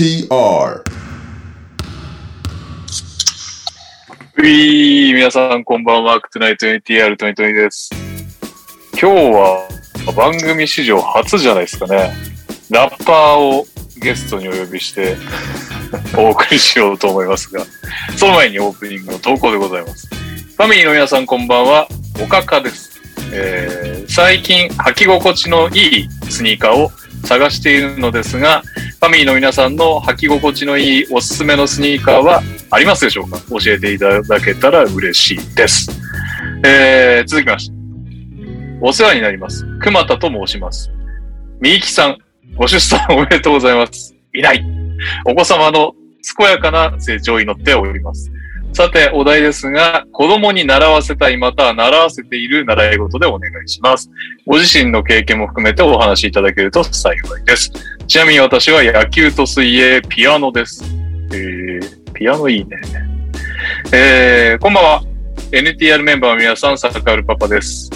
NTR ういー、皆さんこんばんは。クトゥナイト NTR2020 です。今日は番組史上初じゃないですかね。ラッパーをゲストにお呼びして お送りしようと思いますが、その前にオープニングの投稿でございます。ファミリーの皆さんこんばんは。おかかです。えー最近履き心地のいいスニーカーを探しているのですが、ファミリーの皆さんの履き心地のいいおすすめのスニーカーはありますでしょうか？教えていただけたら嬉しいです。えー、続きまして。お世話になります。熊田と申します。みゆきさん、ご出産おめでとうございます。いない。お子様の健やかな成長を祈っております。さて、お題ですが、子供に習わせたいまたは習わせている習い事でお願いします。ご自身の経験も含めてお話しいただけると幸いです。ちなみに私は野球と水泳、ピアノです。えー、ピアノいいね。えー、こんばんは。NTR メンバーの皆さん、サッカルパパです。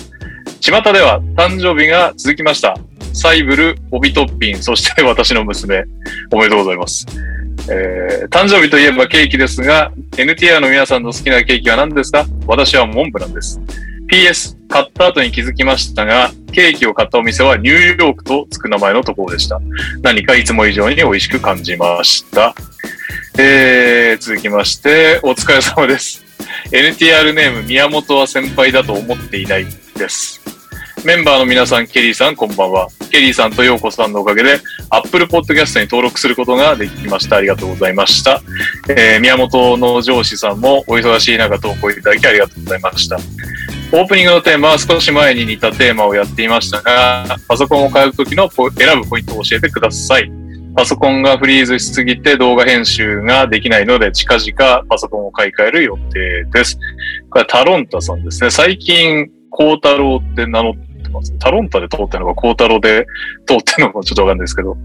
巷では誕生日が続きました。サイブル、オビトッピン、そして私の娘。おめでとうございます。えー、誕生日といえばケーキですが、NTR の皆さんの好きなケーキは何ですか？私はモンブランです。PS、買った後に気づきましたが、ケーキを買ったお店はニューヨークとつく名前のところでした。何かいつも以上に美味しく感じました。えー、続きまして、お疲れ様です。NTR ネーム宮本は先輩だと思っていないです。メンバーの皆さん、ケリーさん、こんばんは。ケリーさんとヨーコさんのおかげで、Apple Podcast に登録することができました。ありがとうございました。えー宮本の上司さんもお忙しい中投稿いただきありがとうございました。オープニングのテーマは少し前に似たテーマをやっていましたが、パソコンを買うときの選ぶポイントを教えてください。パソコンがフリーズしすぎて動画編集ができないので、近々パソコンを買い替える予定です。これタロンタさんですね。最近、コウタロウって名乗ってます。タロンタで通ってるのか、コウタロで通ってるのかちょっとわかんないですけど。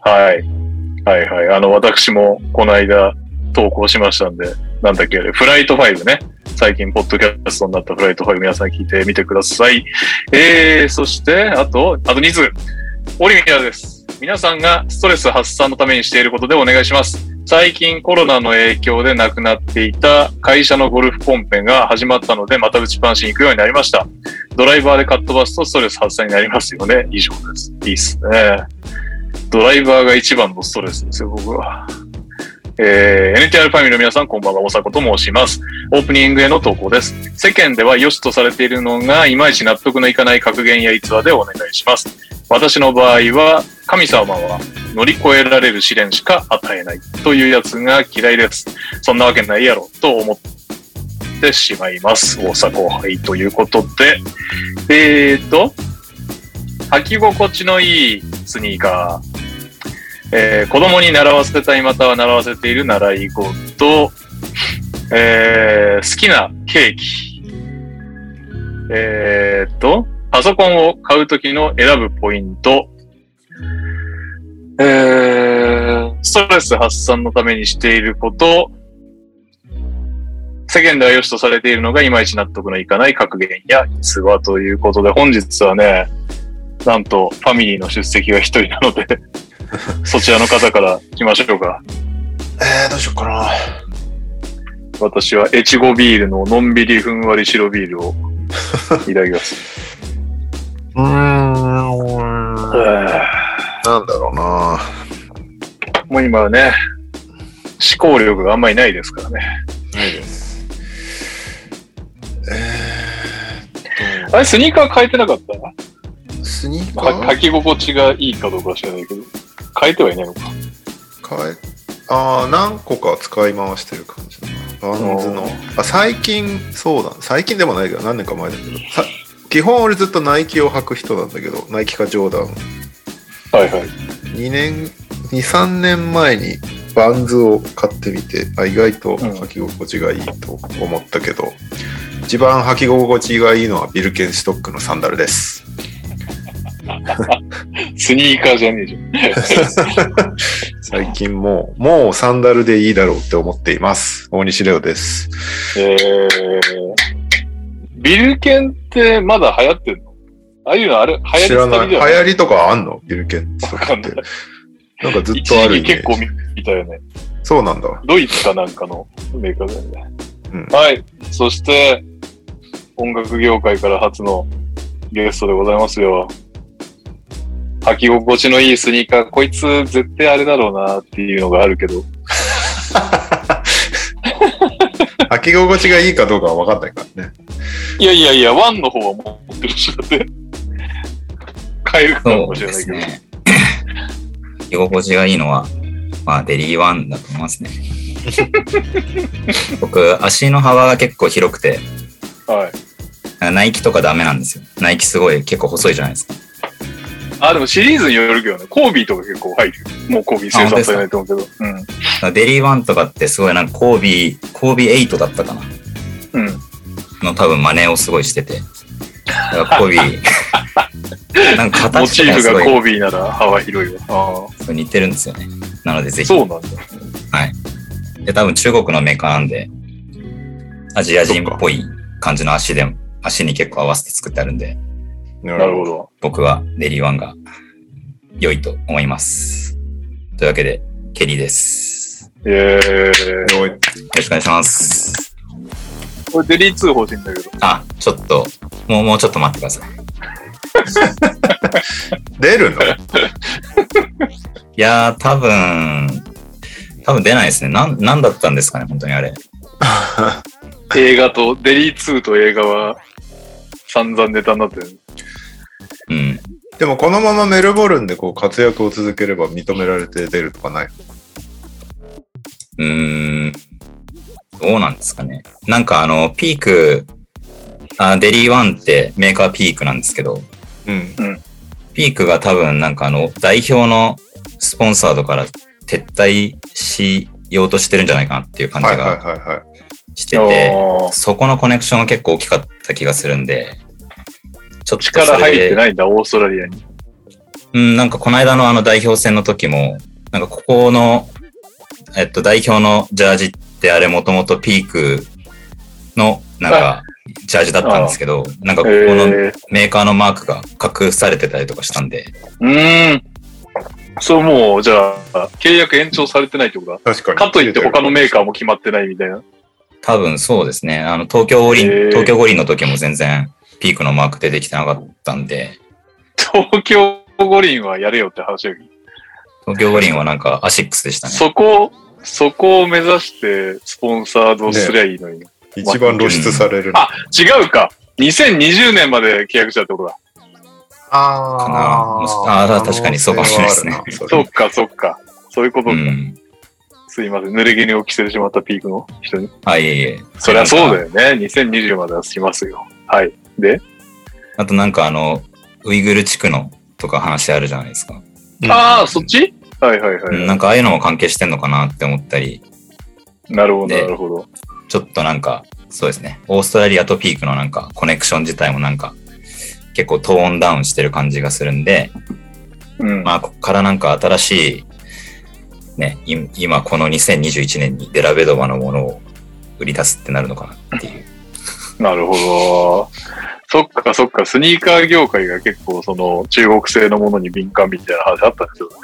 はい。はいはい。あの、私もこの間投稿しましたんで、なんだっけ、フライト5ね。最近、ポッドキャストになったフライト5皆さん聞いてみてください。えー、そして、あと、あと2通。オリミラです。皆さんがストレス発散のためにしていることでお願いします。最近コロナの影響でなくなっていた会社のゴルフコンペが始まったので、また打ちっぱなしに行くようになりました。ドライバーでカットバスとストレス発散になりますよね。以上です。いいっすね。ドライバーが一番のストレスですよ、僕は。えー、NTR ファミリーの皆さん、こんばんは、おさこと申します。オープニングへの投稿です。世間では良しとされているのが、いまいち納得のいかない格言や逸話でお願いします。私の場合は、神様は乗り越えられる試練しか与えないというやつが嫌いです。そんなわけないやろ、と思ってしまいます。大阪杯ということで、えーと、履き心地のいいスニーカー、えー子供に習わせたいまたは習わせている習い事、えー好きなケーキ、えーっと、パソコンを買うときの選ぶポイント、えーストレス発散のためにしていること、世間では良しとされているのがいまいち納得のいかない格言や逸話ということで、本日はね、なんとファミリーの出席が一人なので、そちらの方から来ましょうか。えー、どうしようかな。私は越後ビールののんびりふんわり白ビールをいただきます。うーん。なんだろうな。もう今はね、思考力があんまりないですからね。ないです。えあれ、スニーカー変えてなかった？ー、スニーカかー履き心地がいいかどうかは知らないけど、変えてはいないのか。変え、ああ、何個か使い回してる感じだな。バンズの。あ、最近、そうだ。最近でもないけど、何年か前だけど。さ基本俺ずっとナイキを履く人なんだけど、ナイキかジョーダン。はいはい。2年、2、3年前にバンズを買ってみて、あ意外と履き心地がいいと思ったけど、一番履き心地がいいのはビルケンストックのサンダルです。スニーカーじゃねえじゃん。最近もう、もうサンダルでいいだろうって思っています。大西レオです。えー、ビルケンってまだ流行ってんの？ああいうのあれ、流行り知らない。流行りとかあんの？ビルケンストックって。なんかずっ一とあるイメージ結構見たよね。そうなんだ。ドイツかなんかのメーカーだよね。うんはい。そして、音楽業界から初のゲストでございますよ。履き心地のいいスニーカー、こいつ絶対あれだろうなっていうのがあるけど、履き心地がいいかどうかは分かんないからね。いやいやいや、ワンの方は持ってるし、だって。買えるかもしれないけど。ね。居心地がいいのは、まあ、デリーワンだと思いますね。僕、足の幅が結構広くて、はい。ナイキとかダメなんですよ。ナイキすごい結構細いじゃないですか。あ、でもシリーズによるけどね、コービーとか結構入るよ。もうコービー生産されないと思うけど。うん。デリーワンとかってすごいなんかコービー、コービー8だったかなうん。の多分真似をすごいしてて。だからコービー、なんかモ形チーフがコービーなら幅広いわ。あ似てるんですよね。なのでぜあ。ひ。そうなんだ。で、多分中国のメーカーなんで、アジア人っぽい感じの足でも、足に結構合わせて作ってあるんで、ななるほ。ど。僕はデリーワンが良いと思います。というわけで、ケリーです。えー。おいよろしくお願いします。これデリー2欲しいんだけど。あ、ちょっと、もう、もうちょっと待ってください。出るの？いやー、多分、多分出ないですね。なん、なんだったんですかね、本当にあれ。映画と、デリー2と映画は散々ネタになってる。うん。でもこのままメルボルンでこう活躍を続ければ認められて出るとかない？うーん。どうなんですかね。なんかあの、ピーク、あデリーワンってメーカーピークなんですけど、うん。ピークが多分なんかあの、代表のスポンサードから撤退しようとしてるんじゃないかなっていう感じが。してて、そこのコネクションが結構大きかった気がするんで、ちょっとそ力入ってないんだ、オーストラリアに。うん、なんかこの間のあの代表戦の時も、なんかここの、えっと、代表のジャージってあれもともとピークの、なんか、ジャージだったんですけど、なんかここのえー、メーカーのマークが隠されてたりとかしたんで、うーん。そう、もう、じゃあ、契約延長されてないってことだ。確かに。かといって他のメーカーも決まってないみたいな。多分そうですね。あの、東京五輪、東京五輪の時も全然ピークのマーク出てきてなかったんで、東京五輪はやれよって話だけど、東京五輪はなんかアシックスでしたね。そこ、そこを目指してスポンサードすりゃいいのに。一番露出される。あ、違うか。2020年まで契約したってことだ。あかなあー確かにそうかもしれないですねそっか、そっか。そういうことか。うん。すいません。濡れ衣を着せてしまったピークの人に。あ、いえいえ。そりゃそうだよ。よね。2020まではしますよ。はい。で、あとなんかあの、ウイグル地区のとか話あるじゃないですか。うんああ、そっち？はいはいはい。うんなんかああいうのも関係してんのかなって思ったり、なるほど、でなるほど。ちょっとなんか、そうですね。オーストラリアとピークのなんかコネクション自体もなんか、結構トーンダウンしてる感じがするんで、うん。まあ、ここからなんか新しい、ね、い今この2021年にデラベドバのものを売り出すってなるのかなっていう。なるほど。そっかそっか、スニーカー業界が結構その中国製のものに敏感みたいな話あったんですよね。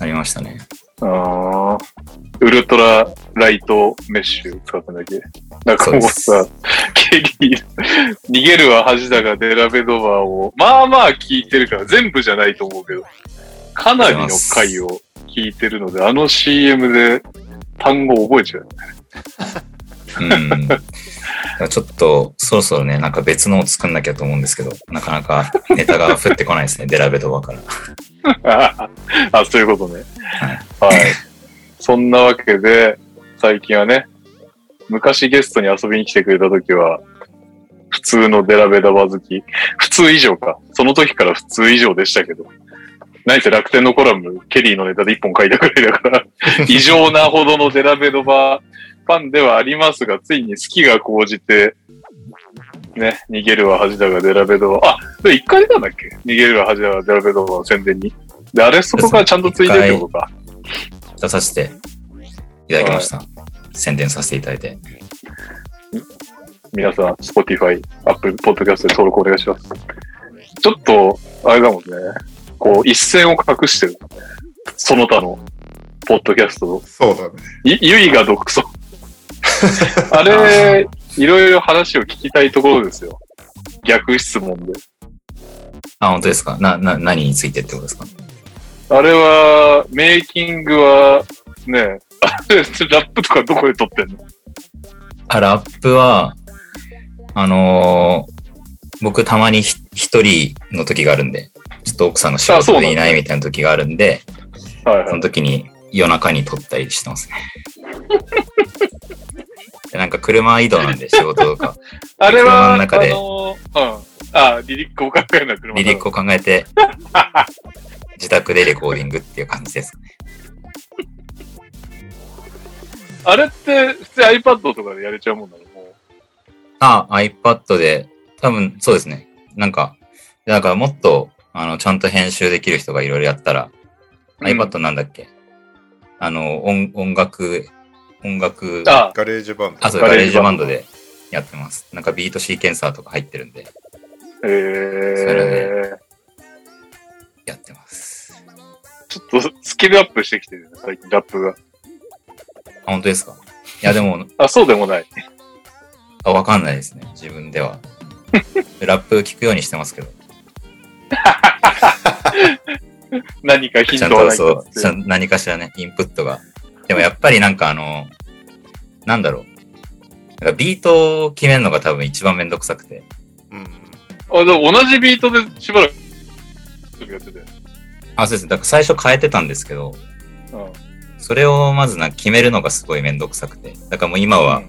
ありましたね。ああ。ウルトラライトメッシュ使ったんだっけ？なんかもうさ、ケリー、逃げるは恥だがデラベドバーを、まあまあ聞いてるから全部じゃないと思うけど、かなりの回を聞いてるので、あの CM で単語覚えちゃう。うん。ちょっと、そろそろね、なんか別のを作んなきゃと思うんですけど、なかなかネタが降ってこないですね、デラベドバから。あ、そういうことね。はい。そんなわけで、最近はね、昔ゲストに遊びに来てくれた時は、普通のデラベダバ好き。普通以上か。その時から普通以上でしたけど。何せ楽天のコラム、ケリーのネタで一本書いたくらいだから、異常なほどのデラベドバファンではありますが、ついに好きが高じて、ね、逃げるは恥だがデラベドバ、あ、で一回出たんだっけ？逃げるは恥だがデラベドバの宣伝に。で、あれそこからちゃんとついてるってことか。出させていただきました。宣伝させていただいて。皆さん、Spotify、Apple Podcast で登録お願いします。ちょっと、あれだもんね。こう、一線を隠してる。その他の、ポッドキャスト、そうだね。いゆいが独尊。あれ、いろいろ話を聞きたいところですよ。逆質問で。あ、本当ですか？な、な、何についてってことですか？あれは、メイキングは、ね、あれ、ラップとかどこで撮ってんの？あ、ラップは、あのー僕たまにひ一人の時があるんで、ちょっと奥さんの仕事でいないみたいな時があるんで、はいはいその。時に夜中に撮ったりしてますね。でなんか車移動なんで仕事とか、あれは、車の中であの、うん。あ、リリックを考えな車リリックを考えて、自宅でレコーディングっていう感じです。あれって、普通に iPad とかでやれちゃうもんなの？もう。あ、iPad で、多分そうですね。なんか、だからもっと、あの、ちゃんと編集できる人がいろいろやったら、うん iPad なんだっけ？あの、音音楽、音楽、あ、 GarageBand。あ、そう、 GarageBand ドでやってます。なんかビートシーケンサーとか入ってるんで、えそれー、やってます。ちょっとスキルアップしてきてるね、最近ラップが。あ、本当ですか？いや、でも、あ、そうでもない。あわかんないですね。自分では。ラップ聞くようにしてますけど。何かヒンちゃんトはないかとそうっ、てちゃん何かしらね、インプットが。でもやっぱりなんかあの、なんだろう。なんかビートを決めるのが多分一番めんどくさくて。うん。あ、でも同じビートでしばらくやってて。あ、そうです。だから最初変えてたんですけど、うん。それをまずな決めるのがすごいめんどくさくて。だからもう今は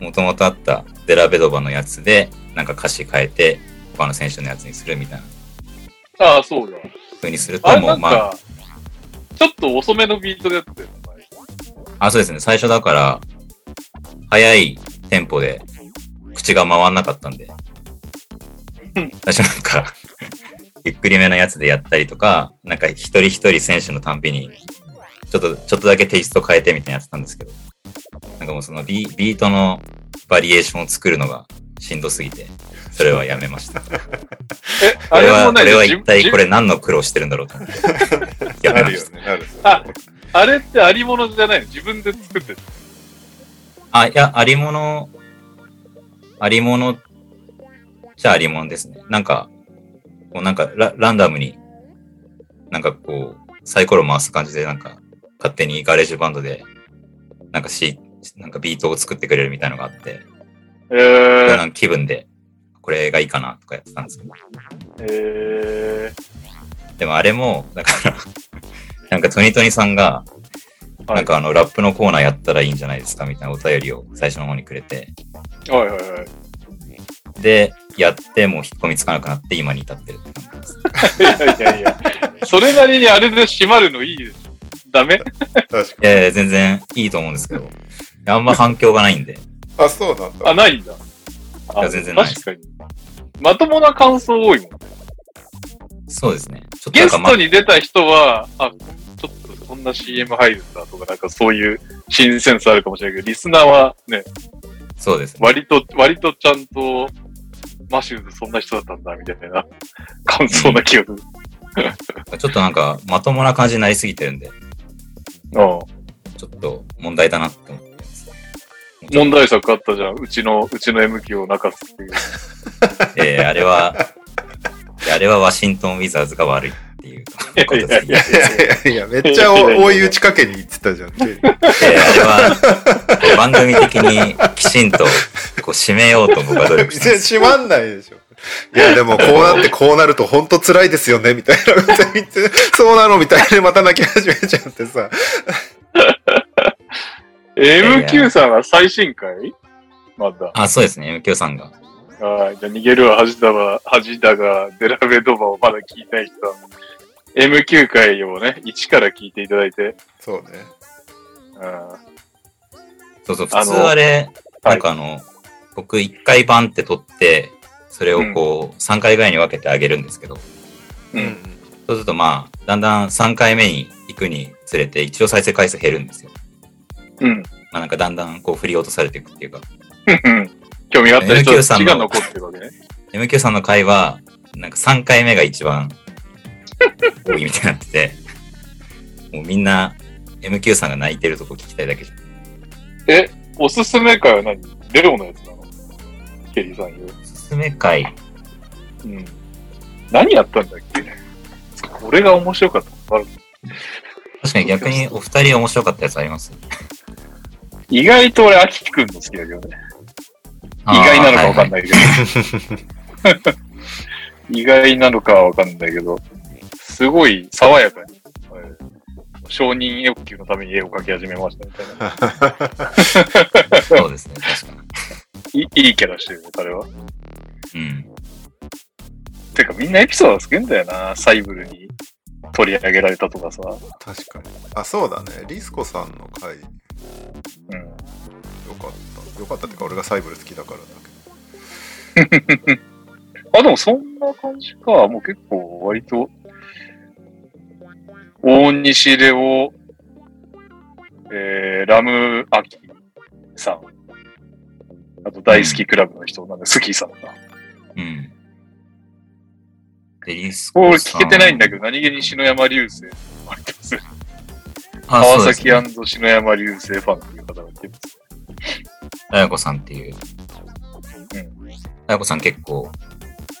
もともとあったデラベドバのやつで、なんか歌詞変えて、他の選手のやつにするみたいなああ、そうだ。風にするともうんまあ、ちょっと遅めのビートでやってたよあ、そうですね。最初だから、早いテンポで口が回んなかったんでうん。最初なんか、ゆっくりめのやつでやったりとか、なんか一人一人選手のたんびに、ちょっと、ちょっとだけテイスト変えてみたいなやってたんですけど、なんかもうそのビビートのバリエーションを作るのがしんどすぎて、それはやめました。え、これは、こねれは一体じこれ何の苦労してるんだろうと思って。やめました。ああれってありものじゃないの？自分で作ってる。あ、いや、ありもの、ありものじゃありものですね。なんか、こうなんかラランダムに、なんかこう、サイコロ回す感じで、なんか、勝手に GarageBand で、なんかし、なんかビートを作ってくれるみたいのがあって、えー、なんか気分で、これがいいかなとかやってたんですけど。えでもあれも、だから、なんかトニトニさんが、ー、なんかあの、ラップのコーナーやったらいいんじゃないですかみたいなお便りを最初の方にくれて、はいはいはい。で、やってもう引っ込みつかなくなって今に至ってるって感じです。いやいやいや、それなりにあれで締まるのいいでしょ。ダメ？確かいやいや、全然いいと思うんですけど、あんま反響がないんで、に。あ、そうなんだ。あ、ないんだ。あいや全然ない確かに。まともな感想多いもん。そうですね。ちょっとゲスト、に出た人は、あ、ちょっとこんな CM 入るんだとか、なんかそういう新センスあるかもしれないけど、リスナーはね、そうですね。割と、割とちゃんと、マシューズそんな人だったんだ、みたいな 感想な気がする。ちょっとなんか、まともな感じになりすぎてるんで、うんちょっと問題だなって思ってます。問題作あったじゃん。うちの、うちの M 級を泣かすっていう。えーあれは、あれはワシントン・ウィザーズが悪いっていうことですいやいやいやめっちゃ追い打ちかけに行ってたじゃん。えーあれは、番組的にきちんとこう締めようと僕は努力してます。閉まんないでしょ。いや、でもこうなってこうなると本当辛いですよね、みたいなそうなのみたいでまた泣き始めちゃってさ。MQ さんは最新回？まだ。あ、そうですね、MQ さんが。はい。じゃあ逃げるは恥だが、恥だが、デラベドバをまだ聞いたい人は、MQ 回をね、一から聞いていただいて、そうね。うんそうそう、普通あれ、はいなんかあの、僕一回バンって取って、それをこう、3回ぐらいに分けてあげるんですけど、うん。そうするとまあ、だんだん3回目に行くにつれて、一応再生回数減るんですよ。うん。まあなんかだんだんこう振り落とされていくっていうか、うん興味があった人たさんのちが残ってるわけね。MQ さんの回は、なんか3回目が一番多いみたいになってて、もうみんな MQ さんが泣いてるとこ聞きたいだけじゃん。え、おすすめ会は何？レオのやつなの？ケリーさん言う。おすすめ会、うん。何やったんだっけ？これが面白かったのある確かに逆にお二人面白かったやつあります？意外と俺、アキくんの好きだけどね。意外なのかわかんい。ないけど。意外なのかはわかんないけど、すごい爽やかに、えー承認欲求のために絵を描き始めましたみたいな。そうですね、確かに。いいいキャラしてるね、彼は。うん。てかみんなエピソードが好きんだよな、サイブルに取り上げられたとかさ。確かに。あ、そうだね。リスコさんの回、ようん。かった。よかったっていうか、俺がサイブル好きだからだけど。あ、でもそんな感じか。もう結構割と、大西レオ、えー、ラムアキさん。あと大好きクラブの人なんで、スキーさんか。うん。で、リスコ。聞けてないんだけど、何気に篠山流星割とす川崎ね。篠山流星ファンっていう方がいてます。あやこさんっていう。うん。あやこさん結構、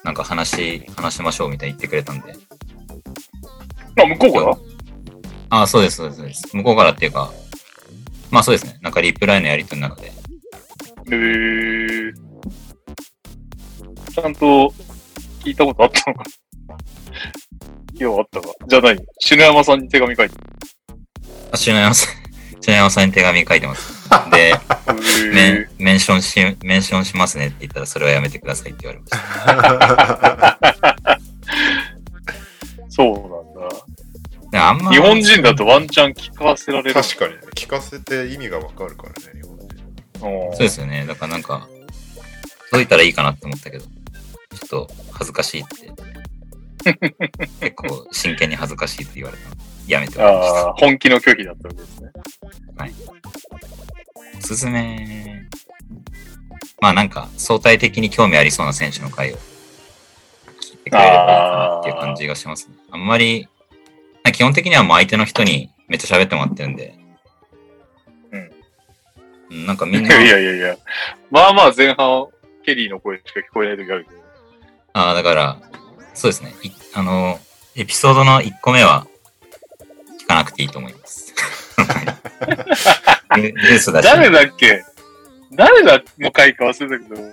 なんか話、話しましょうみたいに言ってくれたんで。あ、向こうから？あ、そうです、そうですそうです。向こうからっていうか、まあそうですね。なんかリプライのやりとりの中で。へー。ちゃんと聞いたことあったのか。いや、あったか。じゃあ何篠山さんに手紙書いてあ、篠山さん、篠山さんに手紙書いてます。で、る。メへンメンションし、メンションしますねって言ったら、それはやめてくださいって言われました。ー そうなんだ。であんま日本人だとワンチャン聞かせられる。確かにね。聞かせて意味がわかるからね、日本人。うんそうですよね。だからなんか、解いたらいいかなって思ったけど、ちょっと恥ずかしいって。結構真剣に恥ずかしいって言われたやめてもらいました。ああ、本気の拒否だったわけですね。おすすめ。まあなんか、相対的に興味ありそうな選手の回を聞いてくれればいいかなっていう感じがしますね。あんまり、基本的にはもう相手の人にめっちゃ喋ってもらってるんで、うん。なんかみんいな、やいやいやいや。まあまあ前半、ケリーの声しか聞こえない時あるけど。ああ、だから、そうですね。いあの、エピソードの1個目は聞かなくていいと思います。ニュースだし。誰だっけ？誰だの回か忘れたけど。い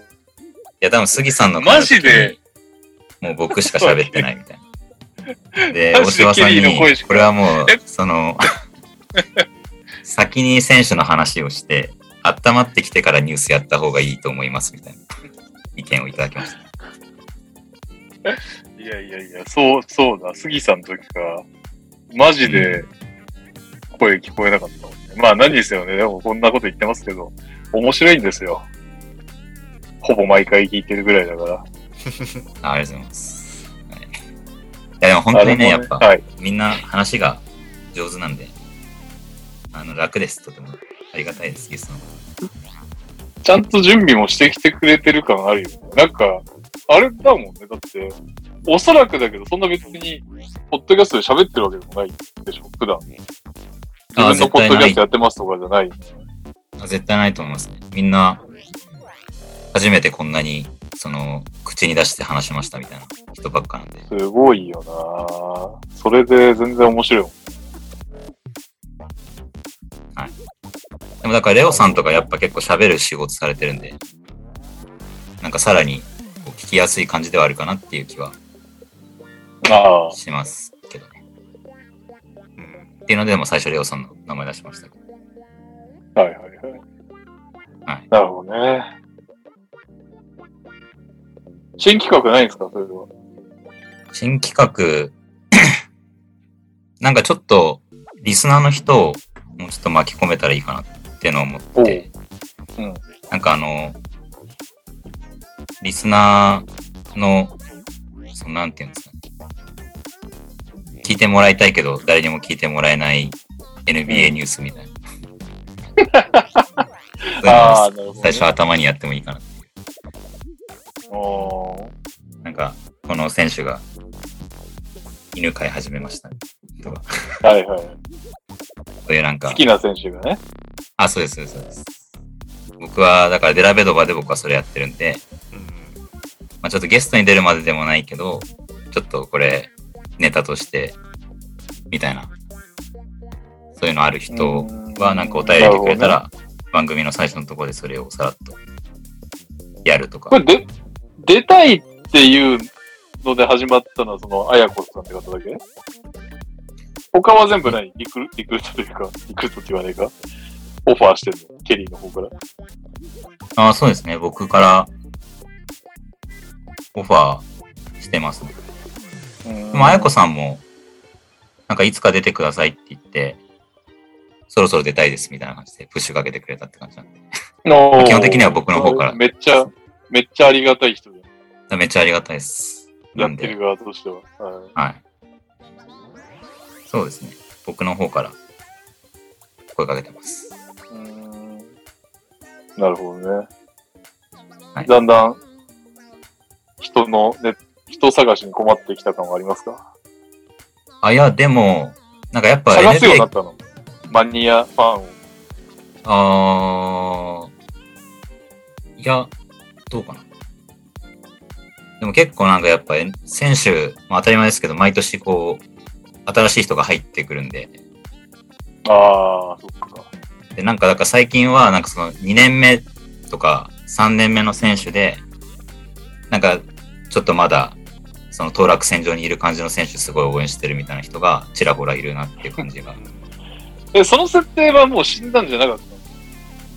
や、多分杉さんのマジで？もう僕しか喋ってないみたいな。で、大マジで柴さんにこれはもうえ、その、先に選手の話をして、温まってきてからニュースやった方がいいと思いますみたいな意見をいただきました。いやいやいや、そう、そうだ。杉さんの時か。マジで声聞こえなかったもんね。まあ何ですよね。でもこんなこと言ってますけど、面白いんですよ。ほぼ毎回聞いてるぐらいだから。あ ありがとうございます。はい、いや、でも本当にね、やっぱ、はい。みんな話が上手なんで、あの、楽です。とてもありがたいです、ゲストの方。ちゃんと準備もしてきてくれてる感あるよね。なんか、あれだもんね。だって、おそらくだけど、そんな別に、ポッドキャストで喋ってるわけでもないでしょ、普段。自あ分のポッドキャストやってますとかじゃない。あ絶対ないと思いますね。みんな、初めてこんなに、その、口に出して話しましたみたいな人ばっかなんで。すごいよなそれで全然面白いもん。でもだからレオさんとかやっぱ結構喋る仕事されてるんで、なんかさらに聞きやすい感じではあるかなっていう気は。しますけどね。うん。っていうので、も最初レオさんの名前出しましたけど。はいはいはい。はいなるほどね。新企画ないんですか？それは。新企画、なんかちょっとリスナーの人をもうちょっと巻き込めたらいいかなっていうのを思って、うんなんかあの、リスナーの、そのなんていうんですかね。聞いてもらいたいけど、誰にも聞いてもらえない NBA ニュースみたいな。最初頭にやってもいいかな。おーなんか、この選手が犬飼い始めました。とか、はいはい。そういうなんか好、きな選手がね。あ、そうです、そうです、そうです。僕は、だからデラベドバで僕はそれやってるんで、うんまあちょっとゲストに出るまででもないけど、ちょっとこれ、ネタとして、みたいな。そういうのある人は、なんかお便りでくれたら、番組の最初のところでそれをさらっと、やるとかこ。れで、出たいっていうので始まったのは、その、あやこさんって方だけ？他は全部何リクルリクルートというか、リクルートって言わないか？オファーしてるの？ケリーの方から。ああ、そうですね。僕から、オファーしてますね。うんでも、あやこさんも、なんかいつか出てくださいって言って、そろそろ出たいですみたいな感じでプッシュかけてくれたって感じなんで。基本的には僕の方からめっちゃ、めっちゃありがたい人で、めっちゃありがたいです。なんでやってる、側としては。はいはい。そうですね。僕の方から声かけてます。なるほどね。はいだんだん、人の、ね、人探しに困ってきた感はありますか？あ、いや、でも、なんかやっぱ探すようになったの？マニアファンを。あー、いや、どうかな。でも結構なんかやっぱ選手、まあ、当たり前ですけど、毎年こう、新しい人が入ってくるんで、ああ、そっか。で、なんかだから最近はなんかその2年目とか3年目の選手で、なんかちょっとまだその当落線上にいる感じの選手すごい応援してるみたいな人がちらほらいるなっていう感じが。え、その設定はもう死んだんじゃなかったの？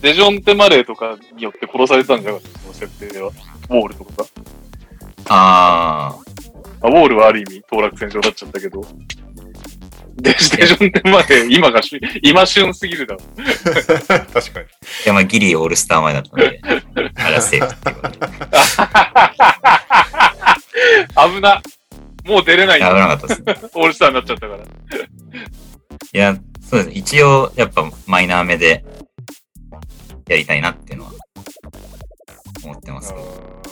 デジョンテマレーとかによって殺されたんじゃなかったの？その設定は。ウォールとかさ。ああ、ウォールはある意味、当落戦場になっちゃったけど。デジデジョンテマレー、今がし、今旬すぎるだろ。確かに。ー、いやまあギリオールスター前だったんで、あれはセーフっていうことで。危な。もう出れないん危だ。なかったですね。オールスターになっちゃったから。いや、そうですね。一応やっぱマイナー目でやりたいなっていうのは思ってますけど。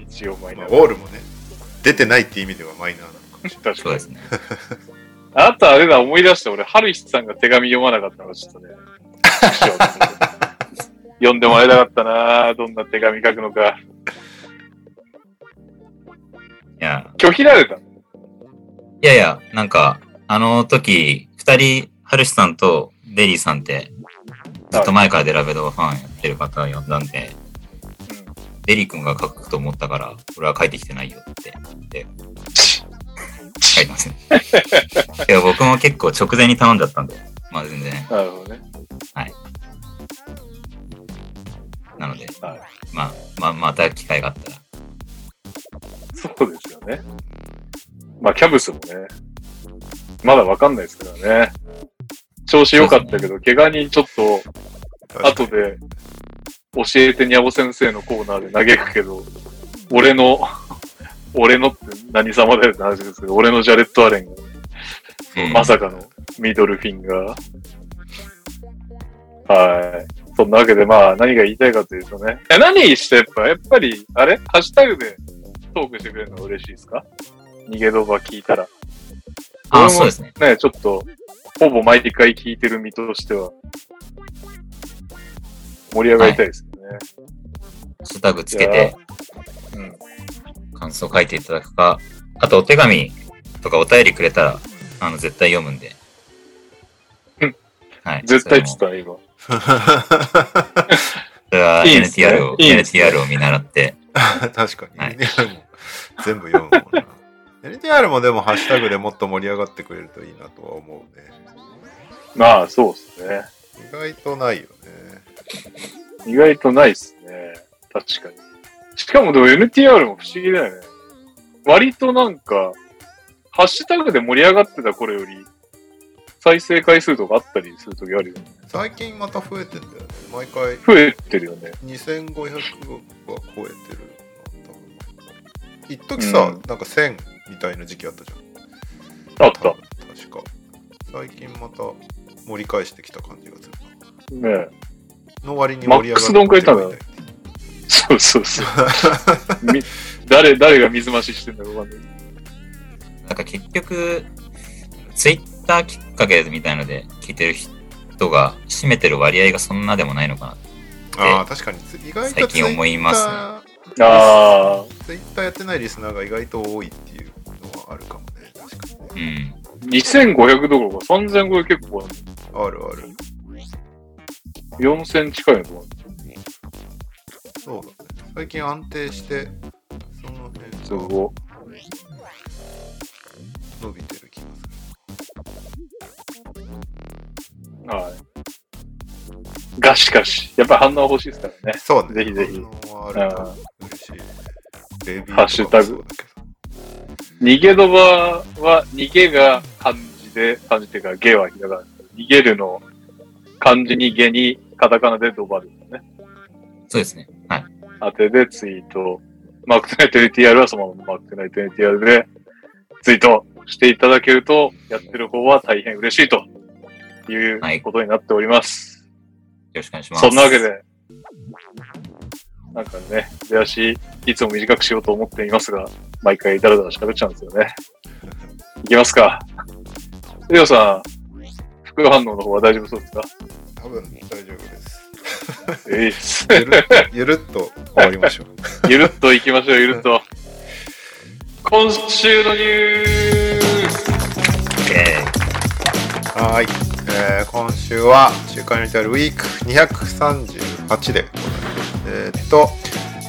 一応マイナまあ、ー。ウォールもね、出てないって意味ではマイナーなのかもしれない。確かにそうですね。あとあれだ、思い出した。俺、ハルヒさんが手紙読まなかったのがちょっとね。読んでもらいたかったなどんな手紙書くのか。いや、拒否られた。いやいや、なんか、あの時、二人、ハルシさんとデリーさんって、ずっと前からデラベドファンやってる方呼んだんで、デリー君が書くと思ったから、俺は書いてきてないよって言って、書いてますね。いや、僕も結構直前に頼んじゃったんで、まあ全然、なるほどね。なので、はいまあ、まあ、また機会があったら、そうですよね。まあ、キャブスもね、まだわかんないですからね。調子良かったけど、怪我にちょっと、後で、教えてにゃぼ先生のコーナーで嘆くけど、俺の、俺のって何様だよって話ですけど、俺のジャレット・アレンが、うんまさかのミドルフィンガー。はい。そんなわけで、まあ、何が言いたいかというとね。え何して、やっぱ、やっぱり、あれ？ハッシュタグでトークしてくれるのが嬉しいですか？逃げ動画聞いたら。あ、そうですね。ね、ちょっと、ほぼ毎回聞いてる身としては、盛り上がりたいですよね。ハッシュタグつけて、うん。感想書いていただくか、あとお手紙とかお便りくれたら、あの、絶対読むんで。うんはい。絶対っつっそれもたら今。それはいいんすね NTR を、いいね NTR を見習って、確かに。はい全部読むもんな。NTR もでもハッシュタグでもっと盛り上がってくれるといいなとは思うね。まあ、そうですね。意外とないよね。意外とないっすね。確かに。しかもでも NTR も不思議だよね。割となんか、ハッシュタグで盛り上がってた頃より、再生回数とかあったりするときあるよね。最近また増えてんだよね。毎回増えてるよね。2500は超えてる。一時さ、うんなんか1000みたいな時期あったじゃん。あった。確か。最近また盛り返してきた感じがするな。ねの割に盛り上がってマックスどんくらいいたんだろうそうそうそう。み誰、誰が水増ししてんだかわかんない。なんか結局、ツイッターきっかけみたいので聞いてる人が占めてる割合がそんなでもないのかな。ああ、確かに、意外と最近思いますねあツイッターやってないリスナーが意外と多いっていうのはあるかもね。確かにね。うん。ー、2500どころか3500結構あるある。4000近いのと思そうだね。最近安定して、その辺がご伸びてる気がい。はい。がしかし、やっぱ反応欲しいですからね。そうね。ぜひぜひ反応あると嬉しい。レビューとかもハッシュタグ逃げドバは、逃げが漢字で、漢字っていうか、ゲはひらがな。逃げるの漢字にゲにカタカナでドバですね。そうですね。はい。当てでツイート。マークトナイト NTR はそのままマークトナイト NTR でツイートしていただけると、やってる方は大変嬉しいというはいことになっております。よろしくお願いします。そんなわけで、なんかね、出足、いつも短くしようと思っていますが、毎回ダラダラ喋っちゃうんですよね。いきますか。レオさん、副反応の方は大丈夫そうですか？多分大丈夫です。えいっす。ゆるゆるっと終わりましょう。ゆるっと行きましょう、ゆるっと。今週のニュースえはい、えー今週は週刊ユニタルウィーク238でございます。えーっと、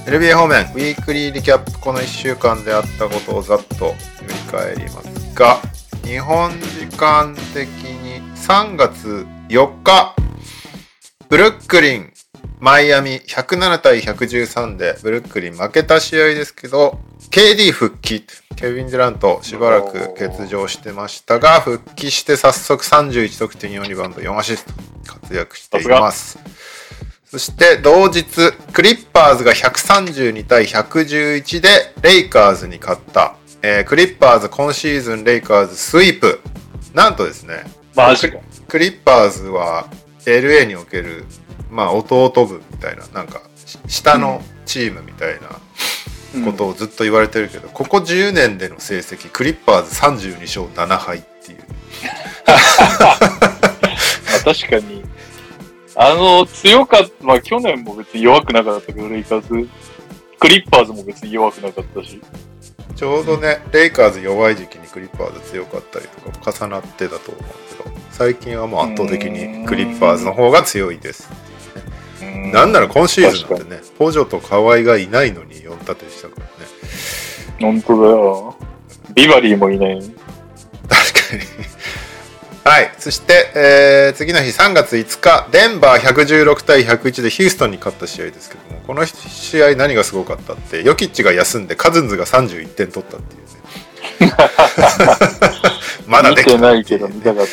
NBA 方面、ウィークリーリキャップ、この1週間であったことをざっと振り返りますが、日本時間的に3月4日、ブルックリン、マイアミ107対113でブルックリン負けた試合ですけど、KD 復帰。ケビン・デュラントしばらく欠場してましたが、復帰して早速31得点4リバウンド4アシスト活躍しています。そして同日、クリッパーズが132対111でレイカーズに勝った。えークリッパーズ今シーズンレイカーズスイープ。なんとですね、マジか。クリッパーズは LA における、まあ、弟分みたいな、なんか、し下のチームみたいなことをずっと言われてるけど、ここ10年での成績、クリッパーズ32勝7敗っていう。ま あ確かに。あの、強かった、まあ去年も別に弱くなかったけど、レイカーズ。クリッパーズも別に弱くなかったし。ちょうどね、レイカーズ弱い時期にクリッパーズ強かったりとかも重なってたと思うけど、最近はもう圧倒的にクリッパーズの方が強いです。なんなら今シーズンなんてね、ポジョと河合がいないのに4立てしたからね。本当だよ。ビバリーもいない。確かに。はい。そして、えー次の日3月5日、デンバー116対101でヒューストンに勝った試合ですけども、この試合何がすごかったって、ヨキッチが休んでカズンズが31点取ったっていうね。まだ見できたてないけど見たかったはい、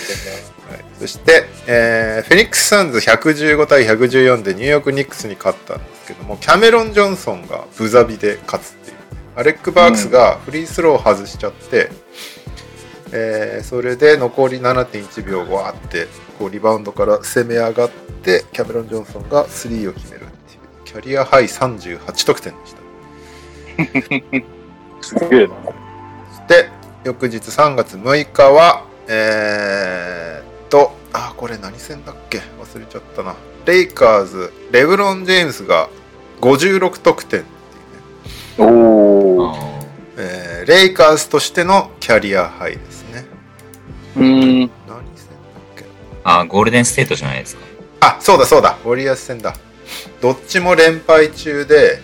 そして、えーフェニックス・サンズ115対114でニューヨーク・ニックスに勝ったんですけどもキャメロン・ジョンソンがブザビで勝つっていうアレック・バークスがフリースローを外しちゃって、えーそれで残り7.1秒わーってこうリバウンドから攻め上がってキャメロン・ジョンソンがスリーを決めるっていうキャリアハイ38得点でしたな。すげえな。そして翌日3月6日はえーっとあこれ何戦だっけ？忘れちゃったな。レイカーズレブロン・ジェームスが56得点っていうね、おえー。レイカーズとしてのキャリアハイですね。うーん。何戦だっけ？あ、ゴールデンステートじゃないですか。あそうだそうだ。ウォリアーズ戦だ。どっちも連敗中で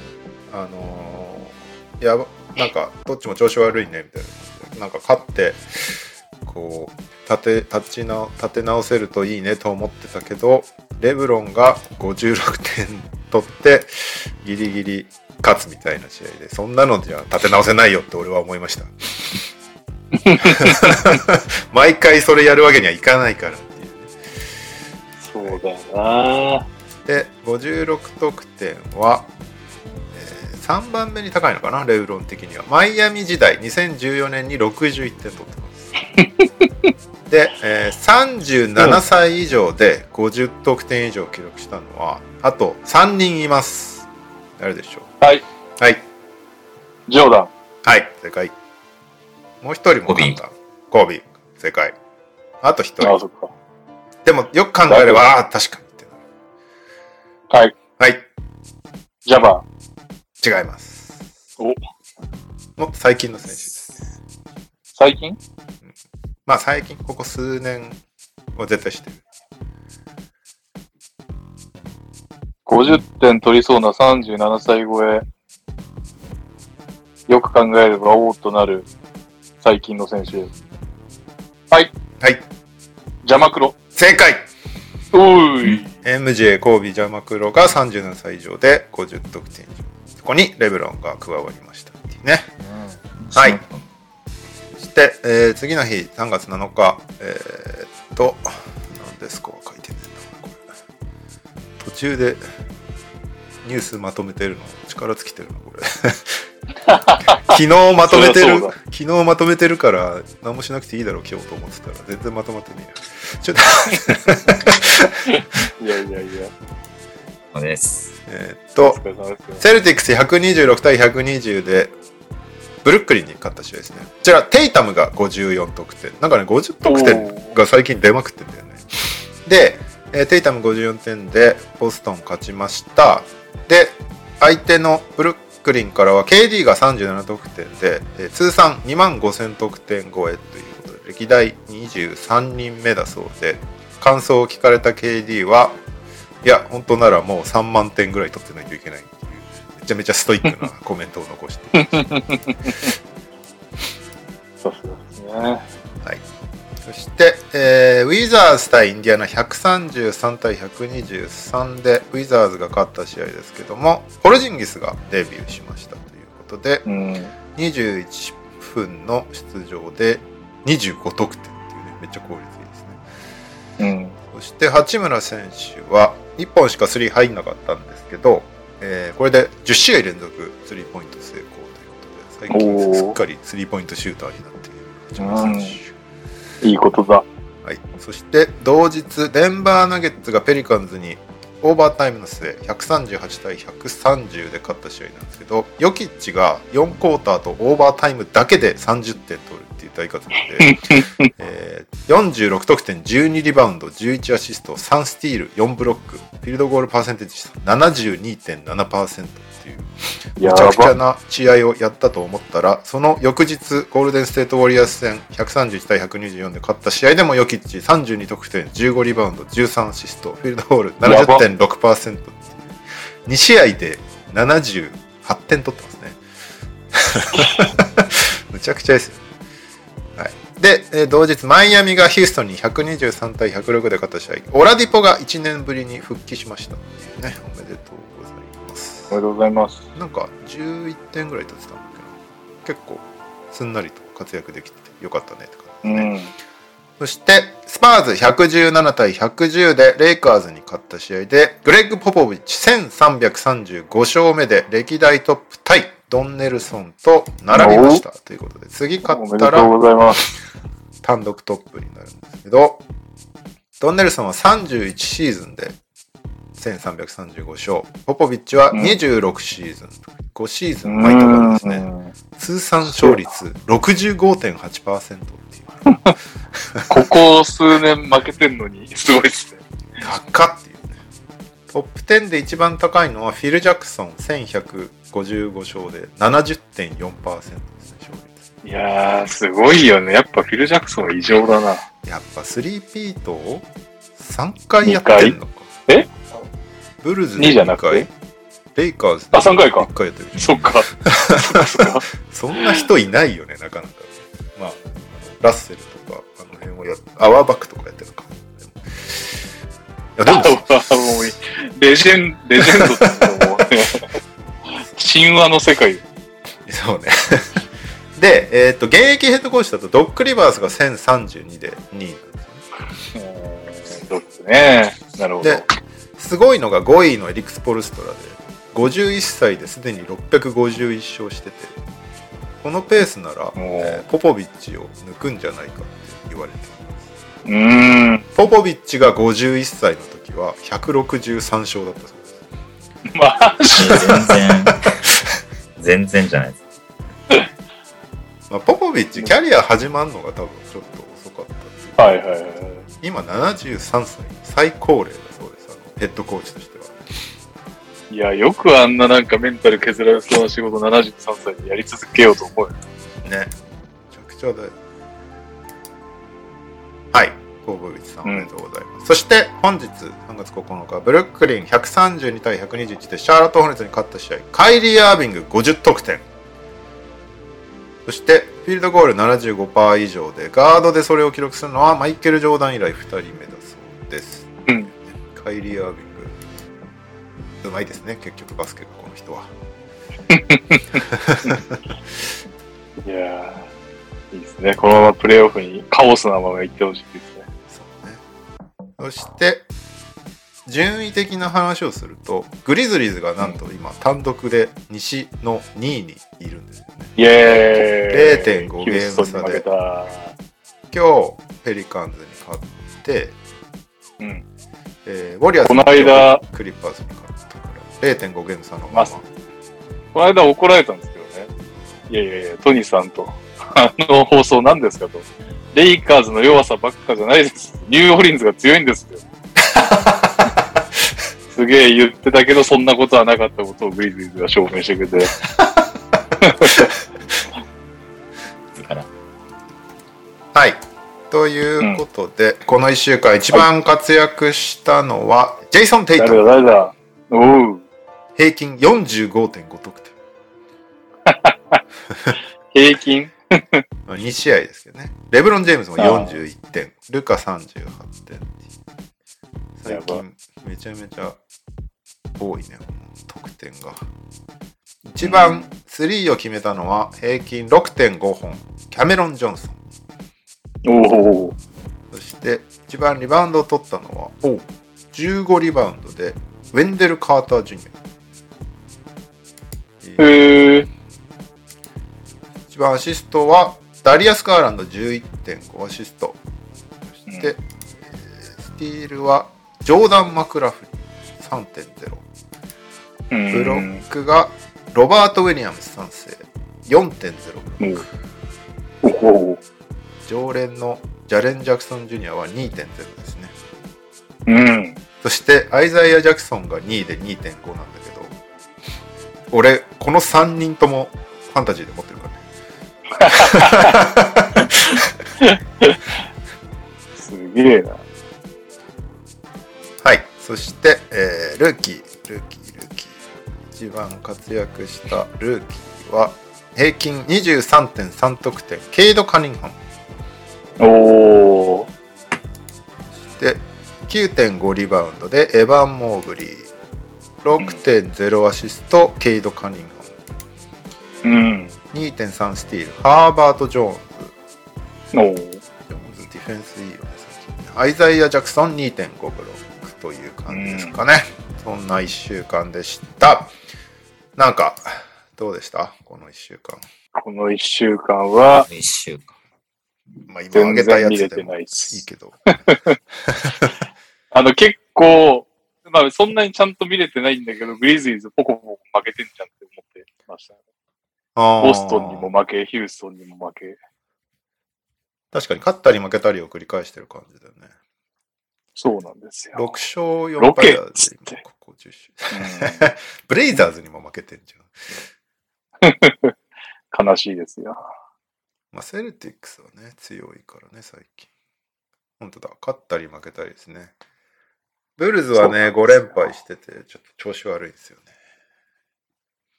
あのーやばなんかどっちも調子悪いねみたいな。なんか勝ってこう立て立ち直立て直せるといいねと思ってたけどレブロンが56点取ってギリギリ勝つみたいな試合でそんなのじゃ立て直せないよって俺は思いました。毎回それやるわけにはいかないからっていうそうだよな。で56得点は、えー3番目に高いのかなレブロン的には。マイアミ時代2014年に61点取ってます で、えー37歳以上で50得点以上記録したのはあと3人います誰でしょう？はい。はいジョーダン。はい正解もう一人も勝ったコービー正解あと一ああ、人。そっか。でも、よく考えれば、ああ、確かにってなる。はい。はい。ジャバ違います。おもっと最近の選手です。最近？まあ最近、ここ数年は絶対知ってる。50点取りそうな37歳超え。よく考えれば、おーっとなる最近の選手。はい。ジャマクロ。正解おーい。!MJ、コービー、ジャマクロが37歳以上で50得点以上。そこにレブロンが加わりましたっていうね。はい。そして、えー次の日、3月7日、えーっと、何ですか書いてんねこれ。途中でニュースまとめてるの、力尽きてるな、これ。昨日まとめてる昨日まとめてるから、何もしなくていいだろう、今日と思ってたら、全然まとまってねえや。ちょっと、いやいやいや。そうです。えーっと。セルティックス126対120で、ブルックリンに勝った試合ですね。こちら、テイタムが54得点。なんかね、50得点が最近出まくってんだよね。で、えーテイタム54点で、ボストン勝ちました。で、相手のブルックリンからは KD が37得点で、えー通算2万5000得点超えということで、歴代23人目だそうで、感想を聞かれた KD は、いや、本当ならもう3万点ぐらい取ってないといけない、めちゃめちゃストイックなコメントを残して、さすがですね。そして、えーウィザーズ対インディアナ133対123でウィザーズが勝った試合ですけどもポルジンギスがデビューしましたということでうん。21分の出場で25得点っていうねめっちゃ効率いいですねうん。そして八村選手は1本しかスリー入んなかったんですけど、えーこれで10試合連続スリーポイント成功ということで最近すっかりスリーポイントシューターになっている八村選手いいことだ。はい、そして同日デンバーナゲッツがペリカンズにオーバータイムの末138対130で勝った試合なんですけどヨキッチが4クォーターとオーバータイムだけで30点取るっていう大活躍で、えー46得点12リバウンド11アシスト3スティール4ブロックフィールドゴールパーセンテージ72.7%っていうやめちゃくちゃば。な試合をやったと思ったら、その翌日、ゴールデンステートウォリアーズ戦131対124で勝った試合でもヨキッチ32得点、15リバウンド、13アシスト、フィールドゴールやば70.6%っていう。2試合で78点取ってますね。むちゃくちゃですよ。はい、で、えー同日、マイアミがヒューストンに123対106で勝った試合、オラディポが1年ぶりに復帰しましたね、おめでとう。おめでとうございます。なんか11点ぐらい取ってたんだけど結構すんなりと活躍できてよかったねって感じですね、うん。そしてスパーズ117対110でレイカーズに勝った試合でグレッグ・ポポビッチ1335勝目で歴代トップタイドンネルソンと並びましたということで次勝ったら。単独トップになるんですけどドンネルソンは31シーズンで1335勝ポポビッチは26シーズン、5シーズン毎年ですね。うん。通算勝率65.8%っていう。ここ数年負けてんのに、すごいっすね。高っっていうね。トップ10で一番高いのはフィル・ジャクソン1155勝で70.4%ですね勝率。いやー、すごいよね。やっぱフィル・ジャクソンは異常だな。やっぱ3ピートを3回やってんのか。え？ブルズで2じゃ2なく回てレイカーズあ三回か1回やってるそっか。そんな人いないよねなかなかまあラッセルとかあの辺をやっアワーバックとかやってるのかいやでも レジェン、レジェンドってもう ね、神話の世界。そうね。で、えっ、と、現役ヘッドコーチだと、ドック・リバースが1032で2位なんですよね。うんそうですね。なるほど。で、すごいのが5位のエリクス・ポルストラで、51歳ですでに651勝してて、このペースなら、えーポポビッチを抜くんじゃないかって言われてるうーん。ポポビッチが51歳の時は163勝だったそうです。マジ 全然、全然じゃないです。まあ、ポポビッチ、キャリア始まるのが多分ちょっと遅かったっはいはいはい。今73歳最高齢ヘッドコーチとしては。いや、よくあんななんかメンタル削られそうな仕事73歳でやり続けようと思うよ。ね。めちゃくちゃだよはい。コーボビッチさんおめでとうございます、そして本日3月9日ブルックリン132対121でシャーロット・ホーネッツに勝った試合カイリー・アービング50得点。そしてフィールドゴール75%以上でガードでそれを記録するのはマイケル・ジョーダン以来2人目だカイリー・アービングうまいですね結局バスケがこの人は いやー、いいですね。このままプレイオフにカオスなまま行ってほしいですね。そうね。そして、順位的な話をすると、グリズリーズがなんと今、単独で西の2位にいるんですよね。イエーイ0.5ヒューストンに負けた。今日、ペリカンズに勝って、うん。えーウォリアーズこの間クリッパーズに勝ったから、0.5ゲーム差のまま。まこの間怒られたんですけどね。いやいやいや、トニーさんと、あの放送何ですかと。レイカーズの弱さばっかじゃないです。ニューオーリンズが強いんですよ。すげえ言ってたけど、そんなことはなかったことをグリズリーズが証明してくれて。はい。ということで、この1週間一番活躍したのは、ジェイソン・テイト誰だ。平均45.5得点。平均？まあ2試合ですけどね。レブロン・ジェームズも41点、ルカ38点。最近めちゃめちゃ多いね、得点が。一番スリーを決めたのは平均6.5本、キャメロン・ジョンソン。おお。そして一番リバウンドを取ったのは、お15リバウンドでウェンデル・カーター・ジュニア。へえ。一番アシストはダリアス・ガーランド11.5アシストそして、えースティールはジョーダン・マクラフリン3.0ブロックがロバート・ウィリアムス3世4.0ブロックおお。常連のジャレン・ジャクソン・ジュニアは2.0ですねうん。そしてアイザイア・ジャクソンが2位で2.5なんだけど俺この3人ともファンタジーで持ってるからね すげえな。はい。そして、えールーキー、ルーキー、ルーキー。一番活躍したルーキーは、平均23.3得点、ケイド・カニンハム。おお。で、9.5リバウンドで、エヴァン・モーブリー。6.0アシスト、ケイド・カニンハうん。ム。2.3スティール、ハーバート・ジョーンズ。おお。ジョーンズディフェンスいいよね、最近ね。アイザイア・ジャクソン2.5ブロックという感じですかね。そんな1週間でした。なんか、どうでした？この1週間。この一週間は、一週間。まあ今全挙げたやつでもいないけど。あの結構、まあそんなにちゃんと見れてないんだけど、グリズリーズポコポコ負けてんじゃんって思ってましたね。ボボストンにも負け、ヒューストンにも負け。確かに勝ったり負けたりを繰り返してる感じだよね。そうなんですよ。6勝4ロケ敗だっつって今ここ10週 ブレイザーズにも負けてんじゃん 悲しいですよ。まあ、セルティックスはね、強いからね、最近。本当だ、勝ったり負けたりですね。ブルズはね、5連敗してて、ちょっと調子悪いんですよ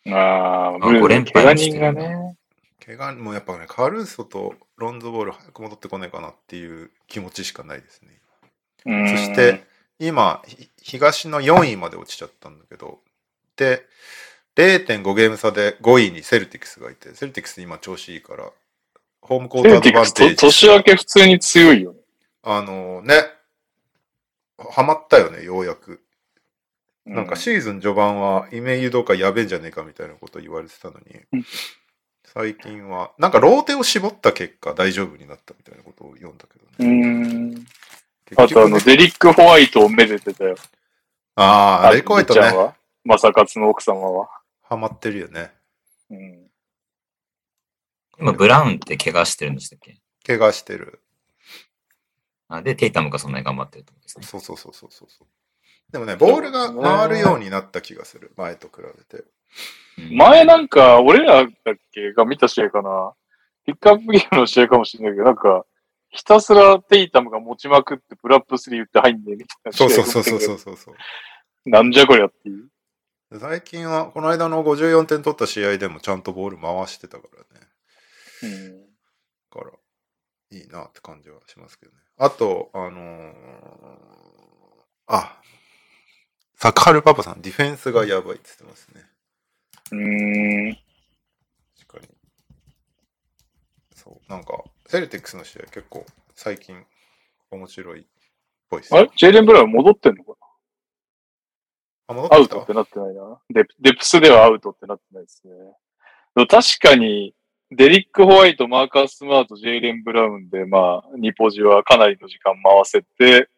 ね。ああ、ブ5ルー連怪我人敗もしてるがね。怪我もやっぱね、カルーソとロンズボール早く戻ってこないかなっていう気持ちしかないですね。うんそして、今、ひ東の4位まで落ちちゃったんだけど、で、0.5ゲーム差で5位にセルティクスがいて、セルティクス今調子いいから、ホームコートアドバンテージ。年明け普通に強いよね。あのね、ハマったよね、ようやく。うなんかシーズン序盤はイメイユドかやべえんじゃねえかみたいなこと言われてたのにうん、最近は、なんかローテを絞った結果大丈夫になったみたいなことを読んだけどうね。ん。あとあの、ねデリック・ホワイトをめでてたよ。ああ、レコイトね、みっちゃんは？マサカツの奥様は？ハマってるよね。うん。今、ブラウンって怪我してるんでしたっけ？怪我してる。あで、テイタムがそんなに頑張ってるってことですね。そうそうそうそうそうそう。でもね、ボールが回るようになった気がする。前と比べて。うん前なんか、俺らだっけが見た試合かな。ピックアップゲームの試合かもしれないけど、なんか、ひたすらテイタムが持ちまくって、プラップスリー打って入んねえみたいな試合そうそうそうそうそうそうそう。なんじゃこりゃっていう。最近は、この間の54点取った試合でもちゃんとボール回してたからね。うん。から、いいなって感じはしますけどね。あと、あのーあ、サカルパパさん、ディフェンスがやばいって言ってますね。うーん。確かに。そう、なん。か、セルティックスの試合結構最近面白いっぽいですあれジェイレン・ブラウン戻ってん。のかあ、戻なアウトってなってないな。デプデプスではアウトってなってないですね。確かに、デリック・ホワイト、マーカー・スマート、ジェイレン・ブラウンで、まあ、ニポジはかなりの時間回せて、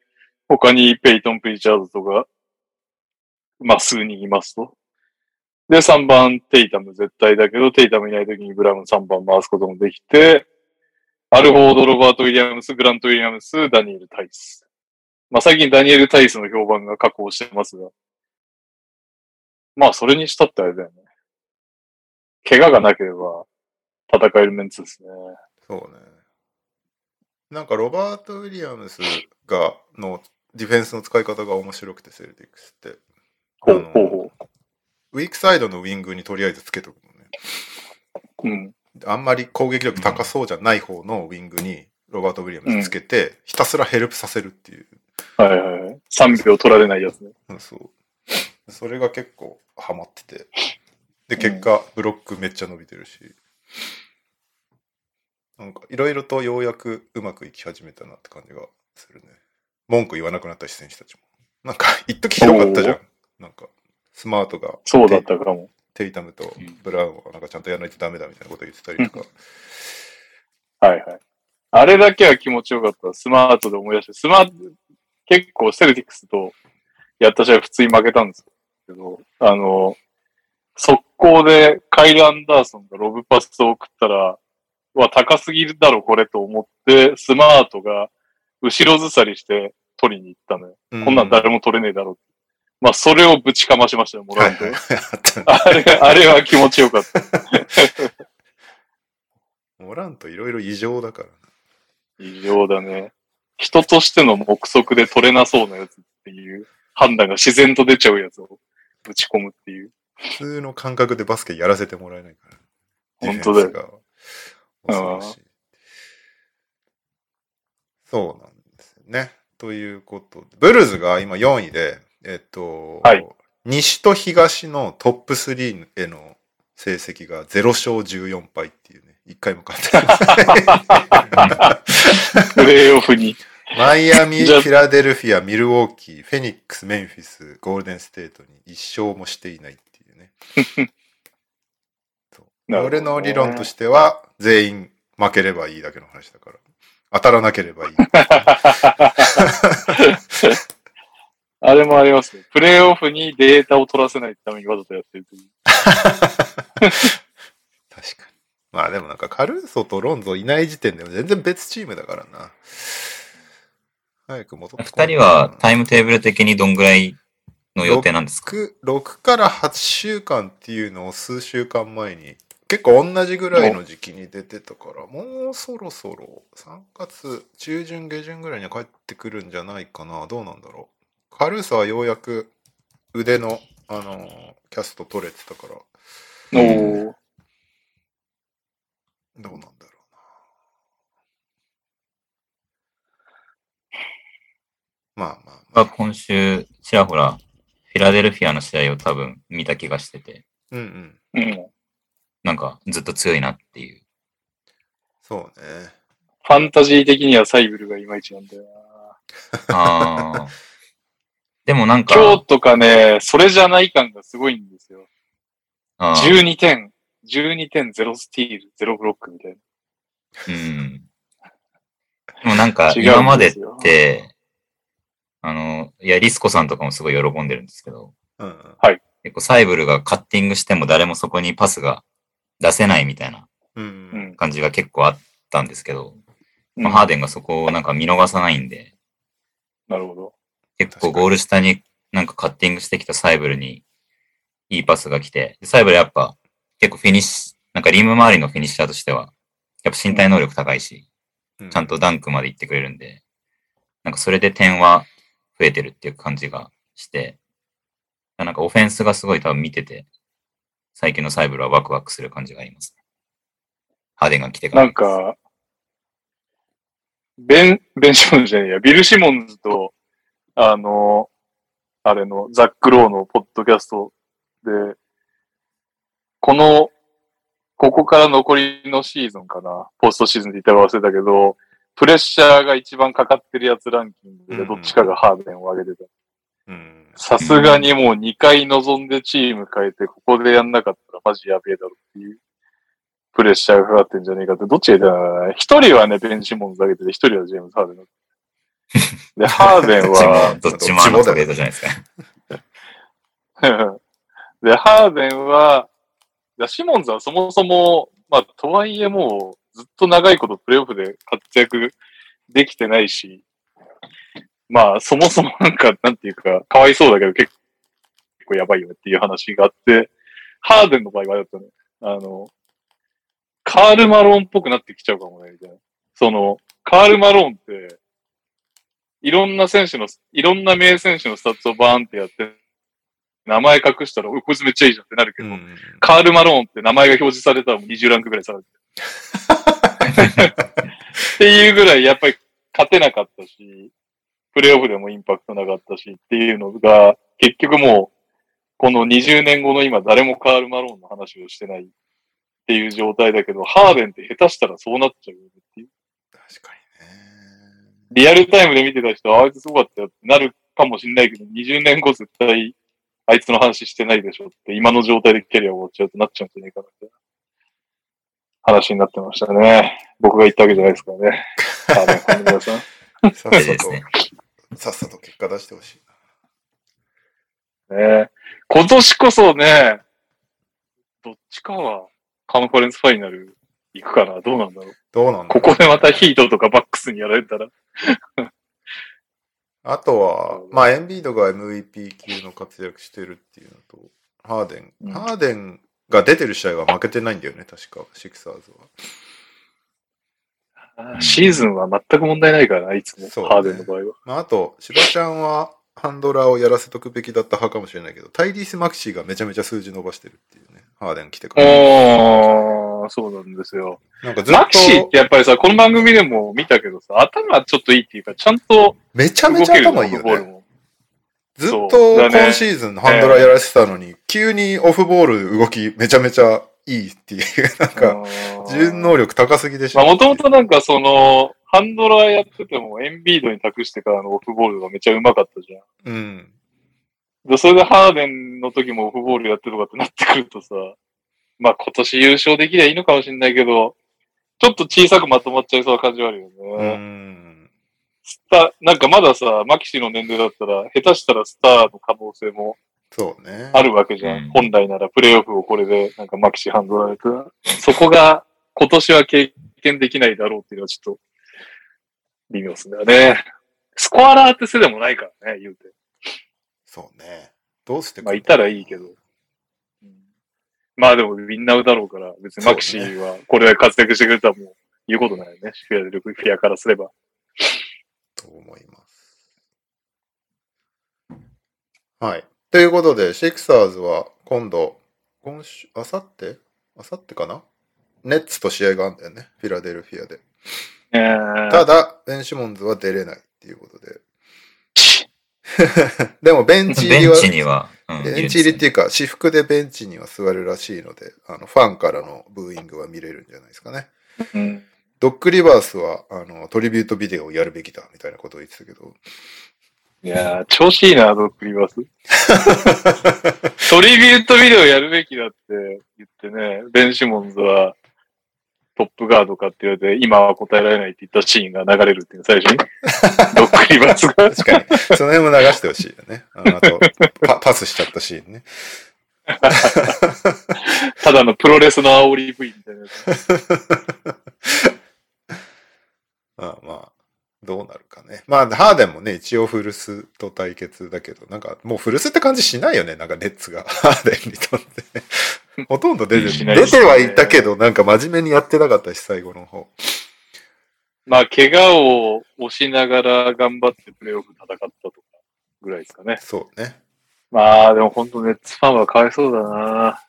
他にペイトン・プリチャードとか、まあ、数人いますと。で、3番、テイタム絶対だけど、テイタムいない時にブラウン3番回すこともできて、アルフォード・ロバート・ウィリアムス、グラント・ウィリアムス、ダニエル・タイス。まあ、最近ダニエル・タイスの評判が確保してますが。まあ、それにしたってあれだよね。怪我がなければ戦えるメンツですね。そうね。なんか、ロバート・ウィリアムスが、のディフェンスの使い方が面白くて、セルティックスって。ほうほうほウィークサイドのウィングにとりあえずつけとくのね。う。うん。あんまり攻撃力高そうじゃない方のウィングにロバート・ウィリアムスつけて、ひたすらヘルプさせるっていう。はいはいはい。3秒取られないやつね。うんそう。それが結構ハマってて。で、結果、ブロックめっちゃ伸びてるし。なんか、いろいろとようやくうまくいき始めたなって感じがするね。文句言わなくなったし、選手たちも。なんか、一時ひどかったじゃん。なんか、スマートがそうだったかも。テイタムとブラウンはなんかちゃんとやらないとダメだみたいなこと言ってたりとか。はいはい。あれだけは気持ちよかった。スマートで思い出して。スマート、結構セルティックスとやった試合普通に負けたんですけど、あの、速攻でカイル・アンダーソンがロブパスを送ったら、は高すぎるだろこれと思って、スマートが後ろずさりして取りに行ったのよ。うこんなん誰も取れねえだろう。まあ、それをぶちかましましたよ、モラントはいはい。あったね あれ、あれは気持ちよかった。モラントいろいろ異常だからな。異常だね。人としての目測で取れなそうなやつっていう判断が自然と出ちゃうやつを打ち込むっていう。普通の感覚でバスケやらせてもらえないから。本当だよ。そうなんですよね。ということで、ブルーズが今4位で、えっと、はい西と東のトップ3への成績が0勝14敗っていうね、1回も勝ってない。プレイオフに。マイアミ、フィラデルフィア、ミルウォーキー、フェニックス、メンフィス、ゴールデンステートに1勝もしていないね。そう俺の理論としては、全員負ければいいだけの話だから。当たらなければいい。あれもありますね。プレイオフにデータを取らせないためにわざとやってるという。確かに。まあでもなんかカルーソとロンゾいない時点でも全然別チームだからな。早く戻ってこ二人はタイムテーブル的にどんぐらいの予定なんですか？6, 6から8週間っていうのを数週間前に結構同じぐらいの時期に出てたからもうそろそろ3月中旬下旬ぐらいには帰ってくるんじゃないかな。どうなんだろう？カルーサはようやく腕のあのキャスト取れてたから。おー。どうなんだろうな。まあまあまあ。が今週、ちらほら、フィラデルフィアの試合を多分見た気がしてて、うんうんうん。なんかずっと強いなっていう。そうねファンタジー的にはサイブルがいまいちなんだよな。ああ。でもなんか、今日とかね、それじゃない感がすごいんですよ。あー12点、12点、0スティール、0ブロックみたいな。うん。でもなんか、今までって、あの、いや、リスコさんとかもすごい喜んでるんですけど、うんうん。結構サイブルがカッティングしても誰もそこにパスが出せないみたいなうんううん。ん。感じが結構あったんですけど、まあハーデンがそこをなんか見逃さないんで、なるほど。結構ゴール下になんかカッティングしてきたサイブルにいいパスが来て、でサイブルやっぱ結構フィニッシュ、なんかリム周りのフィニッシャーとしては、やっぱ身体能力高いし、ちゃんとダンクまで行ってくれるんで、なんかそれで点は増えてるっていう感じがして、なんかオフェンスがすごい多分見てて、最近のサイブルはワクワクする感じがありますね。ハーデンが来てから。なんか、ベン、ベンシモンズじゃねえや、ビル・シモンズと、あの、あれの、ザック・ローのポッドキャストで、この、ここから残りのシーズンかな、ポストシーズンって言ったら忘れたけど、プレッシャーが一番かかってるやつランキングでどっちかがハーデンを上げてた。うん。さすがにもう2回望んでチーム変えて、ここでやんなかったらマジやべえだろっていう、プレッシャーがかかってんじゃねえかって、どっちが言った一人はね、ベンシモンズ上げてて、一人はジェームズ・ハーデンだった。で、ハーデンは、も、どっちもじゃないですか。で、ハーデンは、シモンズはそもそも、まあ、とはいえもう、ずっと長いことプレイオフで活躍できてないし、まあ、そもそもなんか、なんていうか、かわいそうだけど結構やばいよねっていう話があって、ハーデンの場合はだったね、あの、カール・マローンっぽくなってきちゃうかもね、みたいな。その、カール・マローンって、いろんな選手の、いろんな名選手のスタッツをバーンってやって、名前隠したら、おい、こいつめっちゃいいじゃんってなるけど、うんカール・マローンって名前が表示されたらもう20ランクぐらい下がる。っていうぐらいやっぱり勝てなかったし、プレイオフでもインパクトなかったしっていうのが、結局もう、この20年後の今誰もカール・マローンの話をしてないっていう状態だけど、ハーデンって下手したらそうなっちゃうよねっていう。確かにね。リアルタイムで見てた人は、あいつすごかったよってなるかもしんないけど、20年後絶対あいつの話してないでしょって、今の状態でキャリア終わっちゃうとなっちゃうんじゃないかなって話になってましたね。僕が言ったわけじゃないですからね。さっさ。と、さっさと結果出してほしいね今年こそね、どっちかはカンファレンスファイナル行くかなどうなんだろう。どうなんだろうここでまたヒートとかバックスにやられたら。あとは、まあ、エンビードが MVP 級の活躍してるっていうのと、ハーデン、うんハーデンが出てる試合は負けてないんだよね、確か、シクサーズは。シーズンは全く問題ないからな、いつも。ねハーデンの場合は。まあ、あと、しばちゃんはハンドラーをやらせとくべきだった派かもしれないけど、タイリース・マクシーがめちゃめちゃ数字伸ばしてるっていうね、ハーデン来てから。ああ、そうなんですよ。なんかずっマキシーっとて、やっぱりさ、この番組でも見たけどさ、頭ちょっといいっていうか、ちゃんとめちゃめちゃ頭いいよね。ずっと今シーズンハンドラーやらせてたのに、急にオフボール動きめちゃめちゃいいっていう、なんか、順能力高すぎでしょ。まあ、もともとなんかその、ハンドラーやってても、エンビードに託してからのオフボールがめっちゃうまかったじゃん。うん。で、それでハーデンの時もオフボールやってとかってなってくるとさ、まあ今年優勝できりゃいいのかもしれないけど、ちょっと小さくまとまっちゃいそうな感じはあるようね。ん。スタなんかまださ、マキシの年齢だったら、下手したらスターの可能性もそうね。あるわけじゃん。うん本来ならプレイオフをこれで、なんかマキシハンドラーやったら、そこが今年は経験できないだろうっていうのはちょっと、微妙ですんだよね。スコアラーって世でもないからね、言うて。そうね。どうしてまあいたらいいけど。うんまあでもみんなだろうから、別にマキシーはこれで活躍してくれたらもう言うことないよね。フィアフィアからすれば。と思います。はい。ということで、シクサーズは今度、今週、あさってあさってかな？ネッツと試合があるんだよね。フィラデルフィアで。えー、ただ、ベンシモンズは出れないっていうことで。でも、ベンチ入りは、ベンチには、うんベンチ入りっていうか、私服でベンチには座るらしいので、あの、ファンからのブーイングは見れるんじゃないですかね。うんドッグリバースは、あの、トリビュートビデオをやるべきだ、みたいなことを言ってたけど。いやー、調子いいな、ドッグリバース。トリビュートビデオやるべきだって言ってね、ベン・シモンズはトップガードかって言われて、今は答えられないって言ったシーンが流れるっていうの最初に。ドッグリバースが。確かに。その辺も流してほしいよね。あのあとパ、パスしちゃったシーンね。ただのプロレスの煽り V みたいなやつ。まあまあ、どうなるかね。まあ、ハーデンもね、一応フルスと対決だけど、なんかもうフルスって感じしないよね、なんかネッツが。ハーデンにとって。ほとんど出て、ねてはいたけど、なんか真面目にやってなかったし、最後の方。まあ、怪我を押しながら頑張ってプレイオフ戦ったとかぐらいですかね。そうね。まあ、でも本当ネッツファンはかわいそうだな。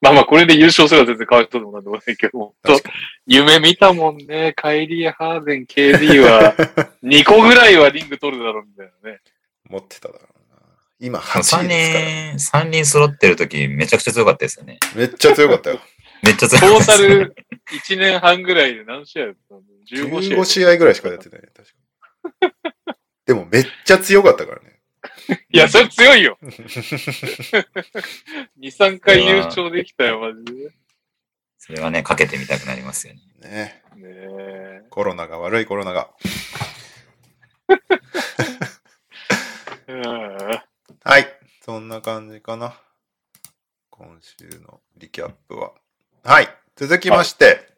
まあまあ、これで優勝すれば全然かわいそうでもなんでもないけど、本当確か夢見たもんね。カイリー・ハーデン、KD は、2個ぐらいはリング取るだろうみたいなね。持ってただろうな。今8 3位ですから。人、三人揃ってる時めちゃくちゃ強かったですよね。めっちゃ強かったよ。めっちゃ強トータかったです。ル1年半ぐらいで何試合やったの ?15 試合。15試合ぐらいしかやってないね、確かでもめっちゃ強かったからね。いや、それ強いよ。2、3回優勝できたよ、マジで。それはね、かけてみたくなりますよね。ねねえ。コロナが悪いコロナが。うんはい。そんな感じかな。今週のリキャップは。はい。続きまして、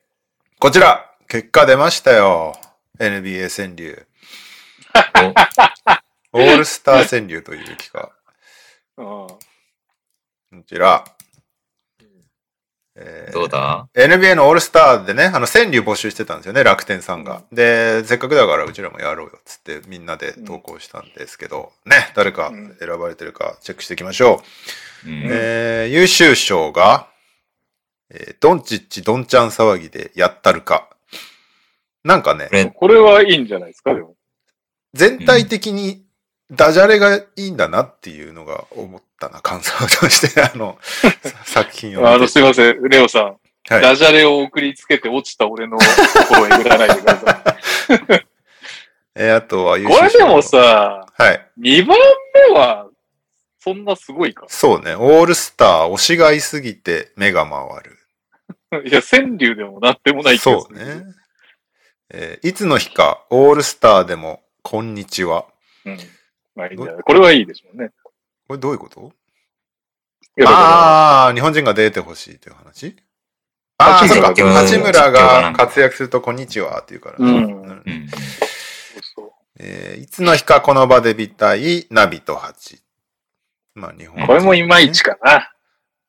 こちら、結果出ましたよ。NBA 川柳。オールスター川柳という企画。うんこちら。えーどうだ？NBA のオールスターでね、あの、川柳募集してたんですよね、楽天さんが。で、せっかくだからうちらもやろうよ、つってみんなで投稿したんですけど、ね、誰かうん選ばれてるかチェックしていきましょう。うんえー優秀賞が、えードンチッチドンちゃん騒ぎでやったるか。なんかねこ、れ、これはいいんじゃないですか、でも。全体的にダジャレがいいんだなっていうのが思ったな、感想として、あの、作品をあの。すいません、レオさん。はいダジャレを送りつけて落ちた俺の心をえぐらないでください。えーあとはこれでも、さ、はい。2番目は、そんなすごいか？そうね、オールスター、推しがいすぎて目が回る。いや、川柳でもなんでもない気がする。そうね。えーいつの日か、オールスターでも、こんにちは。うん。まあいいんじゃないこれはいいでしょうね。これどういうこと？ああー、日本人が出てほしいという話？ああ、八村そうか。が八村が活躍すると、こんにちはっていうからね。うんうん。えーいつの日かこの場で見たい、ナビとハチ。まあ、日本人、これもいまいち。かな。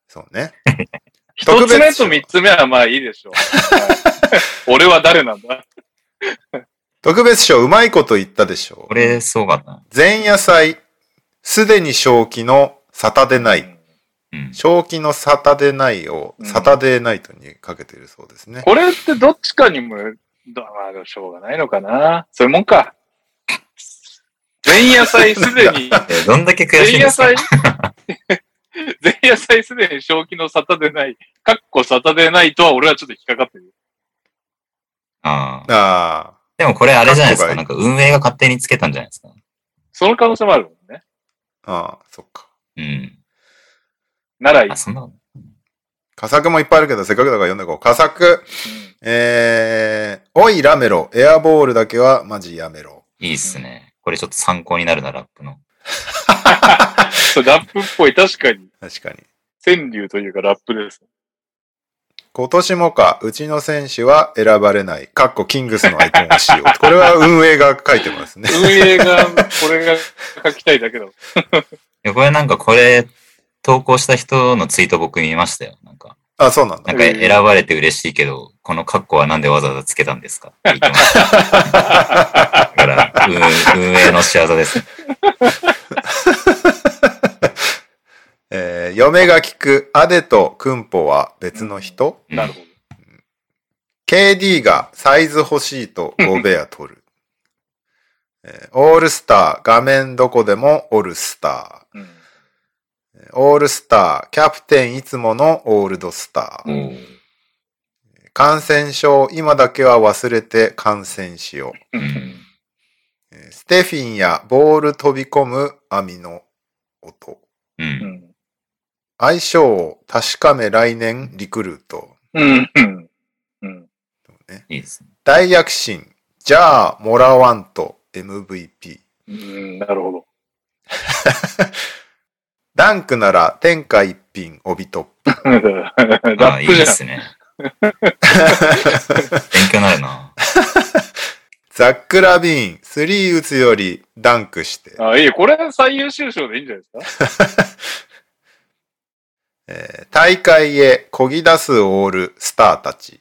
そうね。一つ目と三つ目はまあいいでしょう。はい 俺は誰なんだ？特別賞、うまいこと言ったでしょうこ。れ、すごかったな。前夜祭、すでに正気のサタデーナイト。うん。正気のサタデーナイトをうんサタデーナイトにかけているそうですね。これってどっちかにも、どまあしょうがないのかな。そういうもんか。前夜祭すでに、えどんだけ悔前夜しいんですか？祭、前夜祭すでに正気の沙汰でない、かっこ沙汰でないとは俺はちょっと引っかかってる。ああ。あでもこれあれじゃないですか。なんか運営が勝手につけたんじゃないですか。その可能性もあるもんね。あ、ああ、そっか。うん。ならいい。あ、そんな。佳作もいっぱいあるけど、せっかくだから読んでいこう。佳作、えー、おいラメロ、エアボールだけはマジやめろ。いいっすね。これちょっと参考になるな、ラップの。そうラップっぽい、確かに。確かに。川柳というかラップです。今年もか、うちの選手は選ばれない。かっこキングスのアイコンをしよう。これは運営が書いてますね。運営が、これが書きたいだけだ。いや、これなんかこれ、投稿した人のツイート僕見ましたよ。なんか、あ、そうなんだなん。か選ばれて嬉しいけど、このカッコはなんでわざわざつけたんですかって言ってました。だから、運運営の仕業です。えー、嫁が聞くアデとクンポは別の人、うんなるほど。KD がサイズ欲しいとゴベア取る。えーオールスター、画面どこでもオールスタうん。ー。オールスター、キャプテンいつものオールドスター。おう感染症、今だけは忘れて感染しよう。ステフィンやボール飛び込む網の音。う。うんん。相性を確かめ来年リクルート。うん。うん。うん。いいですね。大躍進。じゃあ、もらわんと MVP。うん。なるほど。ダンクなら天下一品帯トップ。ラッあいいプじゃん。ですね。勉強になるな。ザック・ラビーン、スリー打つよりダンクして、あ、いい、これ最優秀賞でいいんじゃないですか？えー大会へ漕ぎ出すオールスターたち。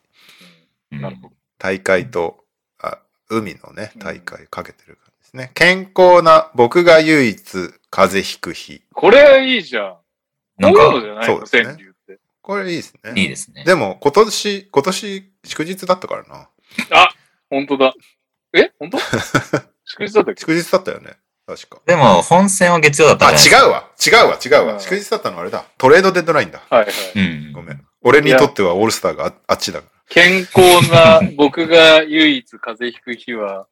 うんなるほど。大会と、あ海のね、大会かけてる感じですね。健康な僕が唯一風邪ひく日。これいいじゃん。なんか、じゃないの？そうですね。これいいですね。いいですね。でも今年、今年祝日だったからな。本当だ。え本当？祝日だったっけ？祝日だったよね。確か。でも、本戦は月曜だったあ、違うわ。違うわ。違うわ。うん祝日だったのあれだ。トレードデッドラインだ。はいはい。うん。ごめん。俺にとってはオールスターがああっちだか健康な僕が唯一風邪ひく日は、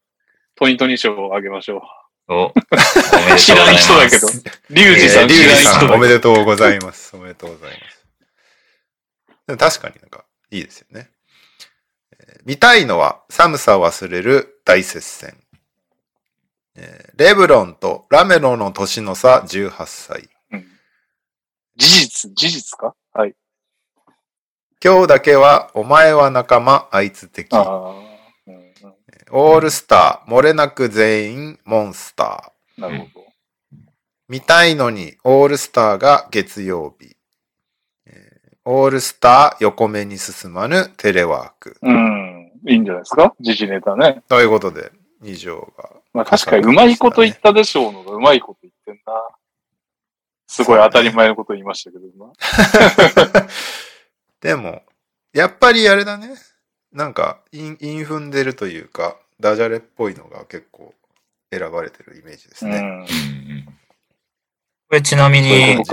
トニトニ賞をあげましょお、おめでとうございます。知らん人だけどう。リュウら。ジさん、リュウ知らんジさん、おめでとうございます。おめでとうございます。確かになんか、いいですよね。えー見たいのは寒さを忘れる大接戦。えーレブロンとラメロの年の差18歳。ど。うん事実、事実か？はい。今日だけはお前は仲間、あいつ敵。ああ。うんうんオールスター、漏れなく全員モンスター。なるほど。見たいのにオールスターが月曜日。えーオールスター横目に進まぬテレワーク。うん。いいんじゃないですか？時事ネタね。ということで、以上が。まあ確かにうまいこと言ったでしょうのがうまいこと言ってんな。すごい当たり前のこと言いましたけど、今。でも、やっぱりあれだね。なんか、イン、イン踏んでるというか、ダジャレっぽいのが結構選ばれてるイメージですね。これちなみに。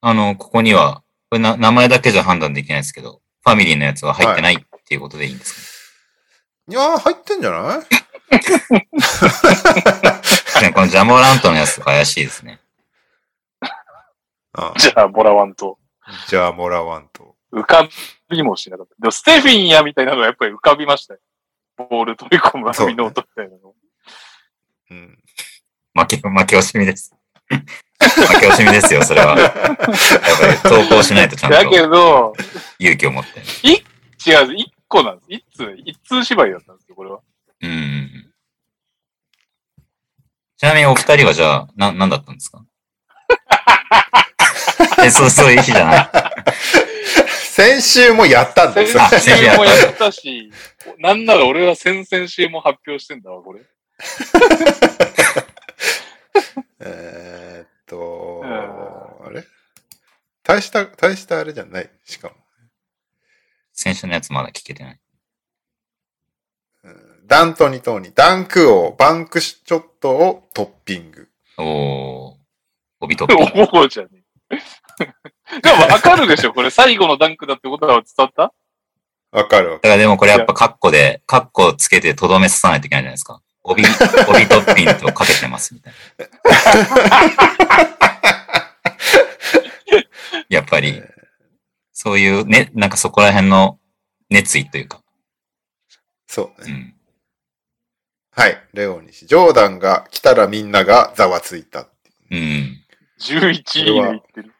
あの、ここには、これな名前だけじゃ判断できないですけど、ファミリーのやつは入ってないっていうことでいいんですか、いやー、入ってんじゃない？ね このジャモラントのやつとか怪しいですね。あじゃあ、もらわんと。じゃあ、もらわんと。浮かびもしなかった。でも、ステフィンやみたいなのはやっぱり浮かびましたよ。ボール取り込む網の音みたいなの。うん。負け、負け惜しみです。負け惜しみですよ、それは。やっぱり投稿しないとちゃんだけとど、勇気を持って。違う、一個なんです。一通、一通芝居だったんですよ、これは。うん。ちなみにお二人はじゃあ、な、何だったんですか？え、そう、そういう日じゃない。先週もやったんです先週もやったし、なんなら俺は先々週も発表してんだわ、これ。えーっとう、あれ？大した、大したあれじゃない。しかも。先週のやつまだ聞けてない。うんダントニトニ、ダンク王、バンクショットをトッピング。おー。帯トッピング。思うじゃねえ。でもわかるでしょこれ最後のダンクだってことは伝わった？わかるわだからでもこれやっぱカッコで、カッコつけてとどめ刺さないといけないじゃないですか。帯、帯トッピングとかけてますみたいな。やっぱり、そういうね、なんかそこら辺の熱意というか。そうね。うん。はい。レオにし。ジョーダンが来たらみんながざわついた。うん。?11 位で言ってる。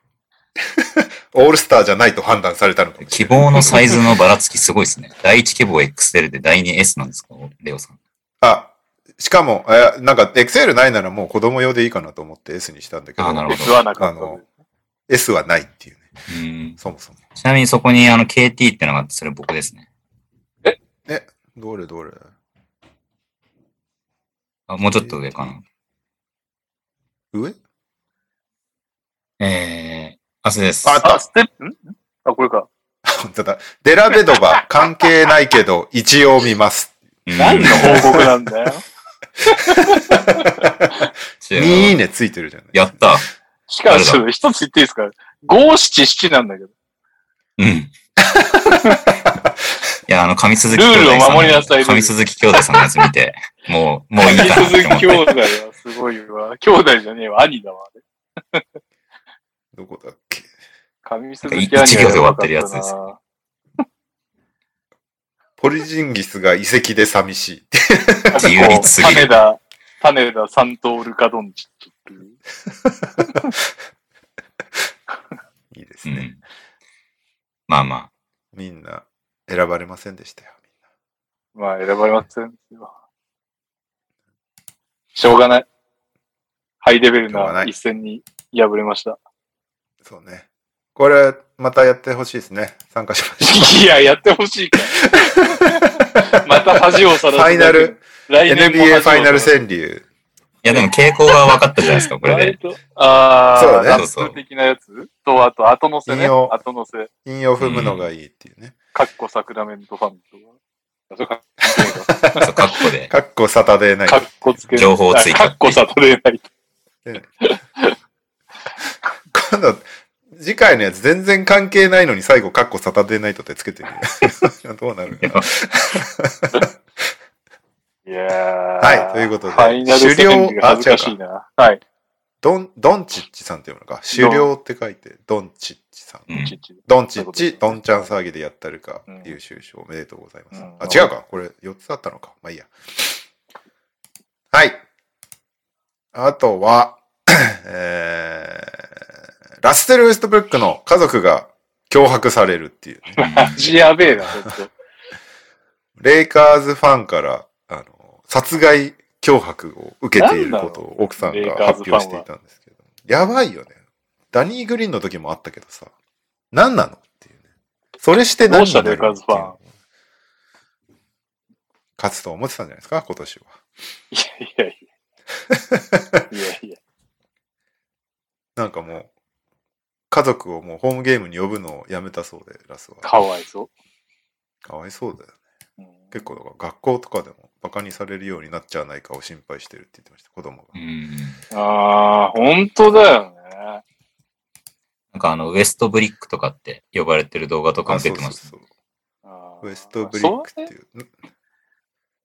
オールスターじゃないと判断されたのかもし希れない。望のサイズのばらつきすごいですね。第1希望 XL で第2 S なんですかレオさん。あ、しかも、えなんか XL ないならもう子供用でいいかなと思って S にしたんだけど、あなるほど S はなかったあの S はないっていうね。うん。そもそも。ちなみにそこにあの KT ってのがあって、それ僕ですね。え、どれどれ？あ、もうちょっと上かな。上？えー、あ、そうです。ああ、ステップ？ん？あ、これか。本当だ。デラベドバ 関係ないけど一応見ます。うん何の報告なんだよ。違ういいねついてるじゃない。やった。しかも、ちょっと一つ言っていいですか？五七七なんだけど。うん。いや、あの、上鈴木ルールを兄弟さんの。守りなさいルール上鈴木兄弟さんのやつ見て、もう、もういいかなって鈴木思って。兄弟はすごいわ。兄弟じゃねえわ。兄だわ。どこだっけ？上鈴木兄は一行で終わってるやつですよ。ポリジンギスが遺跡で寂しい。自由律すぎる種田、種田サントールカドンチッチっていう。いいですね。うん。まあまあ。みんな選ばれませんでしたよ。まあ、選ばれませんよ。しょうがない。ハイレベルな一戦に敗れました。そうね。これ、またやってほしいですね。参加しまし いや、やってほしいから。また恥をさらす。ファイナル、NBA ファイナル川柳。いや、でも傾向が分かったじゃないですか、これで。ああ、そうだねラップ的なやつと、あと、後乗せね。後乗せ。引を踏むのがいいっていうね。カッコサクラメントファンとか。あそうかそう、カッコで。かっこサタデーナイトカッ。コつけ情報を追加カッコサトレーナイト。今度、次回のやつ全然関係ないのに最後カッコサタデーナイトってつけてる。どうなるいや。はいということでファイナルセレンデが恥ずかしいな。はい。ドン、ドンチッチさんっていうのか。狩猟って書いて、ドンチッチさん。うんちっちドンチッチ、ドンちゃん騒ぎでやったるかうん、優秀賞おめでとうございます。うんあ、違うか。これ4つあったのか。まあいいや。はい。あとは、えー、ラッセル・ウェストブルックの家族が脅迫されるっていうね。マジやべえな。レイカーズファンから、あの、殺害脅迫を受けていることを奥さんが発表していたんですけど。やばいよね。ダニー・グリーンの時もあったけどさ、何なの？っていうね。それして何になるの？っていう勝つと思ってたんじゃないですか、今年は。いやいやいや。いやいや。なんかもう、家族をもうホームゲームに呼ぶのをやめたそうで、ラスは。かわいそかわいそうだよね。う。うん結構だから学校とかでもバカにされるようになっちゃわないかを心配してるって言ってました、子供がう。ん。ああ、ほんとだよね。なんかあの、ウエストブリックとかって呼ばれてる動画とかあも出てます。そうそうあそうウエストブリックっていう。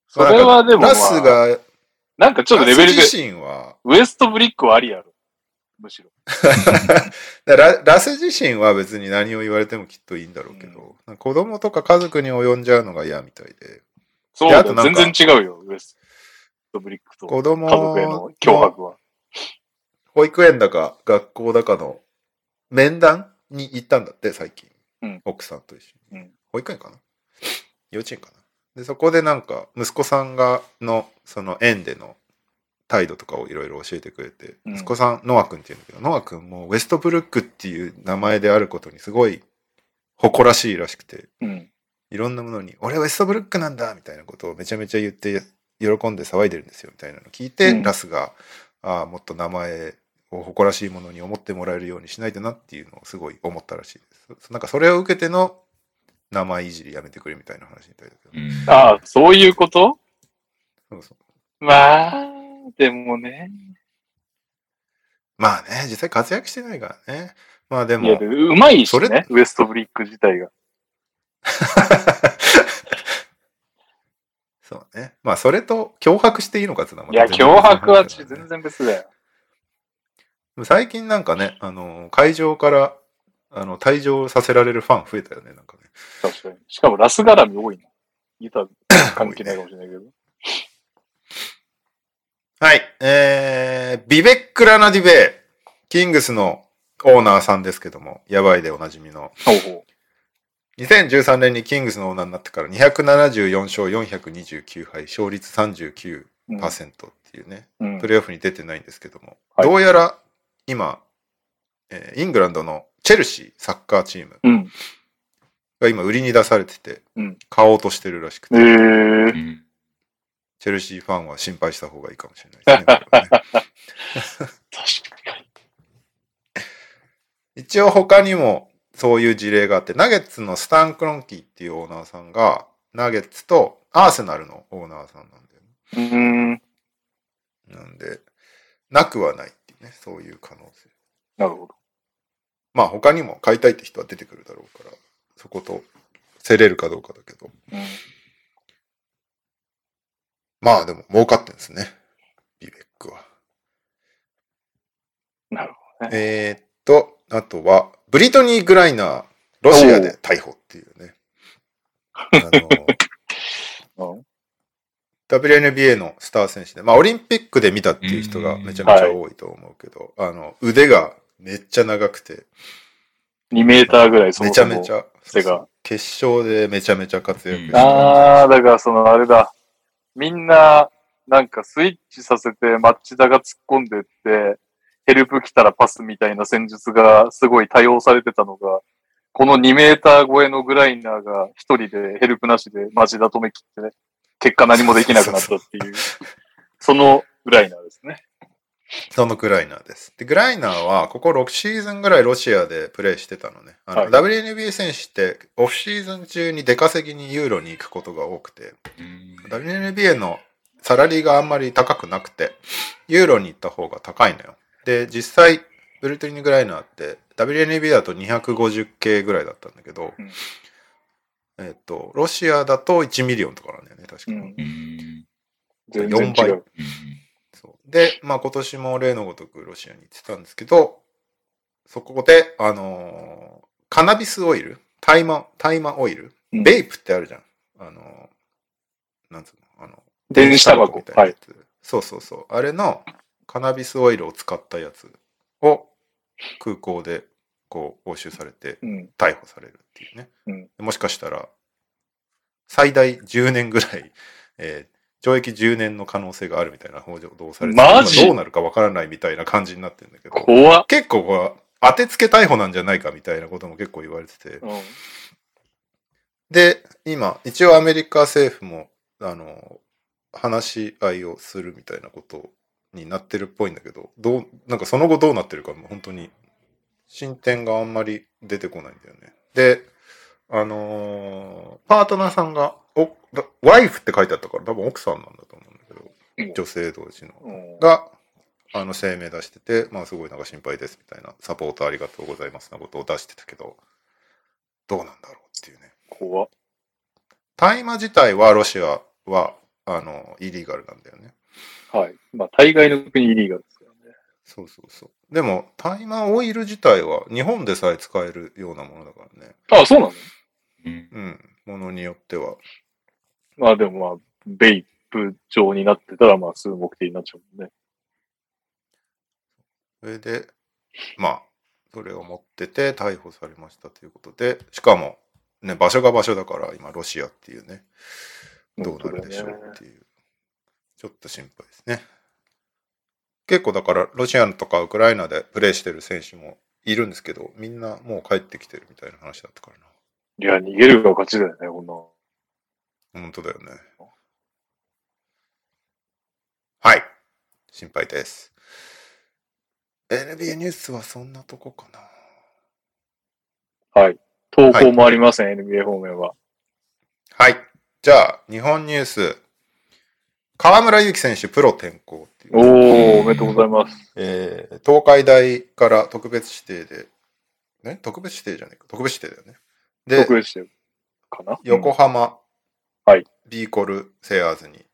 それはでも、まあラスが、なんかちょっとレベルでラ、ス自身は、ウエストブリックはありやろ。むしろ。ララス自身は別に何を言われてもきっといいんだろうけど、子供とか家族に及んじゃうのが嫌みたいで、そうだよであとなんか全然違うよ、ウエストブリックと子供家族への脅迫は。保育園だか学校だかの面談に行ったんだって、最近。うん奥さんと一緒に。うん保育園かな？幼稚園かな？で、そこでなんか、息子さんが、の、その園での態度とかをいろいろ教えてくれて、うん息子さん、ノア君って言うんだけど、ノア君もウエストブルックっていう名前であることにすごい誇らしいらしくて、うん。いろんなものに、俺はウエストブルックなんだみたいなことをめちゃめちゃ言って、喜んで騒いでるんですよみたいなのを聞いて、うんラスが、ああ、もっと名前を誇らしいものに思ってもらえるようにしないとなっていうのをすごい思ったらしいです。なんかそれを受けての名前いじりやめてくれみたいな話みたいだけど。うんああ、そういうこと？そうそうまあ、でもね。まあね、実際活躍してないからね。まあでいや、もで、うまいしそれね、ウエストブリック自体が。そうね。まあそれと脅迫していいのかっていうのはまいや、脅迫は全然別だよ。最近なんかね、あの、会場から、あの、退場させられるファン増えたよね、なんかね。確かに。しかもラス絡み多いな。ギター関係ないかもしれないけど。はい。えー、ビベック・ラナディベイ、キングスのオーナーさんですけども、やばいでおなじみの。ほうほ2013年にキングスのオーナーになってから274勝429敗、勝率39%う。うんっていうね、うんプレーオフに出てないんですけども、はいどうやら今、えーイングランドのチェルシーサッカーチームうん。が今売りに出されててうん、買おうとしてるらしくて、えー。んチェルシーファンは心配した方がいいかもしれないですね これはね。確かに。一応他にもそういう事例があって、ナゲッツのスタン・クロンキーっていうオーナーさんが、ナゲッツとアーセナルのオーナーさんなんだよね。うーん。なんで、なくはないね、そういう可能性。なるほど。まあ他にも買いたいって人は出てくるだろうから、そこと競れるかどうかだけど。うん。まあでも儲かってんですね。ビベックは。なるほどね。えーっと、あとは、ブリトニー・グライナー、ロシアで逮捕っていうね。あの、うん WNBA のスター選手で、まあオリンピックで見たっていう人がめちゃめちゃ多いと思うけど、あの、腕がめっちゃ長くて、2メーターぐらいそもめちそもゃめちゃ、セガ。決勝でめちゃめちゃ活躍して、あー、だからそのあれだ。みんな、なんかスイッチさせて町田が突っ込んでって、ヘルプ来たらパスみたいな戦術がすごい多用されてたのが、この2メーター超えのグライナーが一人でヘルプなしで町田止め切って、結果何もできなくなったっていう、そのグライナーですね。そのグライナーです。で、グライナーは、ここ6シーズンぐらいロシアでプレイしてたのね。あの、はい WNBA 選手って、オフシーズン中に出稼ぎにユーロに行くことが多くて、WNBA のサラリーがあんまり高くなくて、ユーロに行った方が高いのよ。で、実際、ブリトニー・グライナーって、WNBA だと 250K ぐらいだったんだけど、うんえっと、ロシアだと1 million とかなんだよね、確か。うん。うん全然違う。そうで、まあ今年も例のごとくロシアに行ってたんですけど、そこで、あのー cannabis oil、大麻、大麻オイル、うん vape ってあるじゃん。あのーなんつうのあの、電子タバコみ。たいなはい。やつ。そうそうそう。あれのカナビスオイルを使ったやつを空港でこう押収されてうん。逮捕されるっていうね。うんもしかしたら最大10年ぐらい、えー懲役10年の可能性があるみたいな報道されてマジ？今どうなるかわからないみたいな感じになってるんだけど。結構当てつけ逮捕なんじゃないかみたいなことも結構言われててうん。で今一応アメリカ政府もあの話し合いをするみたいなことになってるっぽいんだけどどうなんかその後どうなってるかも本当に進展があんまり出てこないんだよねであのーパートナーさんがおだワイフって書いてあったから多分奥さんなんだと思うんだけどうん女性同士のうんがあの声明出しててまあすごいなんか心配ですみたいなサポートありがとうございますなことを出してたけどどうなんだろうっていうね怖っ。大麻自体はロシアはあのイリーガルなんだよね。はい。まあ、大概の国イリーガルですからね。そうそうそう。でも大麻オイル自体は日本でさえ使えるようなものだからね。あ、そうなの？うんうん。ものによっては。まあでもまあ、ベイプ状になってたら、まあ、すぐ目的になっちゃうもんね。それで、まあ、それを持ってて逮捕されましたということで、しかも、ね、場所が場所だから今ロシアっていうね、どうなるでしょうっていう。ちょっと心配ですね。結構だからロシアとかウクライナでプレーしてる選手もいるんですけど、みんなもう帰ってきてるみたいな話だったからな。いや、逃げるが勝ちだよね、こんなの。本当だよね。はい。心配です。NBA ニュースはそんなとこかな。はい。投稿もありません、NBA 方面は。はい。じゃあ、日本ニュース。河村勇輝選手、プロ転向っていう。おー、おめでとうございます。えー東海大から特別指定で、ね？特別指定じゃねえか。特別指定だよね。で、特別してるかな？横浜、はい、ビーコルセアーズに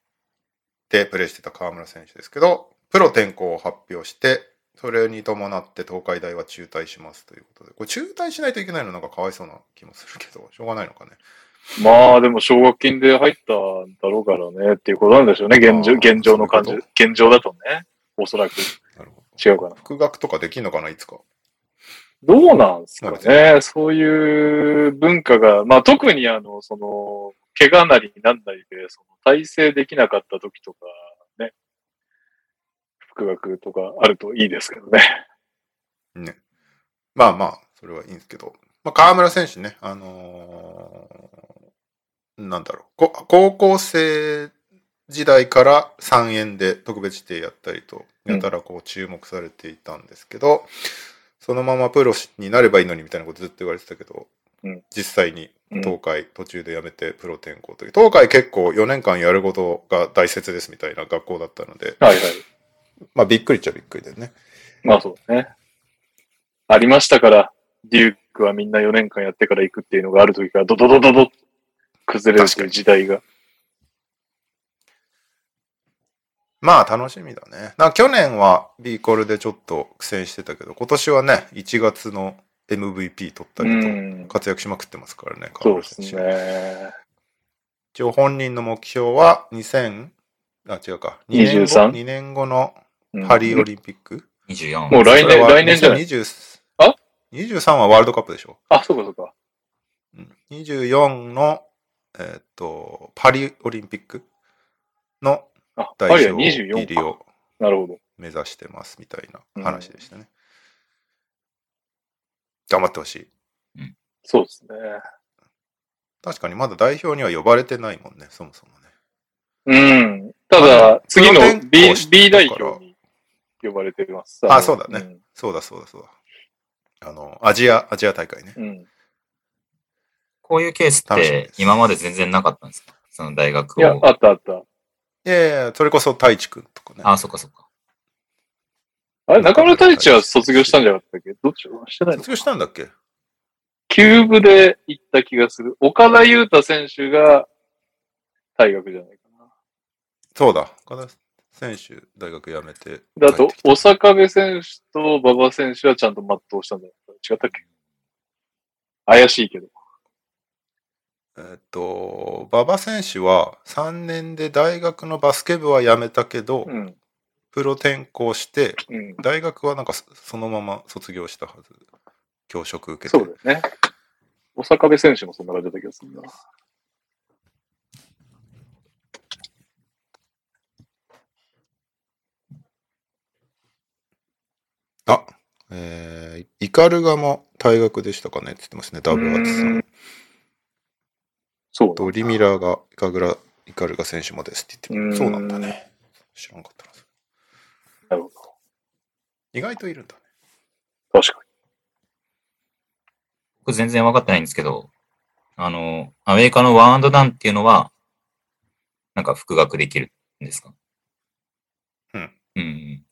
でプレーしてた河村選手ですけど、プロ転向を発表して、それに伴って東海大は中退しますということで、これ中退しないといけないのなんかかわいそうな気もするけど、しょうがないのかね。まあ、でも奨学金で入ったんだろうからね、っていうことなんでしょうね、現状、現状の感じ。現状だとね。おそらく。なるほど。違うかな。復学とかできんのかないつか。どうなんですかね。そういう文化が、まあ特にあの、その、怪我なりなんなりで、その、体制できなかった時とか、ね、復学とかあるといいですけどね。ね。まあまあ、それはいいんですけど。まあ、河村選手ね、あのーなんだろうこ、高校生時代から3円で特別指定やったりと、やたらこう注目されていたんですけど、そのままプロになればいいのにみたいなことずっと言われてたけど、うん実際にうん東海途中で辞めてプロ転向という、東海結構4年間やることが大切ですみたいな学校だったので、はいはい。まあびっくりっちゃびっくりだよね。まあそうね。ありましたから、デュークはみんな4年間やってから行くっていうのがある時からドドドドドッ崩れるという時代が。まあ楽しみだね。な去年は B コルでちょっと苦戦してたけど、今年はね、1月の MVP 取ったうりとん。活躍しまくってますからね、そうですね。一応本人の目標は2000、あ、違うか。2年後 23? 2年後のうんパリオリンピック、24。もう来年来年じゃない？2020あ ?23 はワールドカップでしょ。あ、そうかそうか。うん24の、えっ、と、パリオリンピックの代表入24か。りをなるほど。目指してますみたいな話でしたね。頑張ってほしい。そうですね。確かにまだ代表には呼ばれてないもんね、そもそもね。うん。ただ、次の B, B 代表に呼ばれてます。あのそうだねそうだそうだそうだ。あの、アジア、アジア大会ね。うん。うんこういうケースって今まで全然なかったんですか？その大学いや、を。あったあった。いやいや、それこそ太一くんとかね。あ、そっかそっか。あれ、中村太一は卒業したんじゃなかったっけ？どっち？してないの卒業したんだっけ？キューブで行った気がする。岡田優太選手が大学じゃないかそうだ。岡田選手、大学辞めて。な。だと帰ってき、た小坂部選手と馬場選手はちゃんと全うしたんだよ。違ったっけ？怪しいけど。えっと、馬場選手は3年で大学のバスケ部は辞めたけど、うん。プロ転向して、うん。大学はなんかそそのまま卒業したはず。教職受けて。そうだよね。小坂部選手もそんな感じだった気がするな。あ、えー、イカルガも大学でしたかねって言ってますね、ダブルアーツさ。うんそうと、リミラーがイカグラ、イカルガ選手もですって言ってうんそうなんだね。知らんかったな。なるほど。意外といるんだね。確か僕全然分かってないんですけど、あの、アメリカのワンアンドダウンっていうのは、なんか復学できるんですか？うん。うん。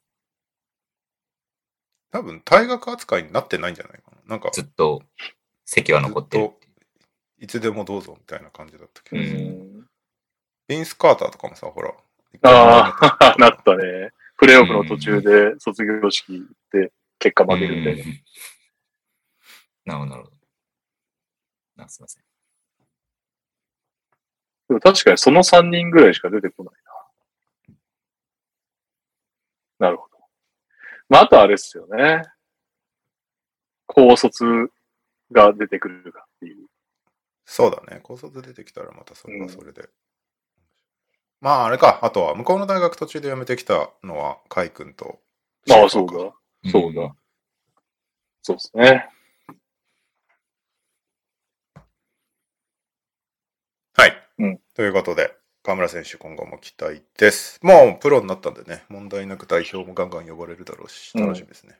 多分、退学扱いになってないんじゃないかな。なんか、ずっと席は残ってる。いつでもどうぞみたいな感じだったけに。ど。ビンス・カーターとかもさ、ほら。ああ、なったね。プレイオフの途中で卒業式で結果負けるみたいな。うんなるほど、なるほど。あすいません。でも確かにその3人ぐらいしか出てこないな。なるほど。まあ、あとあれですよね。高卒が出てくるかっていう。そうだね。高卒出てきたらまたそれはそれで。まあ、あれか。あとは、向こうの大学途中で辞めてきたのは、カイ君と。ああ、そうかだ。そうだ。そうですね。はい。うんということで、河村選手今後も期待です。もうプロになったんでね、問題なく代表もガンガン呼ばれるだろうし、うん楽しみですね。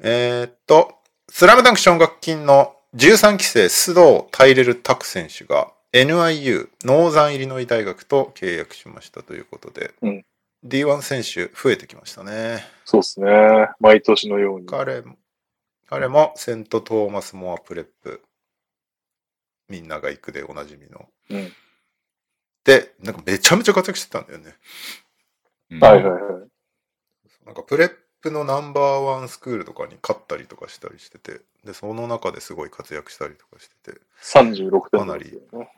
えーっと、スラムダンク奨学金の13期生須藤タイレル拓選手が NIU ノーザンイリノイ大学と契約しましたということで、うん D1 選手増えてきましたね。そうですね。毎年のように。彼も、彼もセント・トーマス・モア・プレップ、みんなが行くでおなじみの。うんで、なんかめちゃめちゃ活躍してたんだよね。うんはいはいはい。なんかプレップのナンバーワンスクールとかに勝ったりとかしたりしてて、で、その中ですごい活躍したりとかしてて、36点なんですよね。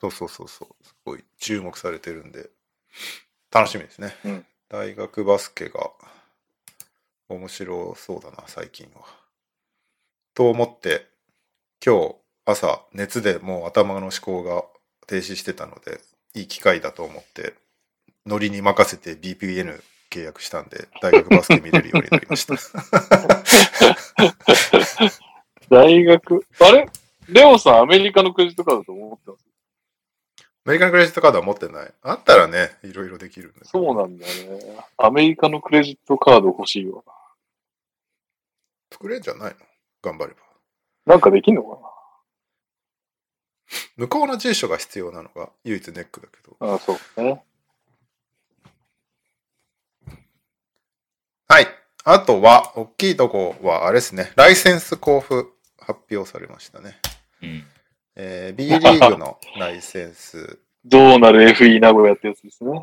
そうそうそうそう、すごい注目されてるんで、楽しみですね。うん大学バスケが面白そうだな、最近は。と思って、今日朝熱でもう頭の思考が停止してたので、いい機会だと思って、ノリに任せて BPN 契約したんで、大学バスケ見れるようになりました。大学、あれ？レオさんアメリカのクレジットカードと思ってます？アメリカンクレジットカードは持ってない。あったらね、いろいろできるんだそうなんだよね。アメリカのクレジットカード欲しいわ。作れんじゃないの？頑張れば。なんかできんのか向こうの住所が必要なのが唯一ネックだけど。なあそうね。はい。あとは、大きいとこは、あれですね。ライセンス交付発表されましたね。うん。えー B リーグのライセンス。どうなる FE 名古屋ってやつですね。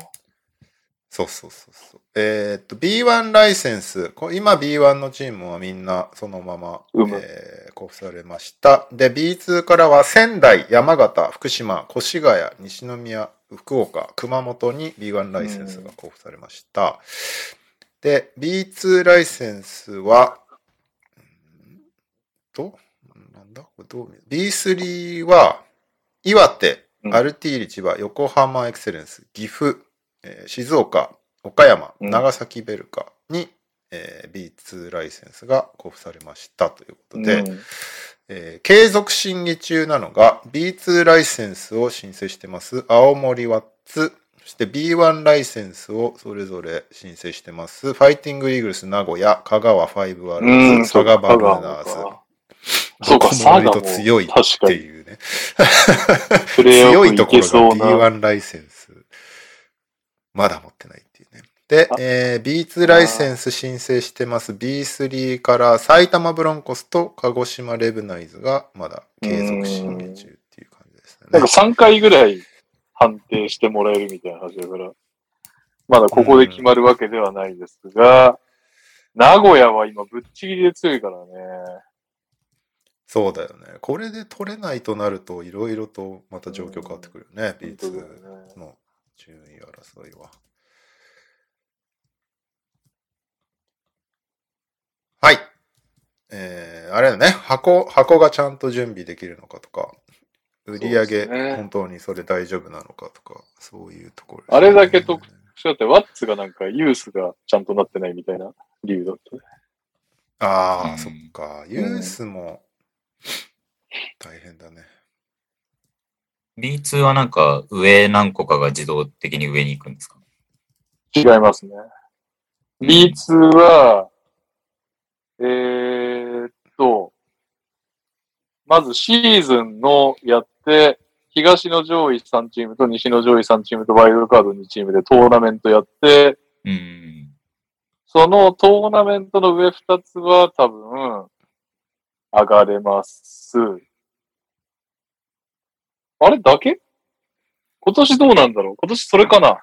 そうそうそうそう。えーっと、B1 ライセンス。こ今 B1 のチームはみんなそのまま、うむえー交付されました。で、B2 からは仙台、山形、福島、越谷、西宮、福岡、熊本に B1 ライセンスが交付されました。で、B2 ライセンスは、うんと、なんだ？これどう見る ?B3 は、岩手、うんアルティーリ千葉、横浜エクセレンス、岐阜、えー静岡、岡山、うん長崎ベルカに、えー B2 ライセンスが交付されましたということで、うん。えー継続審議中なのが B2 ライセンスを申請してます青森ワッツそして B1 ライセンスをそれぞれ申請してますファイティングイーグルス名古屋香川ファイブワールうん、ド佐賀バルーナーズ。そうか、割と強いっ。ていうね。強いところがけそうな。B1 ライセンス。まだ持ってないであ、えー B2 ライセンス申請してます B3 から埼玉ブロンコスと鹿児島レブナイズがまだ継続審議中っていう感じですね。なんか3回ぐらい判定してもらえるみたいな話だから、まだここで決まるわけではないですが、名古屋は今ぶっちぎりで強いからね。そうだよね。これで取れないとなると、いろいろとまた状況変わってくるよね、本当だよ B2 ねの順位争いは。はい。えー、あれだね、箱、箱がちゃんと準備できるのかとか、売り上げ、本当にそれ大丈夫なのかとか、そういうところ、あれだけ特だってワッツがなんかユースがちゃんとなってないみたいな理由だったね。ああ、うんそっか。ユースも大変だね。B2 はなんか上何個かが自動的に上に行くんですか？違いますね。B2 は、えーまずシーズンのやって、東の上位3チームと西の上位3チームとワイルドカード2チームでトーナメントやって、うん。そのトーナメントの上2つは多分、上がれます。あれだけ？今年どうなんだろう？今年それかな？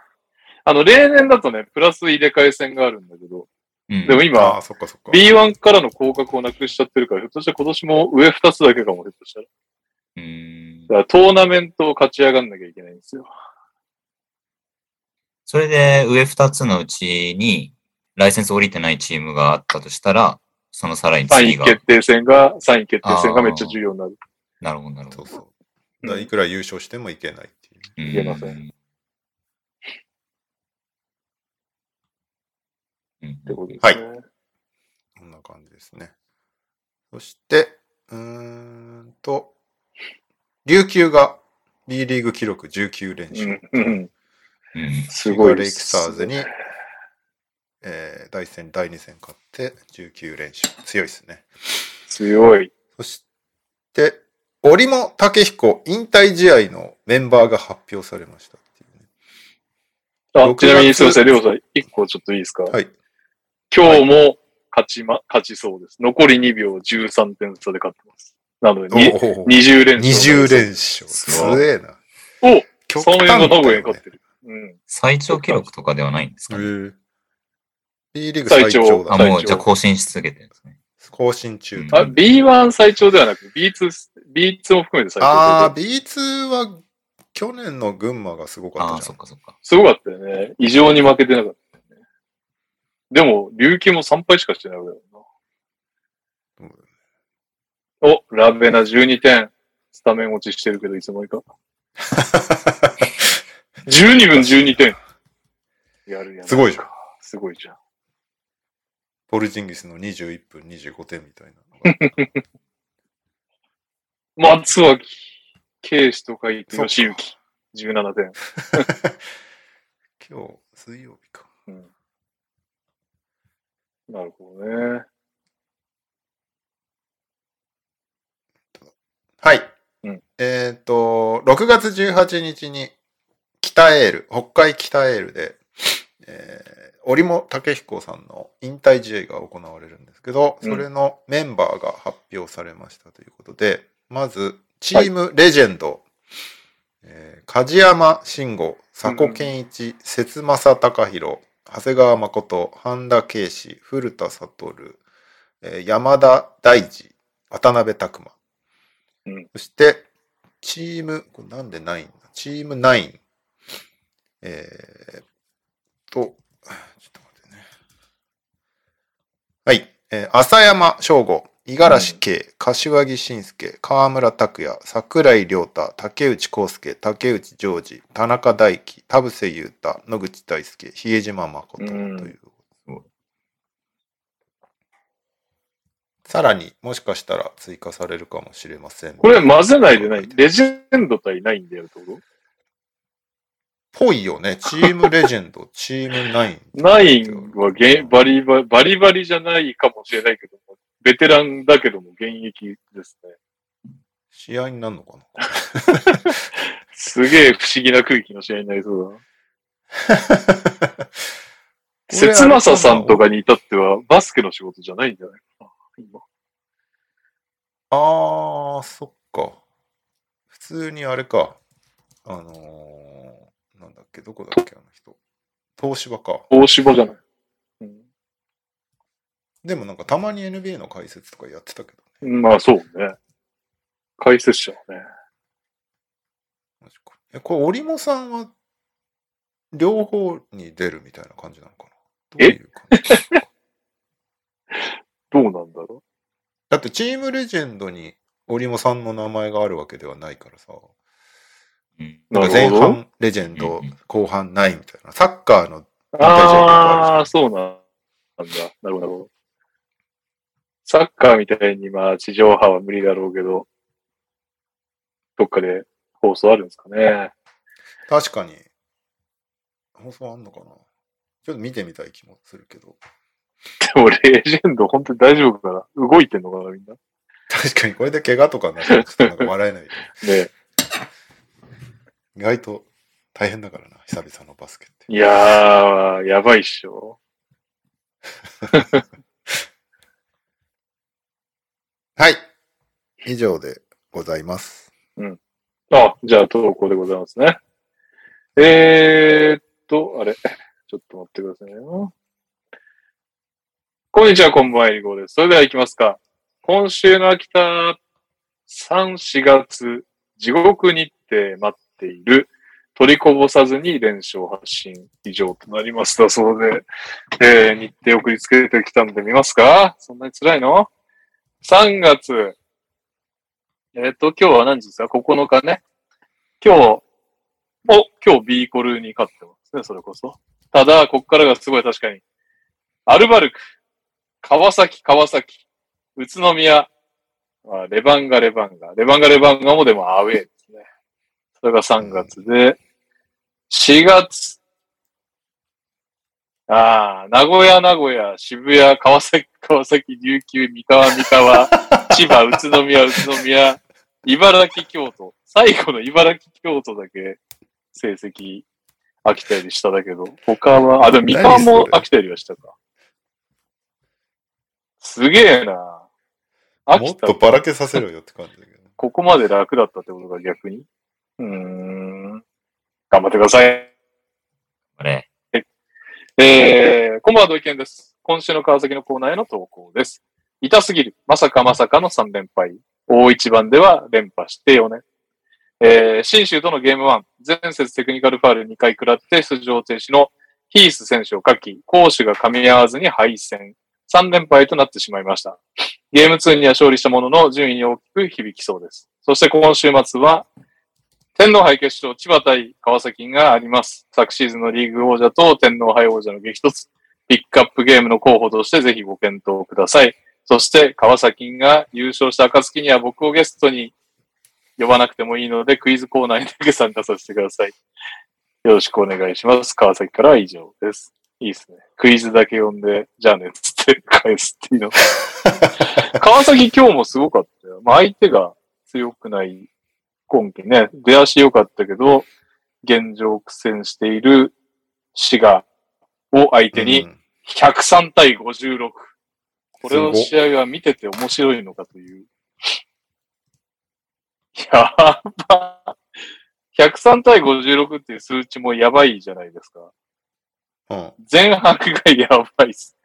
あの、例年だとね、プラス入れ替え戦があるんだけど、うん、でも今ああ、そっかそっか。B1 からの降格をなくしちゃってるから、ひょっとして今年も上2つだけかも、ひょっとしたら。うんだからトーナメントを勝ち上がんなきゃいけないんですよ。それで上2つのうちにライセンス降りてないチームがあったとしたら、そのさらに3次が。位決定戦が、3位決定戦がめっちゃ重要になる。なるほど、なるほど。そうそう。だからいくら優勝してもいけないっていう。うんいけませんうんってことですね。こんな感じですね。そして、うーんと、琉球が B リーグ記録19連勝。うんうんうんすごいレイクです。スターズに、えー、第1戦、第2戦勝って19連勝。強いですね。強い。そして、折茂武彦引退試合のメンバーが発表されました。あ、6ちなみに月すいません、りょうさん、一個ちょっといいですか？はい。今日も勝ちま、勝ちそうです。残り2秒13点差で勝ってます。なので、におお20連勝。20連勝。すげえな。お極その辺が名古屋にだよね勝ってる。うん。最長記録とかではないんですか、ね、B リーグ最長だあ、ね。もうじゃあ更新し続けてるんですね。更新中。うんあ、B1 最長ではなく、B2、B2 も含めて最長ああ、で。B2 は去年の群馬がすごかああ、ったじゃん。そっかそっか。すごかったよね。異常に負けてなかった。でも、琉球も3敗しかしてないわけだうんよな。お、ラベナ12点。スタメン落ちしてるけど、いつもいか。12分12点。やるやん。すごいじゃん。すごいじゃん。ポルジンギスの21分25点みたいな。松脇、ケイシと書いて、吉行、17点。今日、水曜日か。うん。なるほどね。はい。うんえっ、と、6月18日に、北エール、北海北エールで、えー、折茂武彦さんの引退試合が行われるんですけど、うんそれのメンバーが発表されましたということで、まず、チームレジェンド、えー梶山慎吾、佐古健一、節政隆弘、長谷川誠、半田圭司、古田悟、えー山田大二、渡辺拓馬。うんそして、チーム、これなんでないんだ？チーム9。えー、と、ちょっと待ってね。はい。えー浅山翔吾、五十嵐圭、柏木慎介、河村拓也、桜井亮太、竹内康介、竹内ジョージ、田中大輝、田臥勇太、野口大輔、比江島誠とうんいう。さらにもしかしたら追加されるかもしれません。これ混ぜないでない？レジェンド対ないんだよってこぽいよね。チームレジェンド、チームナイン。とナインはゲバリバリ、バリバリじゃないかもしれないけども、ベテランだけども現役ですね。試合になるのかな？すげえ不思議な空気の試合になりそうだな。節政さんとかに至ってはバスケの仕事じゃないんじゃないかな。今あー、そっか。普通にあれか。あのー、なんだっけ、どこだっけ、あの人。東芝か。東芝じゃない。うんでもなんかたまに NBA の解説とかやってたけどね。まあそうね。解説者はね。マジかえ、これ、織茂さんは、両方に出るみたいな感じなのかな？どういう感じ どうなんだろだってチームレジェンドに織茂さんの名前があるわけではないからさ。うんう。なんか前。半レジェンド後半ないみたいな。サッカーの、ああ、そうなんだ。なるほどなるほど。サッカーみたいにまあ地上波は無理だろうけど、どっかで放送あるんですかね。確かに、放送あんのかな？ちょっと見てみたい気もするけど。でもレジェンド本当に大丈夫かな？動いてんのかなみんな？確かにこれで怪我とかになったらちょっとなんか笑えない。ね意外と大変だからな、久々のバスケって。いやー、やばいっしょ。はい。以上でございます。うんあ、じゃあ投稿でございますね。えーっと、あれ、ちょっと待ってくださいよ。こんにちは、こんばんは、えりごーです。それでは行きますか。今週の秋田3、4月、地獄日程待っている、取りこぼさずに連勝発信以上となりますだそうで、えー、日程送りつけてきたんで見ますか？そんなに辛いの？?3 月、えっ、と、今日は何時ですか ?9 日ね。今日、お、今日 B コルに勝ってますね、それこそ。ただ、こっからがすごい確かに。アルバルク、川崎、川崎、宇都宮、レバンガ、レバンガ。レバンガ、レバンガもでもアウェーですね。それが3月で、4月、ああ、名古屋、名古屋、渋谷、川崎、川崎、琉球、三河、三河、千葉、宇都宮、宇都宮、茨城、京都。最後の茨城、京都だけ成績飽きたりしただけど、他は、あ、でも三河も飽きたりはしたか。すげえな。もっと。ばらけさせろよって感じだけど。ここまで楽だったってことが逆に？うーん。頑張ってください。あれ。えー、こんばんは、土井健です。今週の川崎のコーナーへの投稿です。痛すぎる。まさかまさかの3連敗。大一番では連覇してよね。えー、新州とのゲーム1、前節テクニカルファール2回食らって出場停止のヒース選手を書き、攻守が噛み合わずに敗戦。3連敗となってしまいました。ゲーム2には勝利したものの順位に大きく響きそうです。そして今週末は、天皇杯決勝、千葉対川崎があります。昨シーズンのリーグ王者と天皇杯王者の激突。ピックアップゲームの候補としてぜひご検討ください。そして川崎が優勝した暁には僕をゲストに呼ばなくてもいいのでクイズコーナーにだけ参加させてください。よろしくお願いします。川崎からは以上です。いいですね。クイズだけ読んで、じゃあね、つって返すっていうの。川崎今日もすごかったよ。まあ相手が強くない今季ね、出足良かったけど、現状苦戦している滋賀を相手にうん103対56。これの試合は見てて面白いのかという。やば。103対56っていう数値もやばいじゃないですか。うん。前半がやばいです。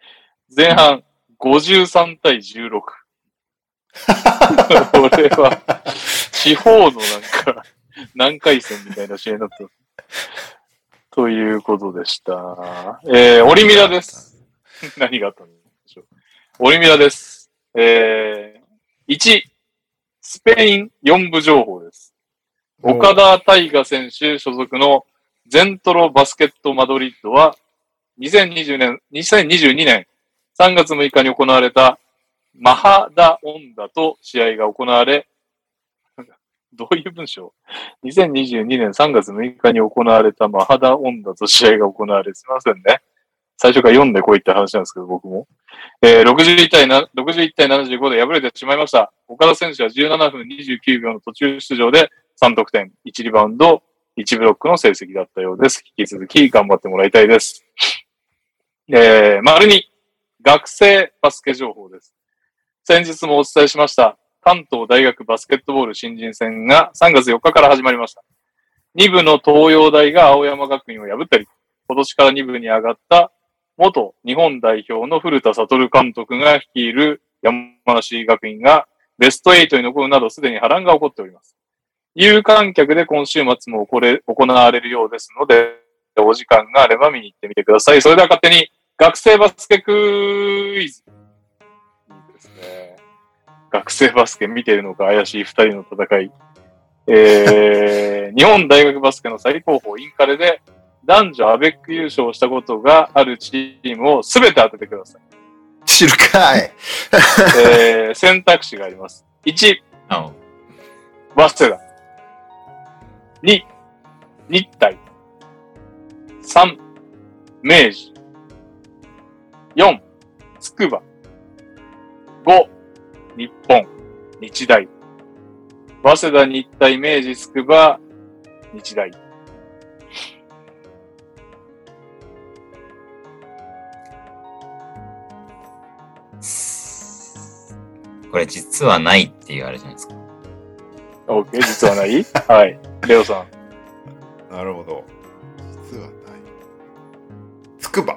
前半53対16。これは、地方のなんか、何回戦みたいな試合になった。ということでした。えー、オリミラです。何があったんでしょう。オリミラです。えー、1、スペイン4部情報です。岡田大河選手所属のゼントロバスケットマドリッドは、2020年、2022年3月6日に行われたマハダオンダと試合が行われ、どういう文章 ?2022 年3月6日に行われたマハダオンダと試合が行われ、すみませんね。最初から読んでこいって話なんですけど、僕も。えー、61対な61対75で敗れてしまいました。岡田選手は17分29秒の途中出場で3得点、1リバウンド、1ブロックの成績だったようです。引き続き頑張ってもらいたいです。えー、丸に、学生バスケ情報です。先日もお伝えしました、関東大学バスケットボール新人戦が3月4日から始まりました。2部の東洋大が青山学院を破ったり、今年から2部に上がった元日本代表の古田悟監督が率いる山梨学院がベスト8に残るなどすでに波乱が起こっております。有観客で今週末も行れ行われるようですので、お時間があれば見に行ってみてください。それでは勝手に学生バスケクイズ。ですね。学生バスケ見ているのか怪しい二人の戦い。えー、日本大学バスケの最高峰インカレで男女アベック優勝したことがあるチームをすべて当ててください。知るかい。えー、選択肢があります。1、あ早稲田。2、日体。3、明治。4、筑波。5、日本。日大。早稲田、日体、明治、筑波、日大。これ実はないっていうあれじゃないですか。OK、実はない？はい。レオさん。なるほど。実はない。つくば。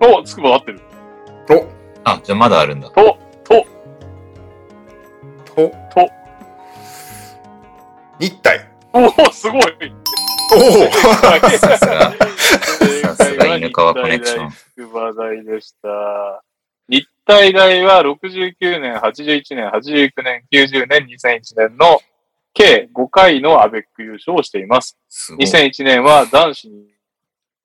お、筑波合ってる。おあ、じゃあまだあるんだ。と、と、と、と。日体。おお、すごい。おお さすが。正さすが犬川コネクション。筑波大でした。日体大は69年、81年、89年、90年、2001年の計5回のアベック優勝をしてい。ます。すごい。2001年は男子に、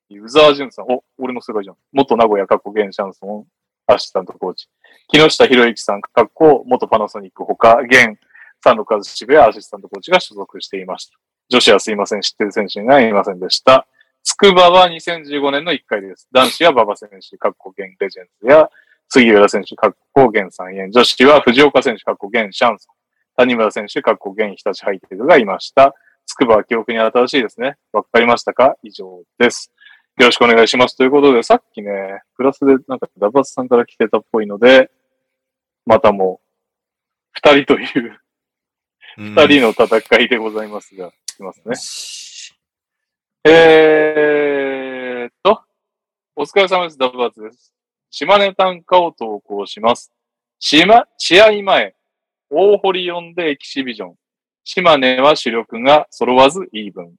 湯沢淳さん、お、俺の世界じゃん。元名古屋過去現シャンソンアシスタントコーチ。木下博之さん、過去元パナソニックほか、現三野和志部屋アシスタントコーチが所属していました。女子はすいません、知ってる選手がいませんでした。筑波は2015年の1回です。男子は馬場選手、過去現レジェンズや杉浦選手、過去現三円。女子は藤岡選手、過去現シャンソン。谷村選手、過去現日立ハイテクがいました。筑波は記憶に新しいですね。わかりましたか？以上です。よろしくお願いします。ということで、さっきね、プラスでなんかダバスさんから来てたっぽいので、またもう、二人という、二人の戦いでございますが、いきますね。えーっと、お疲れ様です。ダブバツです。島根短歌を投稿します。島、試合前、大堀呼んでエキシビジョン。島根は主力が揃わずイーブン。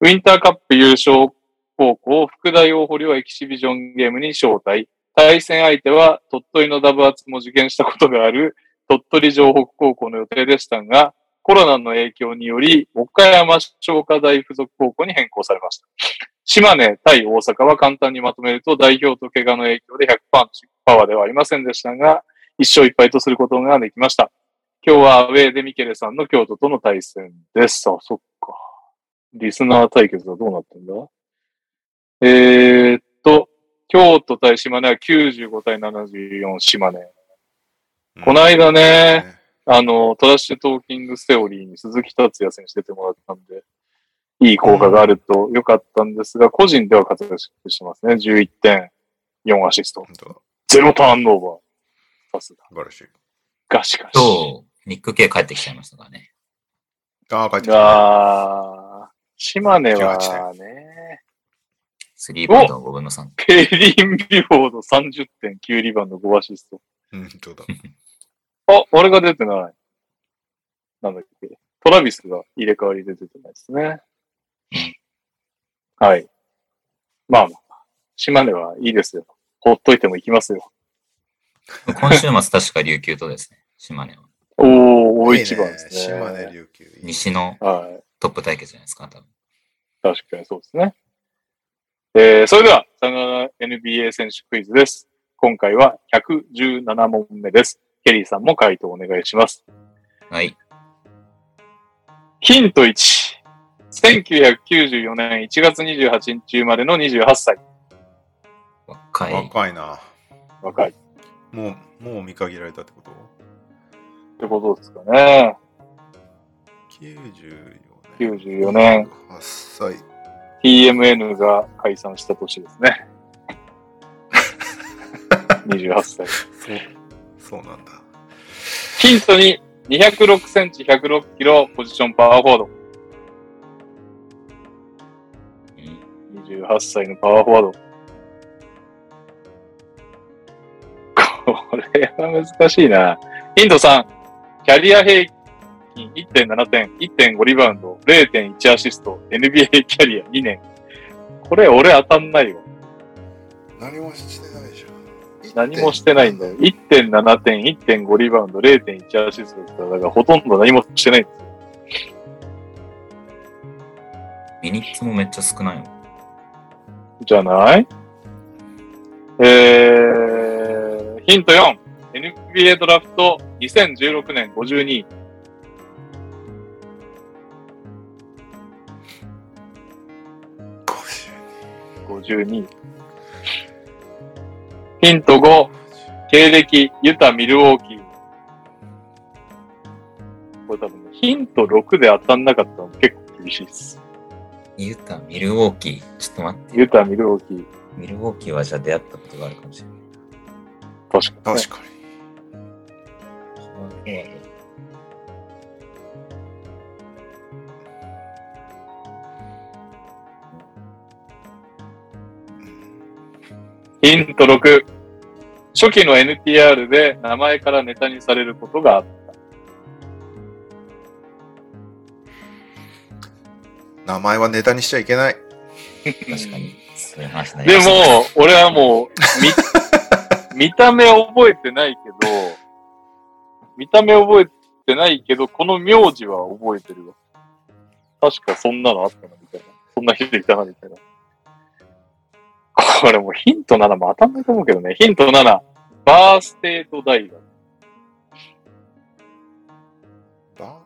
ウィンターカップ優勝高校、福大大堀をエキシビジョンゲームに招待。対戦相手は鳥取のダブアツも受験したことがある鳥取城北高校の予定でしたが、コロナの影響により、岡山商科大附属高校に変更されました。島根対大阪は簡単にまとめると、代表と怪我の影響で100%パワーではありませんでしたが、一勝一敗とすることができました。今日はアウェーでミケレさんの京都との対戦です。あ、そっか。リスナー対決はどうなってんだえー、っと、京都対島根は95対74島根。この間ね、あの、トラッシュトーキングセオリーに鈴木達也選手出てもらったんで、いい効果があると良かったんですが、個人では活躍してますね。11点、4アシスト。ゼロターンオーバー。さすが。素晴らしい。ガシガシ。今日、ニック系帰ってきちゃいましたからね。ああ、帰ってきた。あー島根はね、スリーバウンド5分の3。ペリンビボード30.9リバウンド5アシスト。うん、だ。あ、あれが出てない。なんだっけ。トラビスが入れ替わりで出てないですね。はい。まあまあ、島根はいいですよ。ほっといても行きますよ。今週末確か琉球とですね、島根は。おー、大いい一番ですね。島根、琉球。いい西のはい。トップ対決じゃないですか、多分。確かにそうですね。えー、それでは、さよなら NBA 選手クイズです。今回は117問目です。ケリーさんも回答お願いします。はい。ヒント1。1994年1月28日生まれの28歳。若い。若いな。若い。っもう、もう見限られたってこと？てことですかね。?94 94年、8歳。TMN が解散した年ですね。28歳。そう、そうなんだ。ヒント2。206センチ106キロ、ポジションパワーフォワード。うん28歳のパワーフォワード。これは難しいな。ヒント3。キャリア平均1.7点、1.5リバウンド、0.1アシスト、NBA キャリア2年。これ俺当たんないわ。何もしてないじゃん。何もしてないんだよ。1.7点、1.5リバウンド、0.1アシストだったら、だからほとんど何もしてないんですよ。ミニッツもめっちゃ少ないの。じゃない？えー、ヒント4。NBA ドラフト2016年52位。52位。ヒント5。経歴、ユタ・ミルウォーキー。これ多分ね、ヒント6で当たんなかったの結構厳しいです。ユタ、ミルウォーキー。ちょっと待って。ユタ・ミルウォーキー。ミルウォーキーはじゃあ出会ったことがあるかもしれない。確かに、ね。確かに。ヒント6。初期の NTR で名前からネタにされることがあった。名前はネタにしちゃいけない。確かに。そういう話になりでも、俺はもう、み、見た目覚えてないけど、見た目覚えてないけど、この名字は覚えてるわ。確かそんなのあったな、みたいな。そんな人いたな、みたいな。これもうヒント7も当たんないと思うけどね。ヒント7。バーステート大学。バ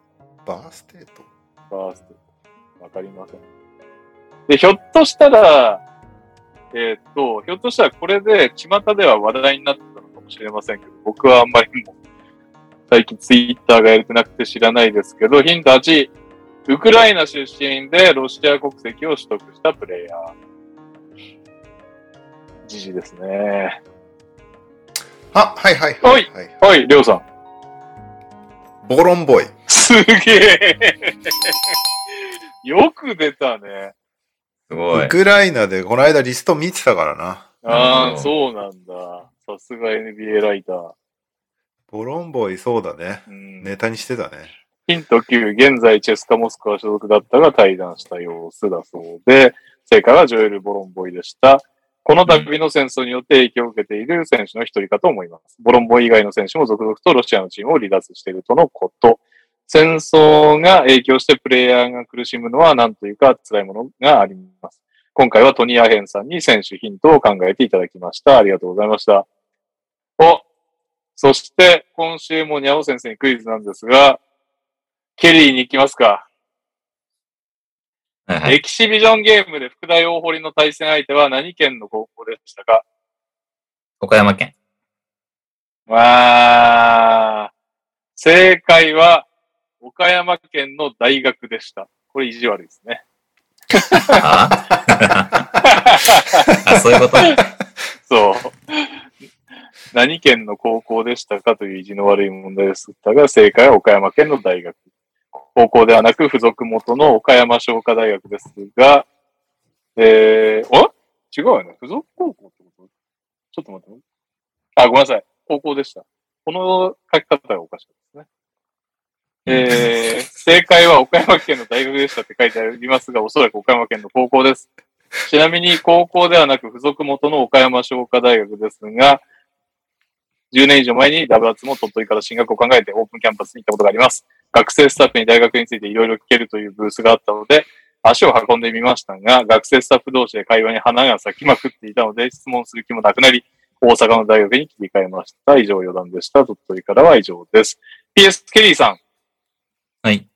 バーステート？バーステート。わかりません。で、ひょっとしたら、えーっと、ひょっとしたらこれで、巷では話題になってたのかもしれませんけど、僕はあんまりもう、最近ツイッターがやれてなくて知らないですけど、ヒント8、ウクライナ出身でロシア国籍を取得したプレイヤー。時事ですね。あ、はいはいおはいい、はい。はい、りょうさん。ボロンボイ。すげえ よく出たね。すごいウ。クライナでこの間リスト見てたからな。ああ、そうなんだ。さすが NBA ライター。ボロンボイそうだね。うんネタにしてたね。ヒント9、現在チェスカモスクワ所属だったが対談した様子だそうで、正解はジョエル・ボロンボイでした。この度の戦争によって影響を受けている選手の一人かと思います。ボロンボ以外の選手も続々とロシアのチームを離脱しているとのこと。戦争が影響してプレイヤーが苦しむのは何というか辛いものがあります。今回はトニー・アヘンさんに選手ヒントを考えていただきました。ありがとうございました。お、そして今週もニャオ先生にクイズなんですが、ケリーに行きますか。エキシビジョンゲームで福田大堀の対戦相手は何県の高校でしたか？岡山県。まあ、正解は岡山県の大学でした。これ意地悪いですね。あ あ、そういうこと？そう。何県の高校でしたかという意地の悪い問題でしたが、正解は岡山県の大学。高校ではなく付属元の岡山商科大学ですが、えー、あ違うよね。付属高校ってこと？ちょっと待って。あ、ごめんなさい。高校でした。この書き方がおかしかったですね。えー、正解は岡山県の大学でしたって書いてありますが、おそらく岡山県の高校です。ちなみに高校ではなく付属元の岡山商科大学ですが、10年以上前にダブアツも鳥取から進学を考えてオープンキャンパスに行ったことがあります。学生スタッフに大学についていろいろ聞けるというブースがあったので、足を運んでみましたが、学生スタッフ同士で会話に花が咲きまくっていたので、質問する気もなくなり、大阪の大学に切り替えました。以上余談でした。鳥取からは以上です。PS ケリーさん、はい。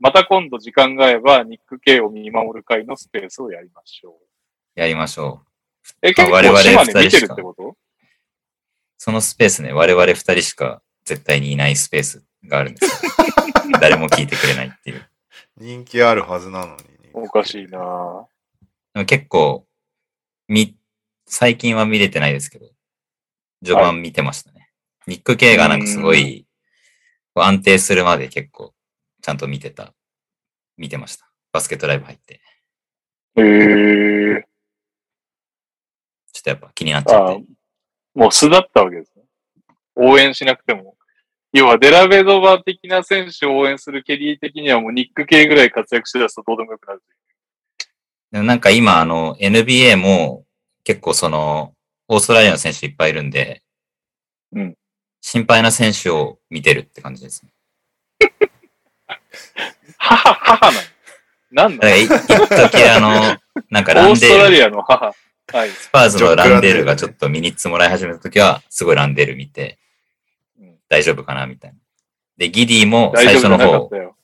また今度時間が合えば、ニック K を見守る会のスペースをやりましょう。やりましょう。え、結構島根見てるってこと？そのスペースね、我々二人しか絶対にいないスペースがあるんですよ。誰も聞いてくれないっていう。人気あるはずなのに。おかしいな結構、み、最近は見れてないですけど、序盤見てましたね。ニック系がなんかすごい、安定するまで結構、ちゃんと見てた、見てました。バスケットライブ入って。へえちょっとやっぱ気になっちゃあって。もう素だったわけですね。応援しなくても。要はデラベドバ的な選手を応援するケリー的にはもうニック系ぐらい活躍して出すとどうでもよくなる。でもなんか今、あの、NBA も結構その、オーストラリアの選手いっぱいいるんで、うん。心配な選手を見てるって感じですね。母、母なの？なんだ？一時あの、なんかラオーンデール、ストラリアの母。はい。スパーズのランデールがちょっとミニッツもらい始めた時は、すごいランデール見てうん、大丈夫かなみたいな。で、ギディも最初の方なかった、よ。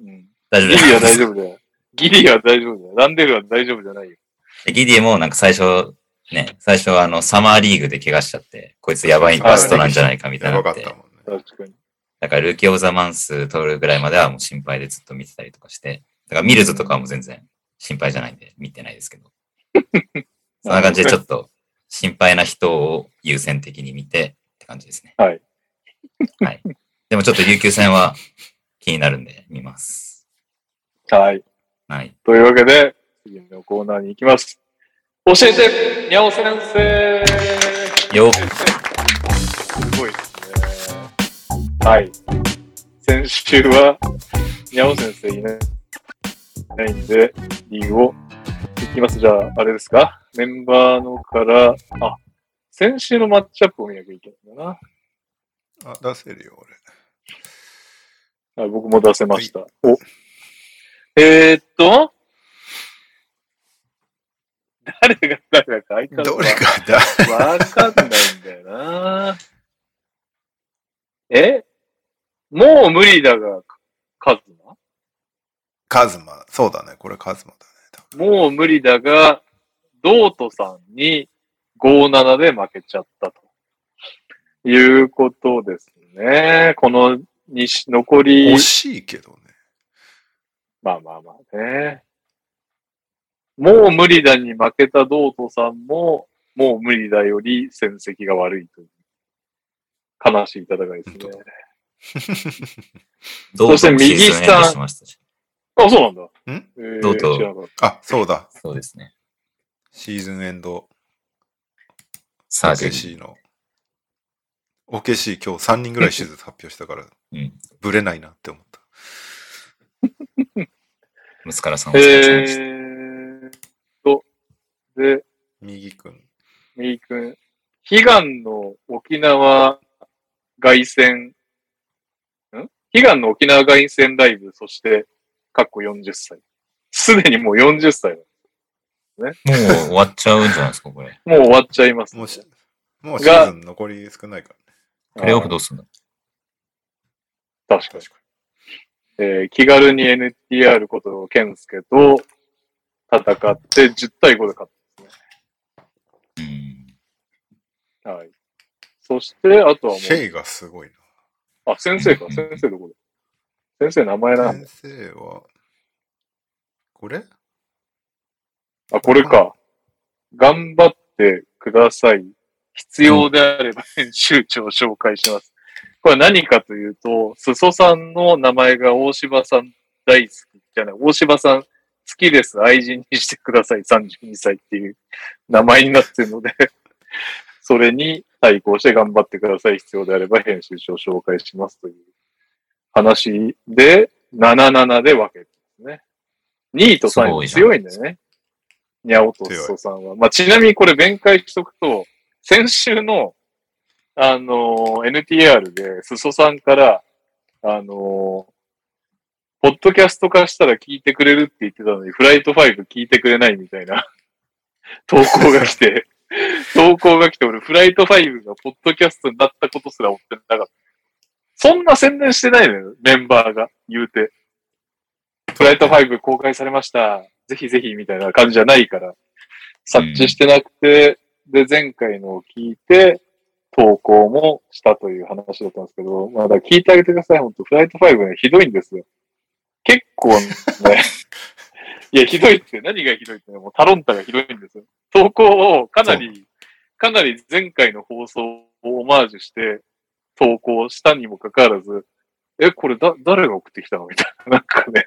うん。大丈夫ギリは大夫。丈夫だよ。ギリは大丈夫だよ。ランデルは大丈夫じゃないよ。でギディもなんか最初、ね、最初はあの、サマーリーグで怪我しちゃって、こいつやばいバストなんじゃないかみたいなってばかったもんね。確かに。だからルーキーオブザマンス取るぐらいまではもう心配でずっと見てたりとかして、だからミルズとかはもう全然心配じゃないんで見てないですけど。そんな感じでちょっと心配な人を優先的に見てって感じですね。はい。はい。でもちょっと琉球戦は気になるんで見ます。はい。はい。というわけで、次のコーナーに行きます。教えて、にゃお先生よすごいですね。はい。先週は、にゃお先生いないいないんで、理由をいきます。じゃあ、あれですか？メンバーのから、あ、先週のマッチアップを見なきゃいけないんだな。あ、出せるよ、俺。はい、僕も出せました。お。えー、っと、誰が誰だか相変わらずどれがだ、わかんないんだよな。え？もう無理だが、カズマ？カズマ。そうだね。これカズマだね。もう無理だが、ドートさんに5-7で負けちゃったと。いうことですね。このにし残り惜、しいけどね。まあまあまあね。もう無理だに負けたドートさんも、もう無理だより戦績が悪いという。悲しい戦いですね。どうぞそして右シーズンエンド下しましたし。あ、そうなんだ。ん？えードート知らなかったあ、そうだ。そうですね。シーズンエンド、サージェリ OKC の。OKC 今日3人ぐらい手術発表したから、ー。うん。ブレないなって思った。息子らさんお疲れ様えでした。ーと、で、右くん。右くん、悲願の沖縄凱旋、ん？悲願の沖縄凱旋ライブ、そして、かっこ40歳。すでにもう40歳だ。もう終わっちゃうんじゃないですか、これ。もう終わっちゃいます、もうし、もうシーズン残り少ないからね。プレイオフどうすんだ確かに。えー気軽に NTR こと健介と戦って10対5で勝ったんですうん。ね。はい。そして、あとはもシェイがすごいう、あ、先生か、うん先生どこだ？先生名前な。なんだ。先生は、これ？あ、これか。頑張ってください。必要であれば編集長を紹介します。これは何かというと、裾さんの名前が大柴さん大好きじゃない、大柴さん好きです。愛人にしてください。32歳っていう名前になってるので、それに対抗して頑張ってください。必要であれば編集長を紹介しますという話で、77で分けてますね。2位と3位強いんだよね。にゃおとすそさんは。まあ、ちなみにこれ弁解しとくと、先週のあの、NTR で、裾さんから、あの、ポッドキャスト化したら聞いてくれるって言ってたのに、フライト5聞いてくれないみたいな 投稿が来て、投稿が来て、俺、フライト5がポッドキャストになったことすら追ってなかった。そんな宣伝してないのよ、メンバーが、言うて。フライト5公開されました。ぜひぜひ、みたいな感じじゃないから、察知してなくて、で、前回のを聞いて、投稿もしたという話だったんですけど、まあ、だ聞いてあげてください、本当フライト5ね、ひどいんですよ。結構ね、いや、ひどいって、何がひどいってね、もうタロンタがひどいんですよ。投稿をかなり、かなり前回の放送をオマージュして投稿したにもかかわらず、え、これだ、誰が送ってきたのみたいな。なんかね、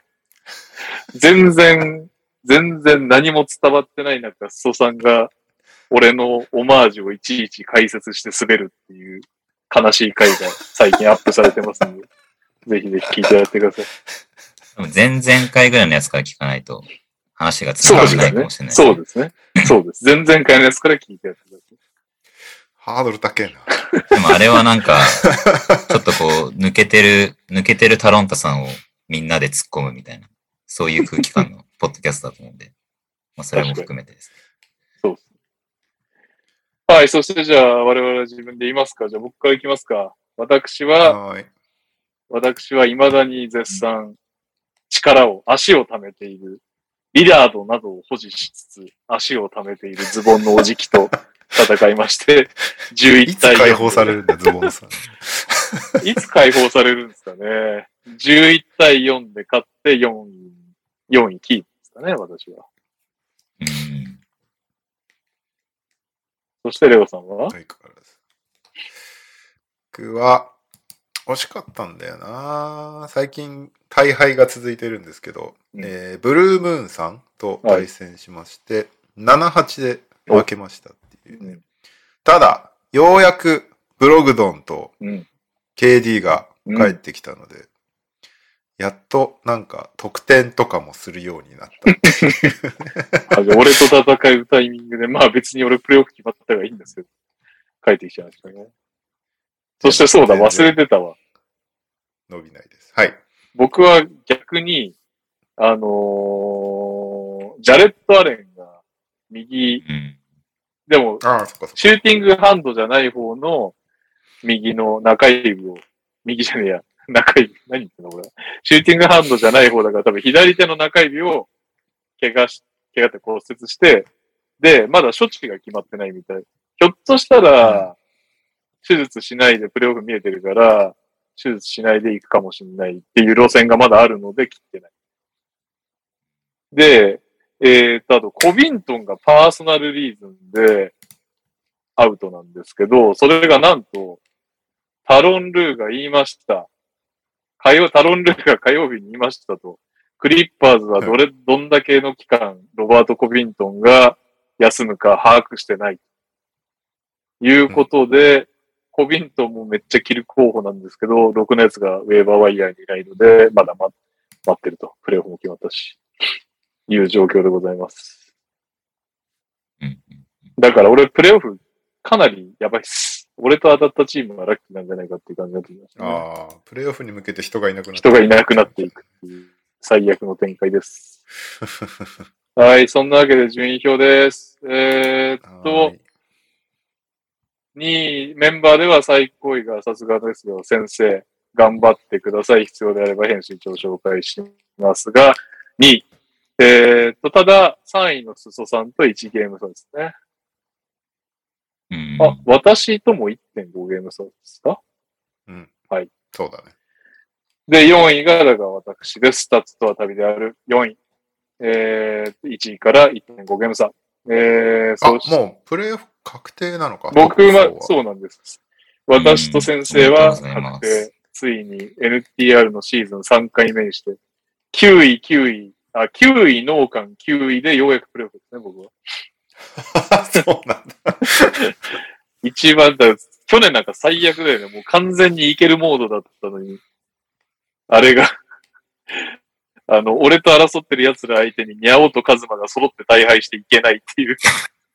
全然、全然何も伝わってない中、すそさんが、俺のオマージュをいちいち解説して滑るっていう悲しい回が最近アップされてますんで、ぜひぜひ聞いてやってください。でも前々回ぐらいのやつから聞かないと話が伝わらないかもしれない。そうですね。そうです。前々回のやつから聞いてやってください。ハードル高えな。でもあれはなんか、ちょっとこう、抜けてる、抜けてるタロンタさんをみんなで突っ込むみたいな、そういう空気感のポッドキャストだと思うんで、まあそれも含めてです。そうです。はい、そしてじゃあ我々は自分で言いますか？じゃあ僕からいきますか。私は、はーい。私は未だに絶賛力を、足を溜めている、リラードなどを保持しつつ、足を溜めているズボンのおじきと戦いまして、い11つ対4。解放されるんだ、ズボンさん。いつ解放されるんですかね？11対4で勝って4位、4位キープですかね、私は。うん。そしてレオさんは？相変わらず僕は、惜しかったんだよな。最近、大敗が続いてるんですけど、うん。えーブルームーンさんと対戦しまして、7-8で負けましたっていう。ね。うん。ただ、ようやくブログドンとうん。KD が帰ってきたので、やっとなんか得点とかもするようになった。あじゃあ俺と戦うタイミングで、まあ別に俺プレイオフ決まったがいいんですけど、帰ってきちゃいましたね。そしてそうだ、忘れてたわ。伸びないです。はい。僕は逆に、あのージャレット・アレンが右、うん。でも。シューティングハンドじゃない方の右の中指を、右じゃねえや、中指、何言ってんのこれ。シューティングハンドじゃない方だから多分左手の中指を怪我し、怪我って骨折して、で、まだ処置が決まってないみたい。ひょっとしたら、手術しないでプレイオフ見えてるから、手術しないで行くかもしれないっていう路線がまだあるので切ってない。で、えー、と、あと、コビントンがパーソナルリーズンでアウトなんですけど、それがなんと、タロンルーが言いました。火曜、タロンルーが火曜日に言いましたと。クリッパーズはどれ、どんだけの期間、ロバート・コビントンが休むか把握してない。いうことで、コビントンもめっちゃキル候補なんですけど、ろくなやつがウェーバーワイヤーにいないので、まだ待待ってると。プレイオフも決まったし。いう状況でございます。うん。だから俺、プレイオフかなりやばいっす。俺と当たったチームがラッキーなんじゃないかっていう感じになってきましたね。ああ、プレイオフに向けて人がいなくなった。人がいなくなっていくっていう最悪の展開です。はい、そんなわけで順位表です。えー、っはとい、2位、メンバーでは最高位がさすがですよ。先生、頑張ってください。必要であれば編集長を紹介しますが、2位。えー、っと、ただ、3位の裾さんと1ゲーム差ですね。うん。あ、私とも1.5ゲーム差ですか？うん。はい。そうだね。で、4位が、だから私です。スタッツとは旅である4位。えー、1位から1.5ゲーム差。えー、あ、そして、もうプレイオフ確定なのか？僕はうそうなんです。私と先生は確す定、ついに NTR のシーズン3回目にして、9位、9位、あ、9位農館、9位でようやくプレイオフですね、僕は。そうなんだ。一番だ、去年なんか最悪だよね。もう完全にいけるモードだったのに、あれが、あの、俺と争ってる奴ら相手に、ニャオとカズマが揃って大敗していけないっていう、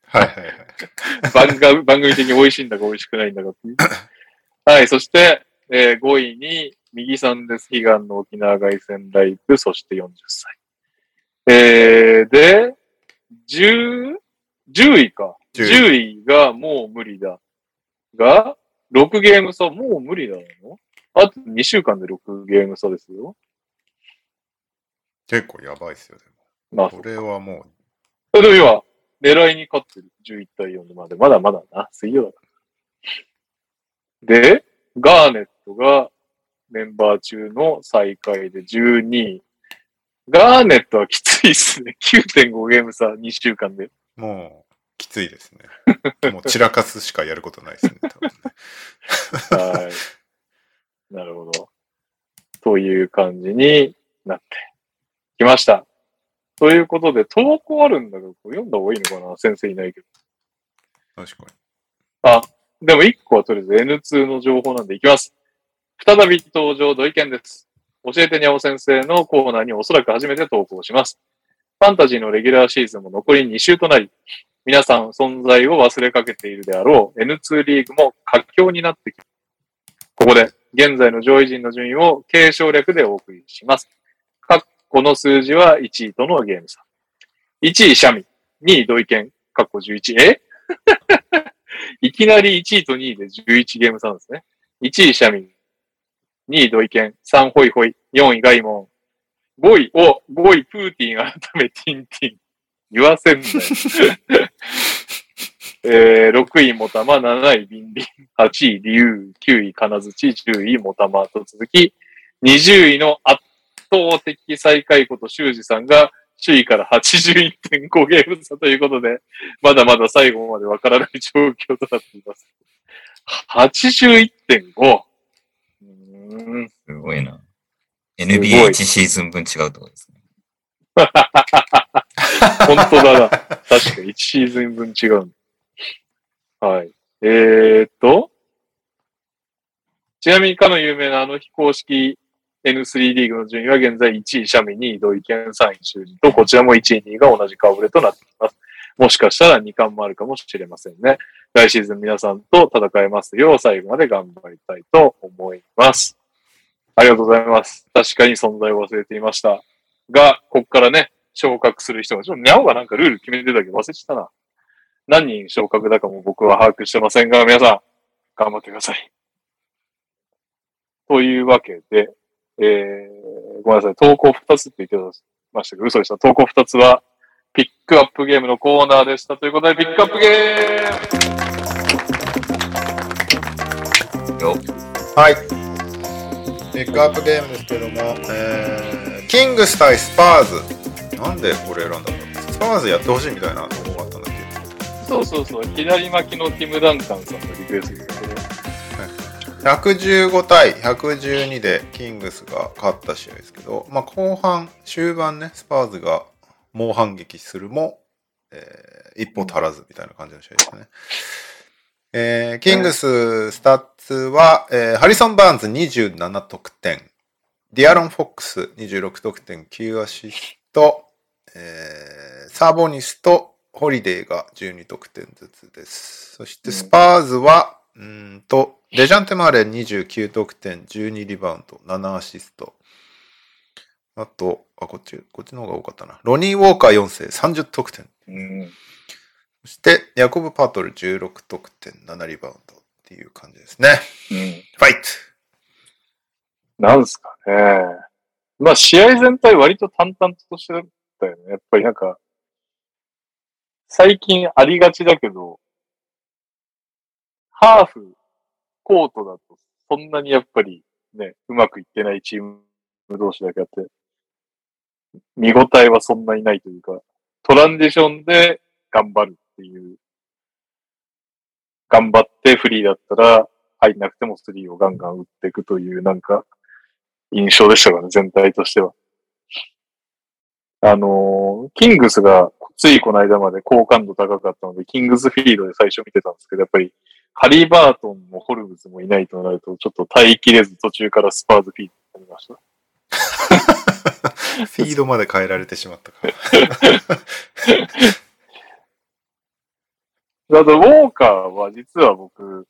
はいはいはい。番組番組的に美味しいんだか美味しくないんだかっていう。はい、そして、えー5位に、右さんです。悲願の沖縄凱旋ライブ、そして40歳。えー、で、10、10位か。10 10位がもう無理だ。が、6ゲーム差、もう無理だの？あと2週間で6ゲーム差ですよ。結構やばいっすよ、でまあ、も。これはもでも今、狙いに勝ってる。11対4でまで。まだまだな。水曜だから。で、ガーネットがメンバー中の最下位で12位。ガーネットはきついっすね。9.5ゲーム差、2週間で。う、もう、きついですね。もう散らかすしかやることないですね、多分ね。はい。なるほど。という感じになってきました。ということで、投稿あるんだけど、読んだ方がいいのかな？先生いないけど。確かに。あ、でも1個はとりあえず N2 の情報なんでいきます。再び登場、土井健です。教えてにゃお先生のコーナーにおそらく初めて投稿します。ファンタジーのレギュラーシーズンも残り2週となり、皆さん存在を忘れかけているであろう N2 リーグも活況になってきここで、現在の上位陣の順位を継承略でお送りします。括弧の数字は1位とのゲーム差。1位、シャミ。2位、土井健。括弧11。え？いきなり1位と2位で11ゲーム差なんですね。1位、シャミ。2位、土井健。3、ホイホイ。4位、ガイモン。5位、お、5位、プーティン改めティンティン。言わせんなよ。えー、6位、モタマ。7位、ビンビン。8位、リュウ。9位、金槌。10位、モタマと続き、20位の圧倒的最下位こと修二さんが、首位から81.5ゲーム差ということで、まだまだ最後までわからない状況となっています。81.5! うーんすごいな。ごい NBA1 シーズン分違うところですね。本当だな。確か1シーズン分違う。はい。えーっと、ちなみにかの有名なあの非公式 N3 リーグの順位は現在1位、シャミ、2位、土井健、3位、修二と、こちらも1位、2位が同じ顔ぶれとなっています。もしかしたら2冠もあるかもしれませんね。来シーズン皆さんと戦えますよう最後まで頑張りたいと思います。ありがとうございます。確かに存在を忘れていました。が、こっからね、昇格する人が、ちょっとニャオがなんかルール決めてたけど忘れてたな。何人昇格だかも僕は把握してませんが、皆さん、頑張ってください。というわけで、えー、ごめんなさい、投稿2つって言ってましたけど、嘘でした。投稿2つは、ピックアップゲームのコーナーでした。ということで、ピックアップゲームよはい。ピックアップゲームですけども、えー、キングス対スパーズ。なんでこれ選んだんだスパーズやってほしいみたいなとこがあったんだっけ？そうそうそう、左巻きのティム・ダンカンさんのリクエストですけど、115対112でキングスが勝った試合ですけど、まあ、後半終盤ねスパーズが猛反撃するも、えー一歩足らずみたいな感じの試合ですね。えーキングススタッツは、えーハリソン・バーンズ27得点ディアロン・フォックス26得点9アシスト、えーサボニスとホリデーが12得点ずつです。そしてスパーズは、うーんと、デジャンテ・マレー29得点、12リバウンド、7アシスト。あと、あ、こっち、こっちの方が多かったな。ロニー・ウォーカー4世30得点。うん。そして、ヤコブ・パートル16得点、7リバウンドっていう感じですね。うん。ファイトなんすかね。まあ、試合全体割と淡々としてたよね。やっぱりなんか、最近ありがちだけど、ハーフ、コートだと、そんなにやっぱりね、うまくいってないチーム同士だけあって、見応えはそんなにないというか、トランジションで頑張るっていう。頑張ってフリーだったら、入んなくてもスリーをガンガン打っていくという、なんか、印象でしたからね、全体としては。あのーキングスがついこの間まで好感度高かったので、キングスフィードで最初見てたんですけど、やっぱり、ハリーバートンもホルムズもいないとなると、ちょっと耐えきれず途中からスパーズフィードになりました。フィードまで変えられてしまったから。あと、ウォーカーは実は僕、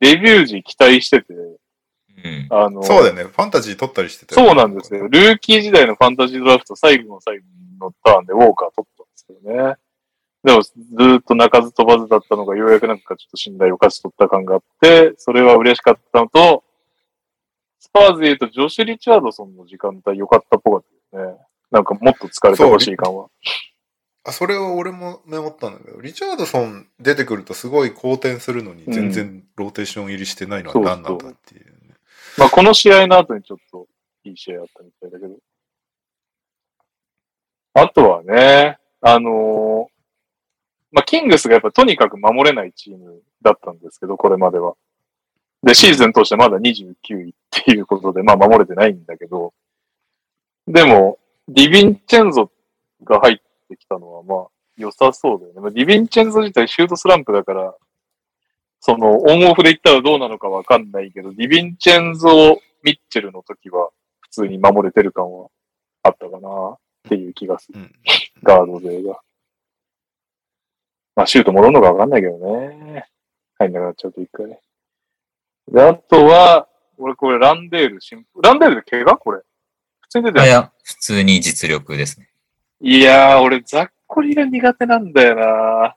デビュー時期待してて、うん。あの、そうだよね。ファンタジー取ったりしてたそうなんですよ。。ルーキー時代のファンタジードラフト最後の最後のターンでウォーカー取ったんですけどね。でもずーっと鳴かず飛ばずだったのがようやくなんかちょっと信頼を勝ち取った感があって、それは嬉しかったのと、スパーズで言うとジョシュ・リチャードソンの時間帯良かったっぽかったですね。なんかもっと疲れてほしい感は。あ、それを俺もメモったんだけど、リチャードソン出てくるとすごい好転するのに、うん全然ローテーション入りしてないのはそう何なんだっていうね。まあこの試合の後にちょっといい試合あったみたいだけど。あとはね、あのーまあキングスがやっぱとにかく守れないチームだったんですけど、これまでは。で、シーズン通してまだ29位っていうことで、まあ守れてないんだけど、でも、ディヴィンチェンゾが入ってきたのはまあ良さそうだよね。まあ、ディヴィンチェンゾ自体シュートスランプだから、その、オンオフで言ったらどうなのかわかんないけど、ディヴィンチェンゾ・ミッチェルの時は、普通に守れてる感はあったかなっていう気がする。うん。ガード勢が。まあ、シュート戻るのかわかんないけどね。入んなくなっちゃうと一回ね。で、あとは、俺これランデール、シンランデールで怪我？これ。普通に出てる。あいや、普通に実力ですね。いやー、俺、ざっこりが苦手なんだよな。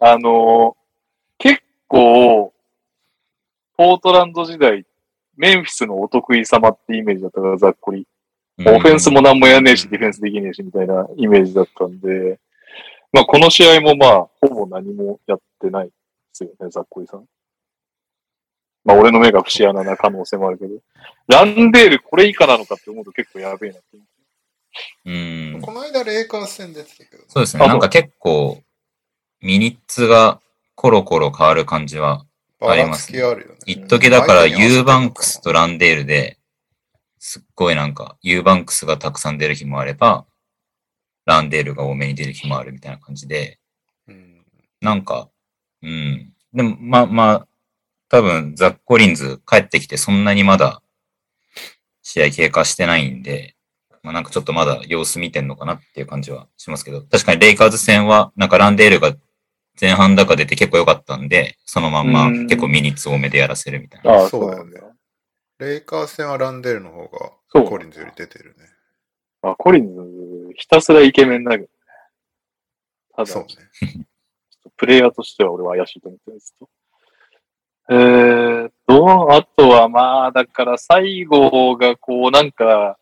あのー結構、ポートランド時代、メンフィスのお得意様ってイメージだったから、ざっこり。うんオフェンスも何もやんねえし、ディフェンスできねえし、みたいなイメージだったんで、まあ、この試合もまあ、ほぼ何もやってないですよね、ざっこりさん。まあ、俺の目が節穴な可能性もあるけど、ランデールこれ以下なのかって思うと結構やべえなって思う。うん。この間レイカーズ戦出てたけど、そうですね。あなんか結構、 minutes がコロコロ変わる感じは、バラつきあるよね。一時だからユーバンクスとランデールで、すっごいなんか、ユーバンクスがたくさん出る日もあれば、ランデールが多めに出る日もあるみたいな感じで、うんなんか、うん。でも、まあまあ、多分、ザック・コリンズ帰ってきてそんなにまだ試合経過してないんで、まあなんかちょっとまだ様子見てんのかなっていう感じはしますけど、確かにレイカーズ戦は、なんかランデールが前半だか出て結構良かったんで、そのまんまうん結構ミニッツ多めでやらせるみたいな。ああ、そだよねそううなんだ。レイカーズ戦はランデールの方がそうコリンズより出てるね。まあ、コリンズ、ひたすらイケメンだけどね。ただ、そうね。とプレイヤーとしては俺は怪しいと思ってるんですと。えーと、あとはまあ、だから最後がこうなんか、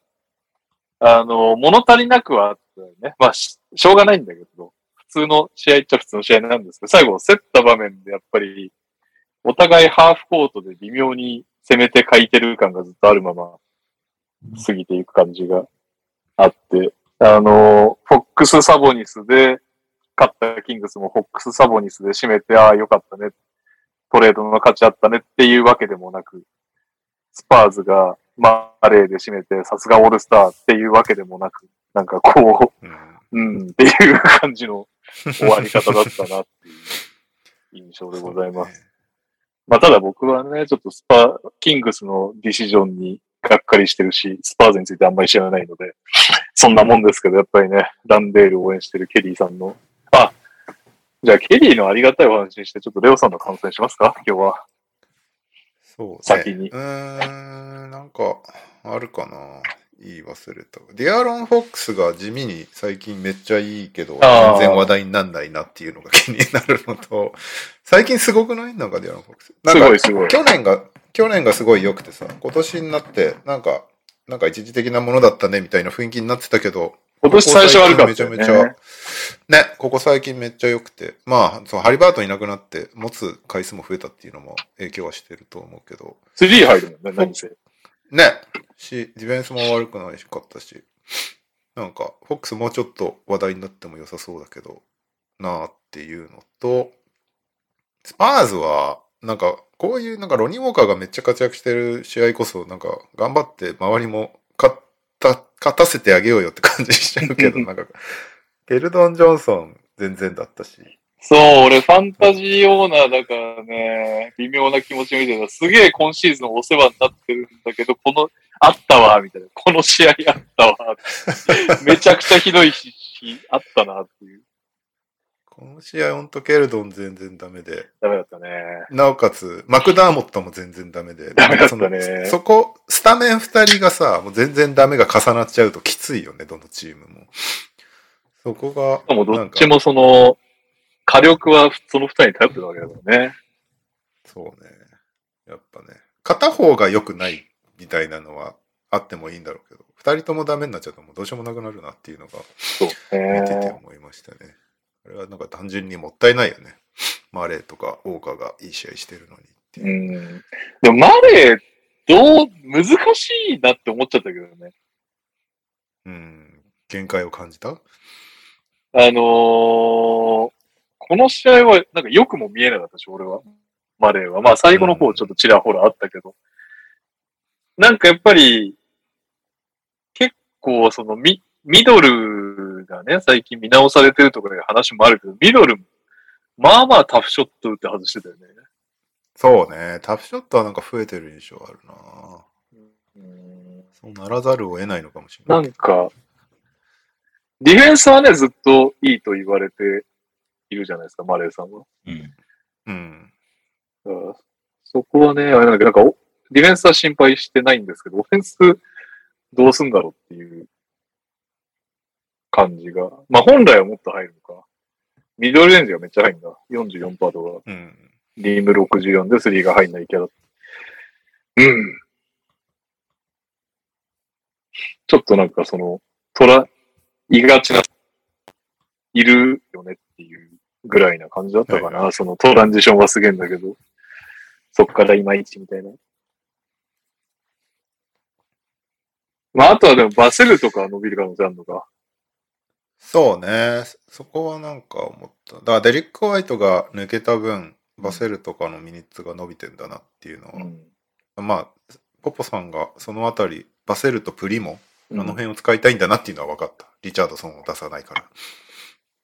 あの、物足りなくはね。まあし、しょうがないんだけど、普通の試合っちゃ普通の試合なんですけど、最後競った場面でやっぱり、お互いハーフコートで微妙に攻めて書いてる感がずっとあるまま過ぎていく感じがあって、あの、フォックス・サボニスで、勝ったキングスもフォックス・サボニスで締めて、ああ、よかったね。トレードの価値あったねっていうわけでもなく、スパーズがマレーで締めて、さすがオールスターっていうわけでもなく、なんかこうんう、うんっていう感じの終わり方だったなっていう印象でございます。まあ、ただ僕はね、ちょっとスパ、キングスの decision にがっかりしてるし、スパーズについてあんまり知らないので、そんなもんですけど、やっぱりね、ランデールを応援してるケリーさんの、あ、じゃあケリーのありがたいお話にして、ちょっとレオさんの感想にしますか？今日は。そうね。先にうーん、なんか、あるかな。言い忘れた。ディアロン・フォックスが地味に最近めっちゃいいけど、全然話題になんないなっていうのが気になるのと、最近すごくない？なんかディアロン・フォックス。なんかすごいすごい。去年が、去年がすごい良くてさ、今年になって、なんか、なんか一時的なものだったねみたいな雰囲気になってたけど、今年最初悪かったよね。めちゃめちゃ、ね、ここ最近めっちゃ良くて、まあ、そのハリバートンいなくなって、持つ回数も増えたっていうのも影響はしてると思うけど、スリー入るもんね、何せ。ね、し、ディフェンスも悪くないしかったし、なんか、フォックスもうちょっと話題になっても良さそうだけど、なあっていうのと、スパーズは、なんか、こういう、なんかロニー・ウォーカーがめっちゃ活躍してる試合こそ、なんか、頑張って周りも勝った、勝たせてあげようよって感じしちゃうけど、なんか、ケルドン・ジョンソン全然だったし、そう、俺ファンタジーオーナーだからね、微妙な気持ちみたいな、すげえ今シーズンお世話になってるんだけど、この、あったわ、みたいな。この試合あったわ。めちゃくちゃひどい日、日あったな、っていう。この試合、ほんとケルドン全然ダメで、ダメだったね。なおかつ、マクダーモットも全然ダメで、ダメだったねそこ、スタメン二人がさ、もう全然ダメが重なっちゃうときついよね、どのチームも。そこが、しかもどっちもその、火力はその二人に頼ってるわけだからね。そうね。やっぱね、片方が良くないみたいなのはあってもいいんだろうけど、二人ともダメになっちゃうともうどうしようもなくなるなっていうのがそう見ててね。思いましたね。あれはなんか単純にもったいないよね。マレーとかオーカーがいい試合してるのにってういう。ん。でもマレー、どう、難しいなって思っちゃったけどね。うん。限界を感じた？あのーこの試合はなんかよくも見えなかったし、俺は。マレーは。まあ最後の方ちょっとちらほらあったけど。なんかやっぱり、結構そのミ、ミドルがね、最近見直されてるとかいう話もあるけど、ミドルも、まあまあタフショット打って外してたよね。そうね。タフショットはなんか増えてる印象あるなうんそうならざるを得ないのかもしれな。ないんか、ディフェンスはね、ずっといいと言われているじゃないですか、マレーさんは。うん。うん。だからそこはね、あれなんだけど、なんかお、ディフェンスは心配してないんですけど、オフェンスどうすんだろうっていう感じが。まあ本来はもっと入るのか。ミドルレンジがめっちゃ入るんだ。44%とか、うん。リーム64で3が入んないキャラ。うん。ちょっとなんかその、トラ、いがちな、いるよねっていうぐらいな感じだったかな。そのトランジションはすげえんだけど、そっからいまいちみたいな。まあ、あとはでもバセルとかは伸びる可能性あるのか。そうね。そこはなんか思った。だからデリック・ホワイトが抜けた分、バセルとかのミニッツが伸びてんだなっていうのは、うん。まあ、ポポさんがそのあたり、バセルとプリモ、あうんの辺を使いたいんだなっていうのは分かった。リチャードソンを出さないから。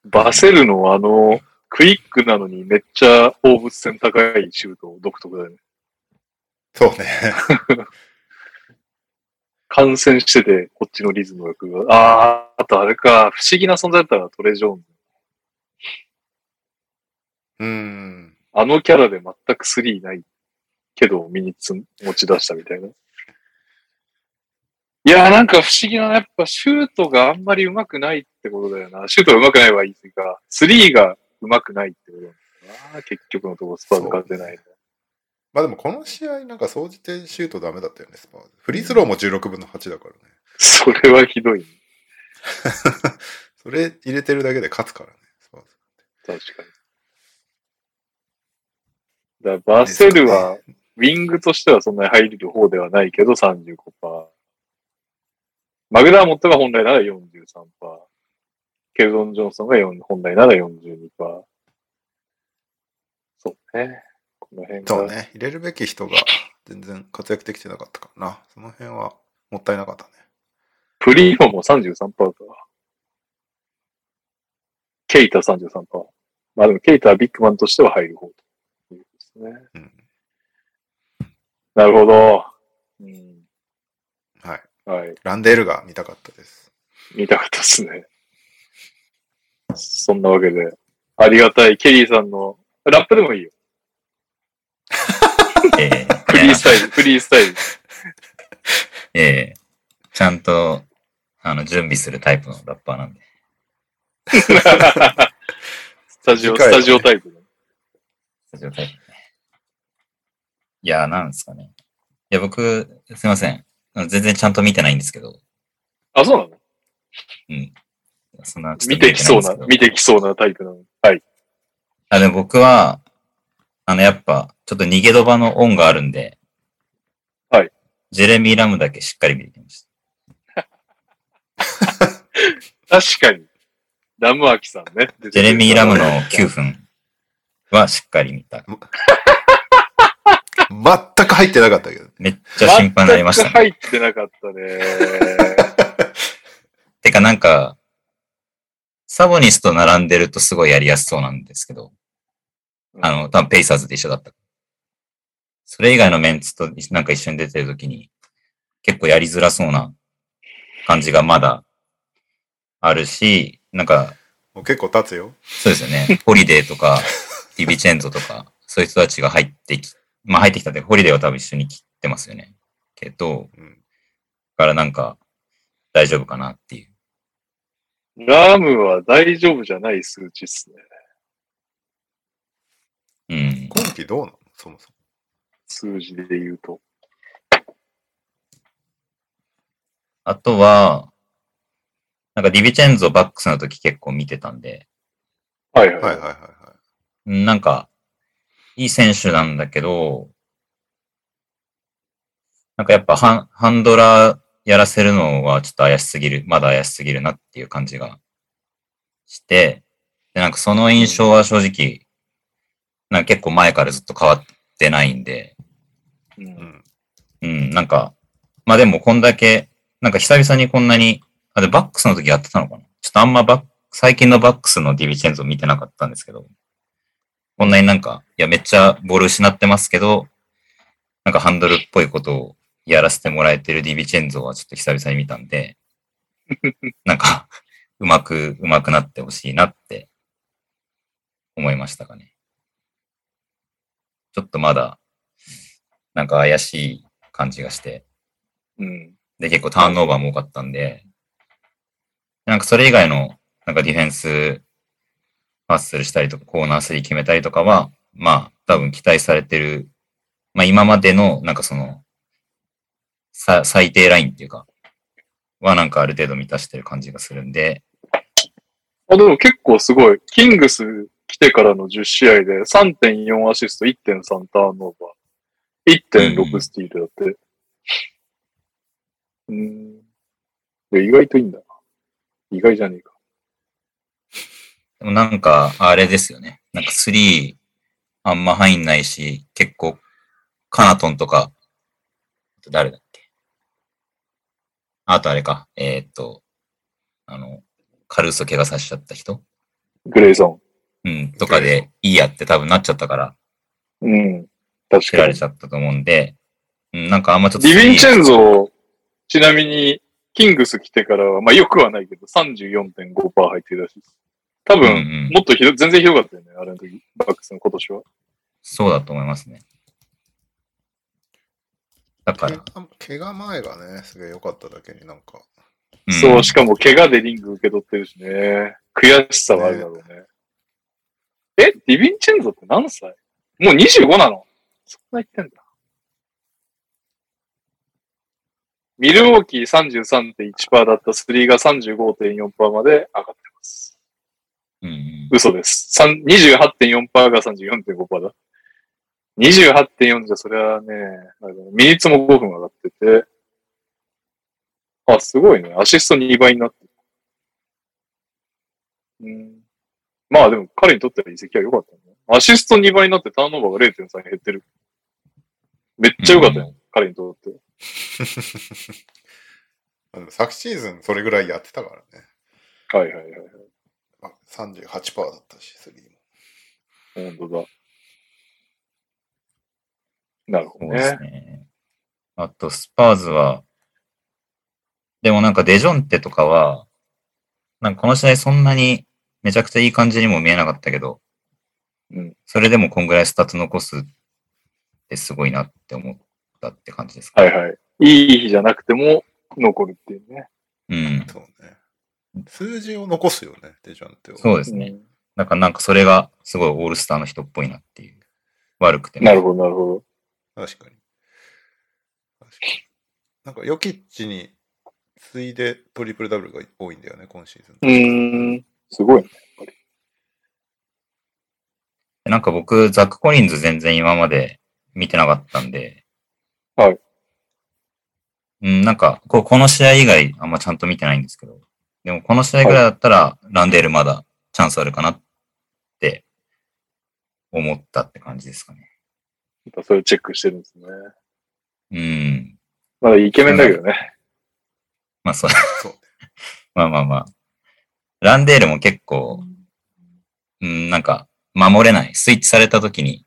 バセルのあの、クイックなのにめっちゃ放物線高いシュート独特だよね。そうね。感染してて、こっちのリズムが来る。ああ、あとあれか、不思議な存在だったらトレジョーンズ。うーん。あのキャラで全くスリーないけど、 minutes 持ち出したみたいな。いやーなんか不思議な、やっぱシュートがあんまり上手くないってことだよな。シュートが上手くないは言い過ぎか、スリーが上手くないってことだよな。結局のところスパーズ勝てないの。まあでもこの試合なんか総じてシュートダメだったよね、スパーズ。フリースローも16分の8だからね。それはひどい、ね。それ入れてるだけで勝つからね、スパーズ。確かに。だバセルは、ウィングとしてはそんなに入れる方ではないけど35%。マグダーモットが本来なら43%。ケルドン・ジョンソンが4本来なら42%。そうね。この辺が。そうね。入れるべき人が全然活躍できてなかったからな。その辺はもったいなかったね。プリーモも33%か。ケイタ33%。まあでもケイタはビッグマンとしては入る方ということですね。うん。なるほど。うん。はい。はい。ランデールが見たかったです。見たかったですね。そんなわけで、ありがたいケリーさんの、ラップでもいいよ。えーフリースタイル、フリースタイル。えーちゃんと、あの、準備するタイプのラッパーなんで。スタジオ、スタジオタイプ。スタジオタイプね。いや、なんですかね。いや、僕、すいません。全然ちゃんと見てないんですけど、あ、そうなの？うん。そんな見てきそうな見てきそうなタイプなの。はい。あ、でも僕は、あの、やっぱ、ちょっと逃げ戸場の音があるんで、はい。ジェレミー・ラムだけしっかり見てきました。確かに。ラムアキさんね。ジェレミー・ラムの9分はしっかり見た。全く入ってなかったけど。めっちゃ心配になりましたね。全く入ってなかったね。てかなんか、サボニスと並んでるとすごいやりやすそうなんですけど、あの、多分ペイサーズで一緒だった。それ以外のメンツとなんか一緒に出てるときに、結構やりづらそうな感じがまだあるし、なんか、もう結構経つよ。そうですよね。ホリデーとか、ディビチェンゾとか、そういう人たちが入ってき、まあ入ってきたんで、ホリデーは多分一緒に来てますよね。けど、うん。だからなんか、大丈夫かなっていう。ラムは大丈夫じゃない数値っすね。うん。今季どうなの？そもそも。数字で言うと。あとは、なんかディビチェンゾバックスの時結構見てたんで、はいはい。はいはいはいはい。うんなんか、いい選手なんだけど、なんかやっぱハンハンドラーやらせるのはちょっと怪しすぎる、まだ怪しすぎるなっていう感じがして、で、なんかその印象は正直、なんか結構前からずっと変わってないんで、う。うんん。うん、なんか、まあでもこんだけ、なんか久々にこんなに、あ、で、バックスの時やってたのかな？ちょっとあんまバック、最近のバックスのディビチェンゾ見てなかったんですけど、こんなになんか、いや、めっちゃボール失ってますけど、なんかハンドルっぽいことをやらせてもらえてるディビチェンゾはちょっと久々に見たんで、なんか、うまく、うまくなってほしいなって思いましたかね。ちょっとまだ、なんか怪しい感じがして、うん。で、結構ターンオーバーも多かったんで、なんかそれ以外の、なんかディフェンス、パスするしたりとか、コーナー3決めたりとかは、まあ、多分期待されてる、まあ今までの、なんかその、さ、最低ラインっていうか、はなんかある程度満たしてる感じがするんで、あ、でも結構すごい。キングス来てからの10試合で3.4アシスト、1.3ターンオーバー、1.6スティールだって。うん。で意外といいんだな。意外じゃねえか。でもなんか、あれですよね。なんか3、あんま入んないし、結構、カナトンとか、あと誰だっけ？あとあれか、えーっと、あの、カルーソ怪我させちゃった人？グレイソうん、とかでいいやって多分なっちゃったから、ン。うん。確切らかに。れちゃったと思うんで、うん、なんかあんまちょっとディヴィンチェン3ゾ、ちなみに、キングス来てからは、まあよくはないけど、34.5%入ってるらしいです。多分、うんうんもっとひど全然ひどかったよね、あれの時。バックスの今年は。そうだと思いますね。だから、怪我前がね、すげえ良かっただけになんか。うんそう、しかも怪我でリング受け取ってるしね。悔しさはあるだろうね。え、ディヴィンチェンゾって何歳？もう25なの？そんな言ってんだ。ミルウォーキー33.1%だったスリーが35.4%まで上がってます。うんうん嘘です。三28.4%が34.5%だ。28.4じゃそれはねミニッツも5分上がってて、あ、すごいね。アシスト2倍になってる。うん。まあでも彼にとっては移籍は良かったね。アシスト2倍になってターンオーバーが0.3減ってる。めっちゃ良かったよ、う彼にとって。あの昨シーズンそれぐらいやってたからね。はいはいはいはい。まあ、38%だったし、スリーも。本当だ。なるほどね。ね。あと、スパーズは、でもなんかデジョンテとかは、なんかこの試合そんなにめちゃくちゃいい感じにも見えなかったけど、うんそれでもこんぐらいスタッツ残すってすごいなって思ったって感じですか、はいはい。いい日じゃなくても残るっていうね。うん。そうね。数字を残すよね、デジャンテは。そうですね。うんなんかなんかそれがすごいオールスターの人っぽいなっていう。悪くても。なるほど、なるほ確かに。確かに。なんか、ヨキッチに次いでトリプルダブルが多いんだよね、今シーズン。ど。うーん。すごいね。なんか僕、ザック・コリンズ全然今まで見てなかったんで。はい。うん、なんか、ここの試合以外あんまちゃんと見てないんですけど。でもこの試合ぐらいだったら、ランデールまだチャンスあるかなって思ったって感じですかね。やっぱそれチェックしてるんですね。うん。まだイケメンだけどね。まあそう、そう。まあまあまあ。ランデールも結構、うん、なんか、守れない。スイッチされた時に、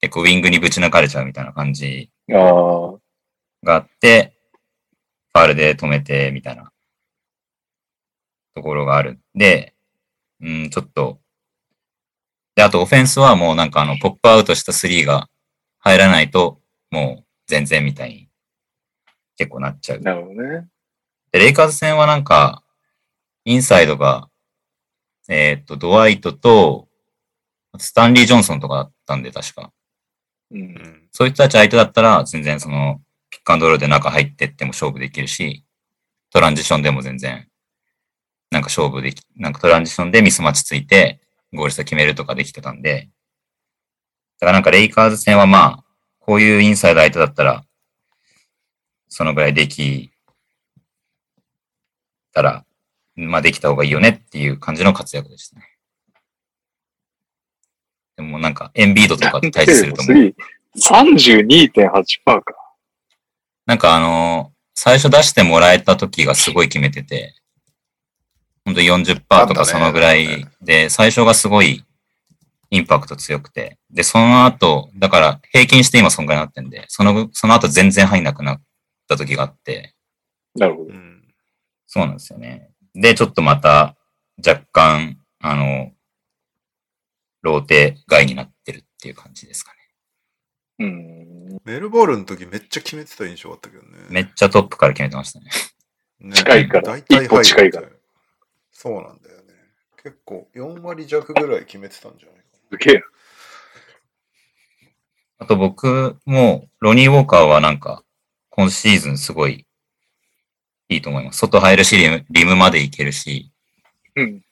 結構ウィングにぶち抜かれちゃうみたいな感じ。があって、ファールで止めて、みたいなところがあるんで、うん、ちょっと。で、あとオフェンスはもうなんかあの、ポップアウトした3が入らないと、もう全然みたいに結構なっちゃう。なるほどね。で、レイカーズ戦はなんか、インサイドが、えーっと、ドワイトと、スタンリー・ジョンソンとかだったんで、確か。う。うんん。そういう人たち相手だったら、全然その、ピックアンドロールで中入ってっても勝負できるし、トランジションでも全然、なんか勝負でき、なんかトランジションでミスマッチついて、ゴール下決めるとかできてたんで、だからなんかレイカーズ戦はまあ、こういうインサイド相手だったら、そのぐらいできたら、まあできた方がいいよねっていう感じの活躍でしたね。でもなんか、エンビードとかと対峙するともう、32.8%か。なんかあのー最初出してもらえた時がすごい決めてて、ほんと40%とかそのぐらいで、最初がすごいインパクト強くて、で、その後、だから平均して今そんぐらいになってんで、その、その後全然入んなくなった時があって、なるほどう。ん。そうなんですよね。で、ちょっとまた若干、あの、ローテ外になってるっていう感じですかね。うん。メルボルンの時めっちゃ決めてた印象あったけどね。めっちゃトップから決めてましたね。ね近いから大体一歩近いからそうなんだよね。結構4割弱ぐらい決めてたんじゃないかすげえ。あと僕も、ロニー・ウォーカーはなんか、今シーズンすごいいいと思います。外入るし、リムリムまで行けるし、うん。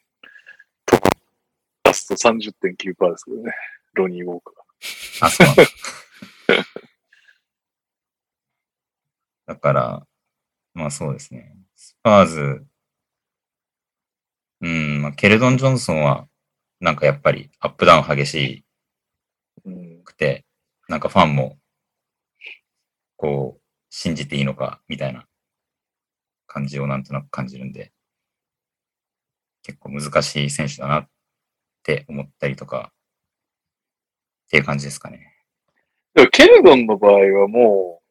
スト30.9%ですけどね。ロニー・ウォーカー。あ、そう だ。から、まあそうですね。スパーズ、うん、まあ、ケルドン・ジョンソンは、なんかやっぱりアップダウン激しうん。くて、なんかファンも、こう、信じていいのか、みたいな感じをなんとなく感じるんで、結構難しい選手だなって思ったりとか、っていう感じですかね。でも、ケルドンの場合はもう、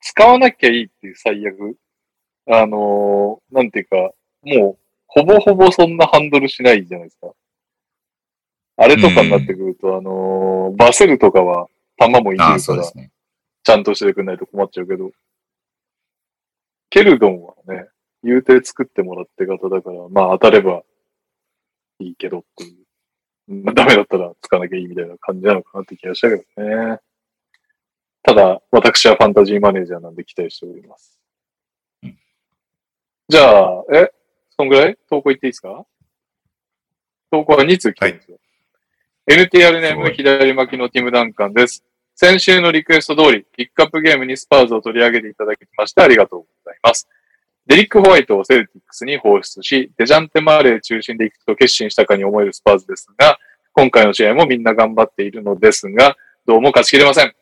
使わなきゃいいっていう最悪。あのーなんていうか、もう、ほぼほぼそんなハンドルしないじゃないですか。あれとかになってくると、あのーバセルとかは、球もいじるから、ね。ちゃんとしてくれないと困っちゃうけど、ケルドンはね、言うて作ってもらって方だから、まあ当たればいいけどっていう。まあダメだったらつかなきゃいいみたいな感じなのかなって気がしたけどね。ただ、私はファンタジーマネージャーなんで期待しておりますうん。じゃあ、えそんぐらい?投稿言っていいですか?投稿は2通来てるんですよ。NTR ネーム左巻きのティム・ダンカンです。先週のリクエスト通り、ピックアップゲームにスパーズを取り上げていただきましてありがとうございます。デリック・ホワイトをセルティックスに放出し、デジャンテ・マーレー中心で行くと決心したかに思えるスパーズですが、今回の試合もみんな頑張っているのですが、どうも勝ちきれません。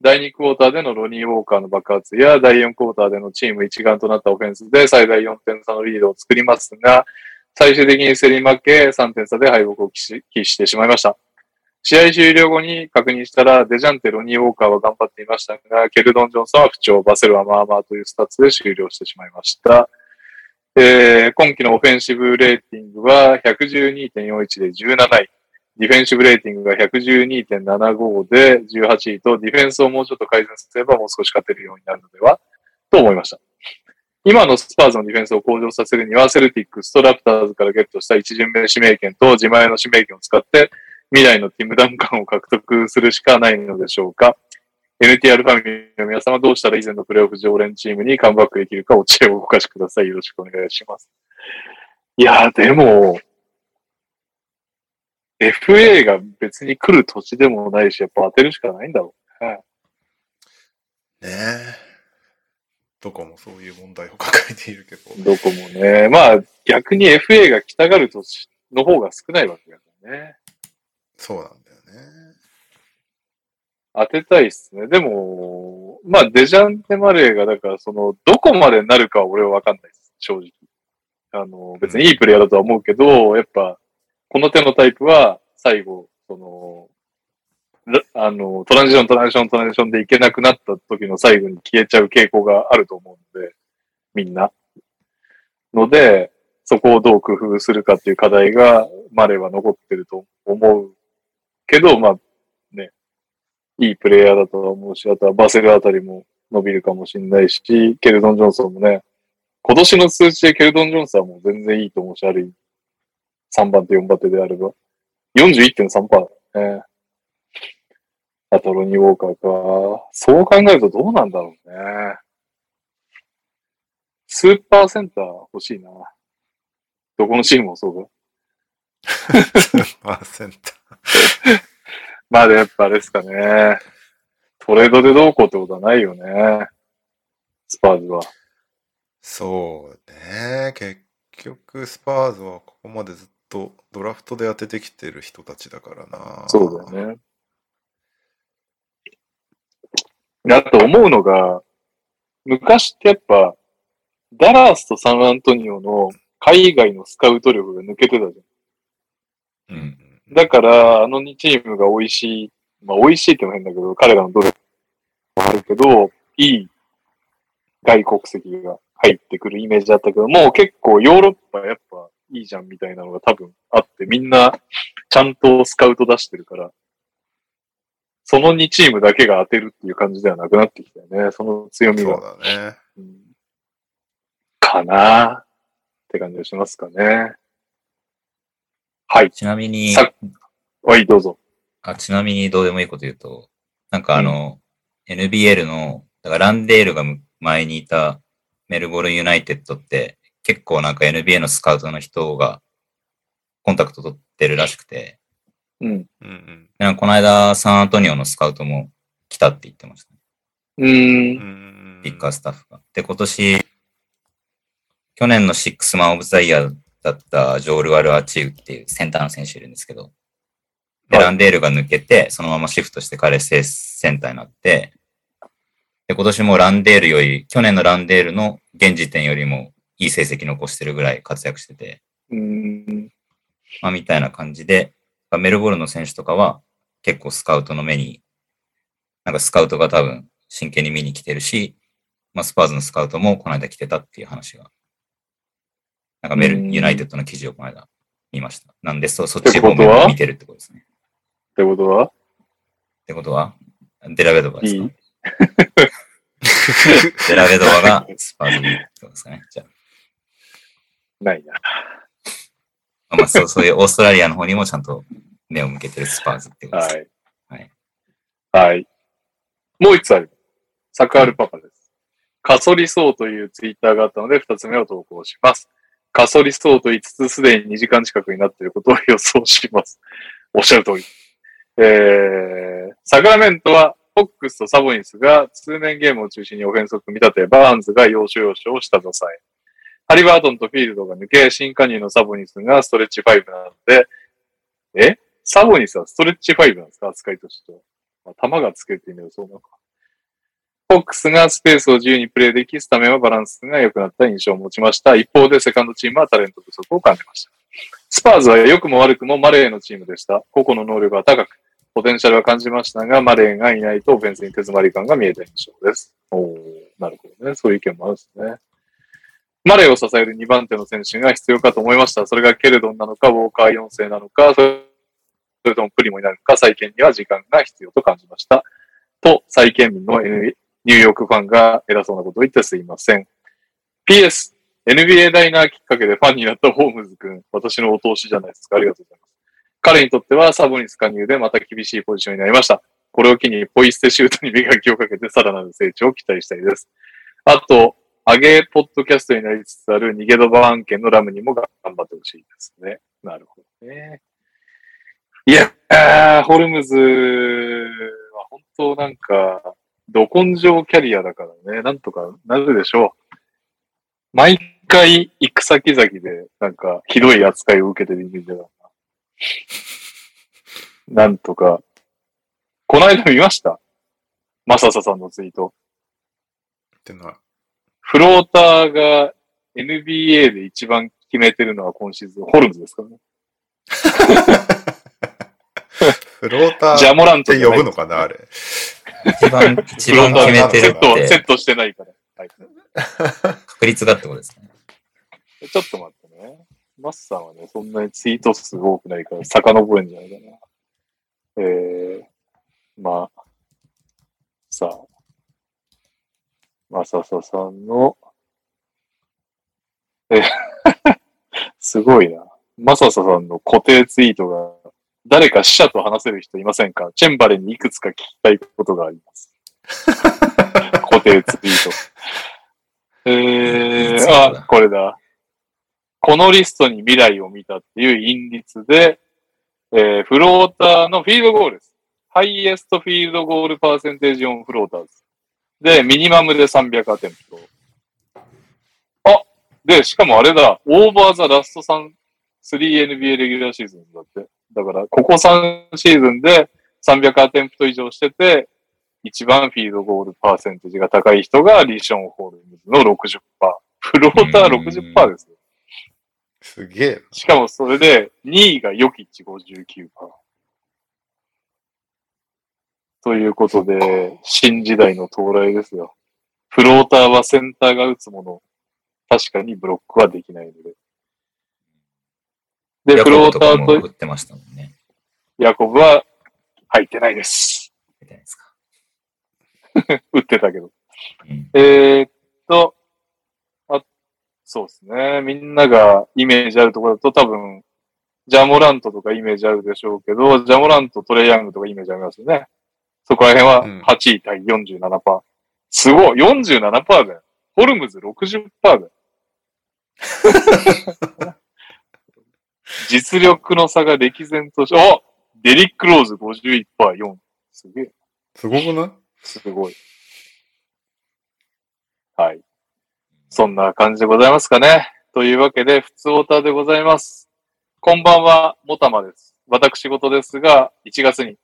第2クォーターでのロニー・ウォーカーの爆発や、第4クォーターでのチーム一丸となったオフェンスで最大4点差のリードを作りますが、最終的に競り負け3点差で敗北を喫し喫してしまいました。試合終了後に確認したら、デジャンテ、ロニー・ウォーカーは頑張っていましたが、ケルドン・ジョンソンは不調、バセルはまあまあというスタッツで終了してしまいました。えー今季のオフェンシブレーティングは112.41で17位。ディフェンシブレーティングが112.75で18位と、ディフェンスをもうちょっと改善すればもう少し勝てるようになるのではと思いました。今のスパーズのディフェンスを向上させるには、セルティックスとラプターズからゲットした一巡目指名権と自前の指名権を使って、未来のティム・ダンカンを獲得するしかないのでしょうか？NTR ファミリーの皆様どうしたら以前のプレイオフ常連チームにカムバックできるかお知恵をお貸しください。よろしくお願いします。いやー、でも、FA が別に来る土地でもないし、やっぱ当てるしかないんだろうね。ねえ。どこもそういう問題を抱えているけど。どこもね。まあ、逆に FA が来たがる土地の方が少ないわけだからね。そうなんだよね。当てたいっすね。でも、まあ、デジャンテマレーが、だから、その、どこまでなるかは俺はわかんないです。正直。あの、別にいいプレイヤーだとは思うけど、やっぱ、この手のタイプは、最後、その、らあの、トランジション、トランジション、トランジションでいけなくなった時の最後に消えちゃう傾向があると思うので、みんな。ので、そこをどう工夫するかっていう課題が、マレーは残ってると思うけど、まあね、いいプレイヤーだとは思うし、あとはバセルあたりも伸びるかもしれないし、ケルドン・ジョンソンもね、今年の数値でケルドン・ジョンソンはもう全然いいと思うし、ある、3番手、4番手であれば。41.3%だね。あとロニー・ウォーカーか。そう考えるとどうなんだろうね。スーパーセンター欲しいな。どこのチームもそうだ。パーセント。まあでやっぱあれですかね。トレードでどうこうってことはないよね。スパーズは。そうね。結局、スパーズはここまでずっとドラフトで当ててきてる人たちだからな。そうだよね。あと思うのが、昔ってやっぱ、ダラースとサンアントニオの海外のスカウト力が抜けてたじゃん。うん。だから、あの2チームが美味しい、まあ美味しいっても変だけど、彼らの努力もあるけど、いい外国籍が入ってくるイメージだったけど、もう結構ヨーロッパやっぱいいじゃんみたいなのが多分あって、みんなちゃんとスカウト出してるから、その2チームだけが当てるっていう感じではなくなってきたよね。その強みそうが。だね。うんかなって感じがしますかね。はい。ちなみに、さはい、どうぞ。あちなみにどうでもいいこと言うと、なんかあの、NBL の、だからランデールがむ前にいたメルボルンユナイテッドって結構なんか NBA のスカウトの人がコンタクト取ってるらしくて、うん。うんうん。なんかこの間サンアントニオのスカウトも来たって言ってました、ね。うー。うんんピッカースタッフが。で、今年、去年のシックスマンオブザイヤーだったジョール・ワル・アチウっていうセンターの選手いるんですけど、で、はい。ランデールが抜けて、そのままシフトして彼セセンターになって、で、今年もランデールより、去年のランデールの現時点よりもいい成績残してるぐらい活躍してて、うーん。まあ、みたいな感じで、メルボルンの選手とかは結構スカウトの目に、なんかスカウトが多分真剣に見に来てるし、まあ、スパーズのスカウトもこの間来てたっていう話が、なんかメル、うんユナイテッドの記事をこの間見ました。なんで、そそっち方面を見てるってことですね。ってことは？ってことは、デラベドバですか？デラベドバがスパーズにってことですかね。じゃないな。あ、まあ、そうそういうオーストラリアの方にもちゃんと目を向けてるスパーズってことです。はい。はい。はい。もう一つある。サクアルパパです。過疎りそうというツイッターがあったので、二つ目を投稿します。過疎りそうと言いつ、すでに2時間近くになっていることを予想します。おっしゃる通り。えー、サクラメントは、フォックスとサボニスがツーメンゲームを中心にオフェンスを組み立て、バーンズが要所要所を下支え。ハリバートンとフィールドが抜け、新加入のサボニスがストレッチ5なので、え？サボニスはストレッチ5なんですか？扱いとしては。まあ、球がつけて意味でそうなのか。フォックスがスペースを自由にプレイでき、スタメンはバランスが良くなった印象を持ちました。一方でセカンドチームはタレント不足を感じました。スパーズは良くも悪くもマレーのチームでした。個々の能力は高く、ポテンシャルは感じましたが、マレーがいないとオフェンスに手詰まり感が見えた印象です。おーなるほどね。そういう意見もあるんですね。マレーを支える2番手の選手が必要かと思いました。それがケルドンなのか、ウォーカー4世なのか、それともプリモになるのか、再建には時間が必要と感じました。と、再建民の N- ニューヨークファンが偉そうなことを言ってすいません。PS、NBA ダイナーきっかけでファンになったホームズ君、私のお通しじゃないですか。ありがとうございます。彼にとってはサボニス加入でまた厳しいポジションになりました。これを機にポイ捨てシュートに磨きをかけてさらなる成長を期待したいです。あと、上げポッドキャストになりつつある逃げドバ案件のラムにも頑張ってほしいですね。なるほどね。いや、あーホルムズは本当なんか、ど根性キャリアだからね、なんとかなるでしょう。毎回行く先々で、なんか、ひどい扱いを受けてるイメージだな。なんとか。この間見ました？マササさんのツイート。ってのは、フローターが NBA で一番決めてるのは今シーズン、ホルムズですからね。フロータジャーって呼ぶのかなあれ。一番、一番決めてるっセット、セッて、トしてないから。はい、確率がってことですね。ちょっと待ってね。マッサンはね、そんなにツイート数多くないから、遡れんじゃないかな。えー、まあ、さあ、まさささんの、え、すごいな。まさささんの固定ツイートが、誰か死者と話せる人いませんか？チェンバレンにいくつか聞きたいことがあります。固定ツイート。えー、あ、これだ。このリストに未来を見たっていう引リツで、えー、フローターのフィールドゴールです。 highest field goal percentage on floaters。で、 minimum で300 attempt。あ、で、しかもあれだ、オーバーザラスト3、3NBA レギュラーシーズンだって。だから、ここ3シーズンで300 attempt 以上してて、一番フィールドゴールパーセンテージが高い人がリション・ホールムズの60%。フローター60%ですよ。すげえ。しかもそれで2位がヨキッチ59%。ということで、新時代の到来ですよ。フローターはセンターが打つもの。確かにブロックはできないので。で、フローターと。打ってましたもんね。ヤコブは入ってないです。入ってないですか。打ってたけど。うん、えー、っと、あ、そうですね。みんながイメージあるところだと多分、ジャモラントとかイメージあるでしょうけど、ジャモラント、トレイヤングとかイメージありますよね。そこら辺は8位対47%。うん、すごい !47% だよ。ホルムズ60%だよ。実力の差が歴然として、あデリック・ローズ51%、4。すげえ。すごくない？すごい。はい。そんな感じでございますかね。というわけで、普通オーターでございます。こんばんは、もたまです。私事ですが、1月に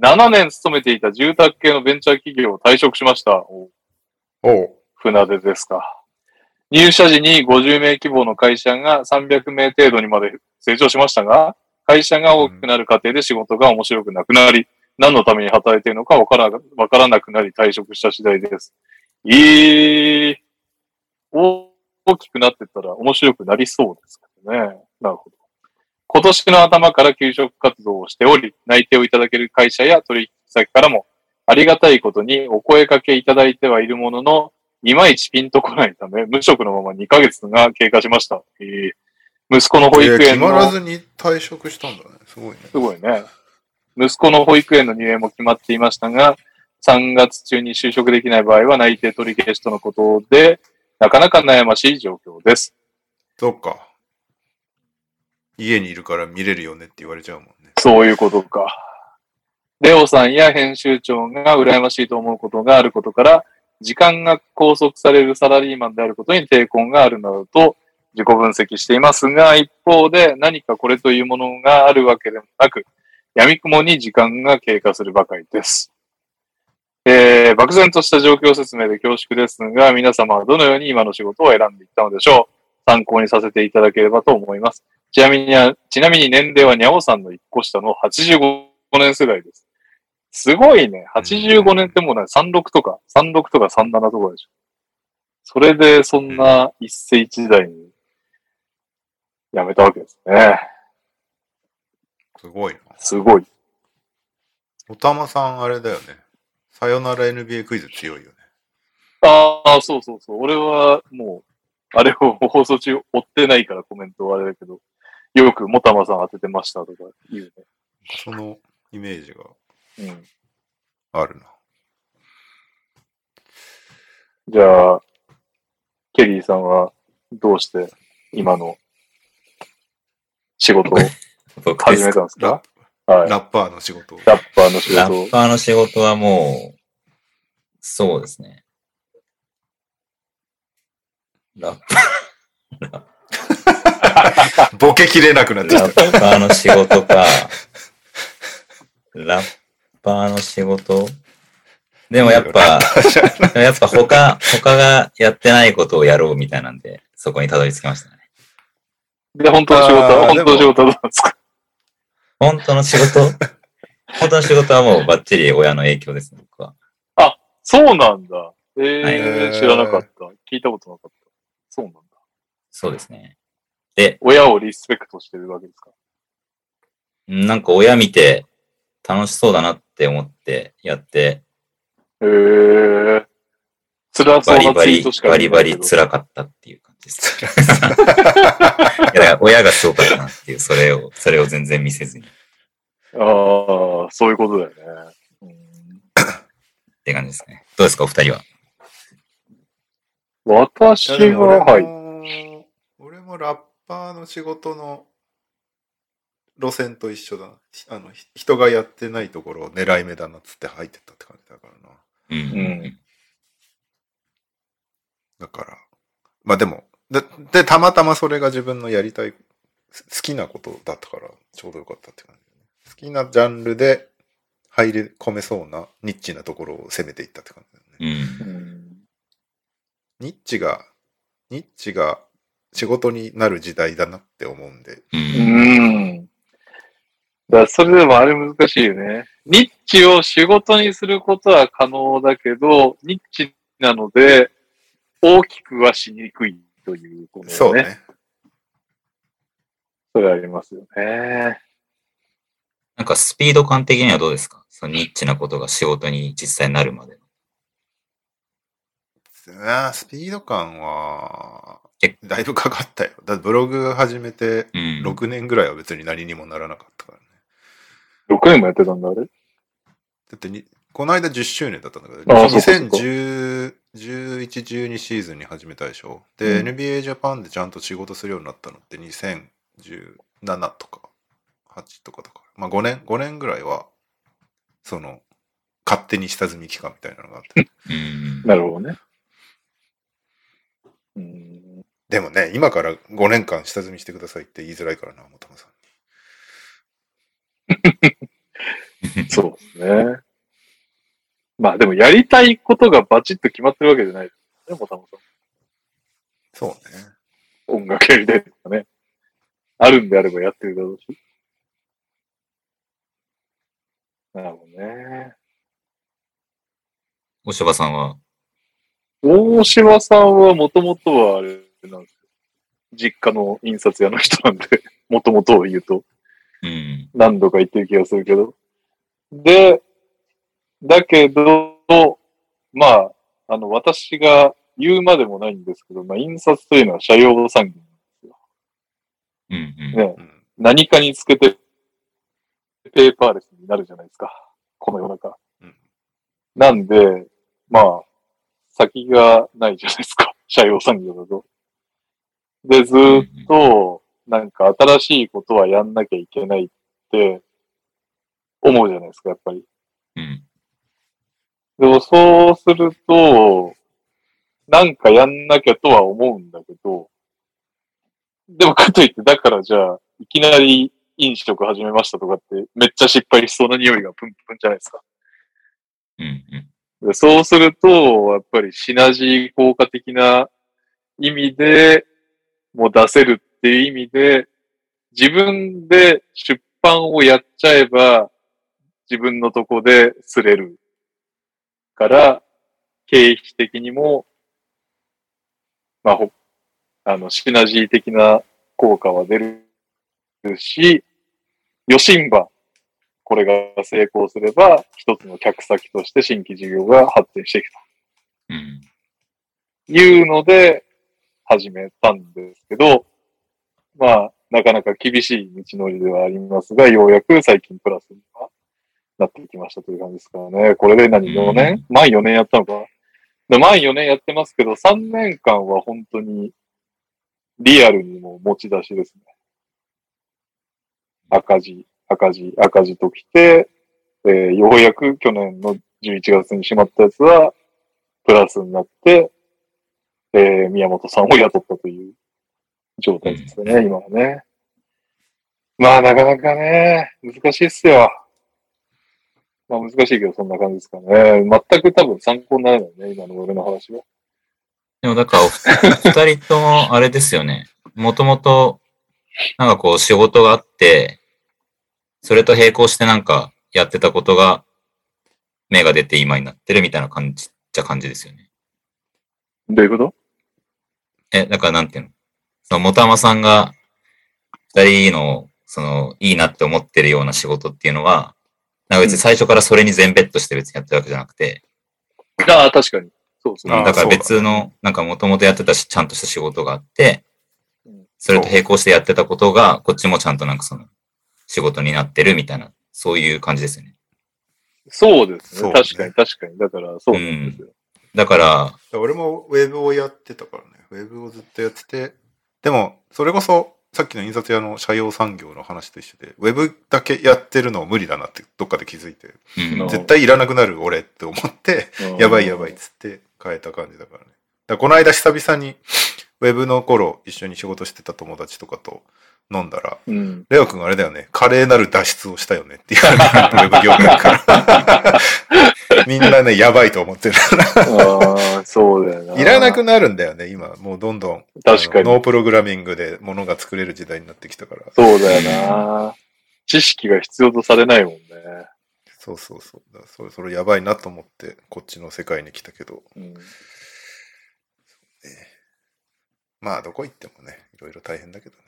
7年勤めていた住宅系のベンチャー企業を退職しました。おお船出ですか。入社時に50名規模の会社が300名程度にまで成長しましたが、会社が大きくなる過程で仕事が面白くなくなり、何のために働いているのかわからわからなくなり退職した次第です。えー、大きくなってったら面白くなりそうですけどね。なるほど。今年の頭から給食活動をしており、内定をいただける会社や取引先からも、ありがたいことにお声掛けいただいてはいるものの、いまいちピンとこないため、無職のまま2ヶ月が経過しました。えー、息子の保育園の、決まらずに退職したんだね。すごいね。すごいね。息子の保育園の入園も決まっていましたが、3月中に就職できない場合は内定取り消しとのことで、なかなか悩ましい状況です。そっか。家にいるから見れるよねって言われちゃうもんね。そういうことか。レオさんや編集長が羨ましいと思うことがあることから、時間が拘束されるサラリーマンであることに抵抗があるなどと自己分析していますが、一方で何かこれというものがあるわけでもなく、闇雲に時間が経過するばかりです。えー、漠然とした状況説明で恐縮ですが、皆様はどのように今の仕事を選んでいったのでしょう？参考にさせていただければと思います。ちなみに、ちなみに年齢はにゃおさんの一個下の85年世代です。すごいね。85年ってもうね、36とか、36とか37とかでしょ。それでそんな一世一代に辞めたわけですね。すごいな。すごい。おたまさんあれだよね。さよなら NBA クイズ強いよね。ああ、そうそうそう。俺はもう、あれを放送中追ってないからコメントはあれだけど、よくもたまさん当ててましたとか言うね。そのイメージがうん。あるな。じゃあ、ケリーさんはどうして今の仕事を始めたんですか？はい。ラッパーの仕事ラッパーの仕事ラッパーの仕事はもう、そうですね。ラッパー。ボケきれなくなってきた。ラッパーの仕事か。ラッパーの仕事でもやっぱ、やっぱ他、他がやってないことをやろうみたいなんで、そこにたどり着きましたね。で、本当の仕事は、本当の仕事はどうですか？本当の仕事？本当の仕事はもうバッチリ親の影響ですね、僕は。あ、そうなんだ。えー、はい、知らなかった。聞いたことなかった。そうなんだ。そうですね。で、親をリスペクトしてるわけですか？なんか親見て楽しそうだなって思ってやって、へえ。辛そうなバリバリツイートし、かバリバリら。辛かったっていう感じです。いや親がすごかったなっていう、それを、それを全然見せずにっああ、そういうことだよね。うんて感じですね。どうですか、お二人は？私は、はい。俺もラッパーの仕事の路線と一緒だな。あの、ひ人がやってないところを狙い目だなっつって入ってったって感じだからな。うん。うんだから、まあでも、で、で、たまたまそれが自分のやりたい、す好きなことだったから、ちょうどよかったって感じだね。好きなジャンルで入り込めそうなニッチなところを攻めていったって感じだよね。うん。うんニッチが、ニッチが仕事になる時代だなって思うんで。う。うんん。だそれでもあれ難しいよね。ニッチを仕事にすることは可能だけど、ニッチなので、大きくはしにくいということね。そうね。それありますよね。なんかスピード感的にはどうですか？そのニッチなことが仕事に実際になるまで。あースピード感は結、だいぶかかったよ。だってブログ始めてうん。6年ぐらいは別に何にもならなかったからね。6年もやってたんだ、あれ？だってに、この間10周年だったんだけど、あーそうかそうか2010、11、12シーズンに始めたでしょ？で、うん NBA ジャパンでちゃんと仕事するようになったのって2017とか8とかだから。まあ5年、5年ぐらいは、その、勝手に下積み期間みたいなのがあって。うん。なるほどね。うん。でもね、今から5年間下積みしてくださいって言いづらいからな、もたまさんに。そうですね。まあでもやりたいことがバチッと決まってるわけじゃないですね、もたもさん。そうね。音楽やりたいとかね。あるんであればやってるだろうし。なるほどね。おしばさんは、大島さんはもともとはあれなんですよ。実家の印刷屋の人なんで、もともとを言うとうん。何度か言ってる気がするけど。で、だけど、まあ、あの、私が言うまでもないんですけど、まあ、印刷というのは社用産業なんですよ。うん。うん。ね、うん。何かにつけてペーパーレスになるじゃないですか。この世の中。うんなんで、まあ、先がないじゃないですか。社用産業だと。で、ずーっと、なんか新しいことはやんなきゃいけないって思うじゃないですか、やっぱり。うん。でもそうすると、なんかやんなきゃとは思うんだけど、でもかといって、だからじゃあ、いきなり飲食始めましたとかって、めっちゃ失敗しそうな匂いがプンプンじゃないですか。うん。うん。でそうすると、やっぱりシナジー効果的な意味で、もう出せるっていう意味で、自分で出版をやっちゃえば、自分のとこですれるから、経費的にも、まあ、ほあの、シナジー的な効果は出るし、余震場、これが成功すれば、一つの客先として新規事業が発展していくうん。というので、始めたんですけど、まあ、なかなか厳しい道のりではありますが、ようやく最近プラスにはなってきましたという感じですからね。これで何 ?4 年？満4年やったのかで満4年やってますけど、3年間は本当にリアルにも持ち出しですね。赤字、赤字、赤字ときて、えーようやく去年の11月にしまったやつは、プラスになって、えー宮本さんを雇ったという状態ですね、今はね。まあ、なかなかね、難しいっすよ。まあ、難しいけど、そんな感じですかね。全く多分参考にならないね、今の俺の話は。でもだからお二 二人ともあれですよね。もともと、なんかこう仕事があって、それと並行してなんかやってたことが芽が出て今になってるみたいな感じっちゃ感じですよね。どういうこと？え、だからなんていうの？その、もたまさんが二人の、その、いいなって思ってるような仕事っていうのは、なんか別に最初からそれに全ベットして別にやってるわけじゃなくて、ああ、確かに。そうですね。だからそうだ別の、なんかもともとやってたし、ちゃんとした仕事があってうん、それと並行してやってたことが、こっちもちゃんとなんかその、仕事になってるみたいな、そういう感じですよね。そうですね。そうね確かに、確かに。だから、そうなんですよ。だから、俺もウェブをやってたからね。ウェブをずっとやってて、でも、それこそ、さっきの印刷屋の社用産業の話と一緒で、ウェブだけやってるの無理だなってどっかで気づいて、うんうん絶対いらなくなる俺って思って、うんやばいやばいっつって変えた感じだからね。らこの間久々に、ウェブの頃一緒に仕事してた友達とかと飲んだら、うん。レオ君あれだよね、華麗なる脱出をしたよねって言われて、ウェブ業界から。みんなね、やばいと思ってる。ああ、そうだよな。いらなくなるんだよね、今。もうどんどん。確かにノープログラミングで物が作れる時代になってきたから。そうだよな。知識が必要とされないもんね。そうそうそう。だそれ、それやばいなと思って、こっちの世界に来たけど。うん。まあ、どこ行ってもね、いろいろ大変だけどね。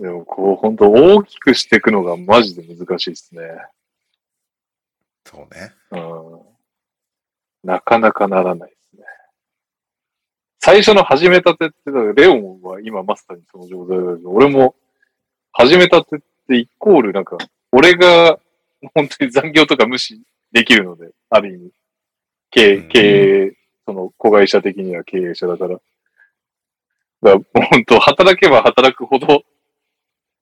でも、こう、本当大きくしていくのがマジで難しいですね。そうね。うん。なかなかならないですね。最初の始めたてって、レオンは今マスターにその状態だけど、俺も始めたてってイコールなんか、俺が本当に残業とか無視できるので、ある意味。経うん経営、その子会社的には経営者だから。だから本当働けば働くほど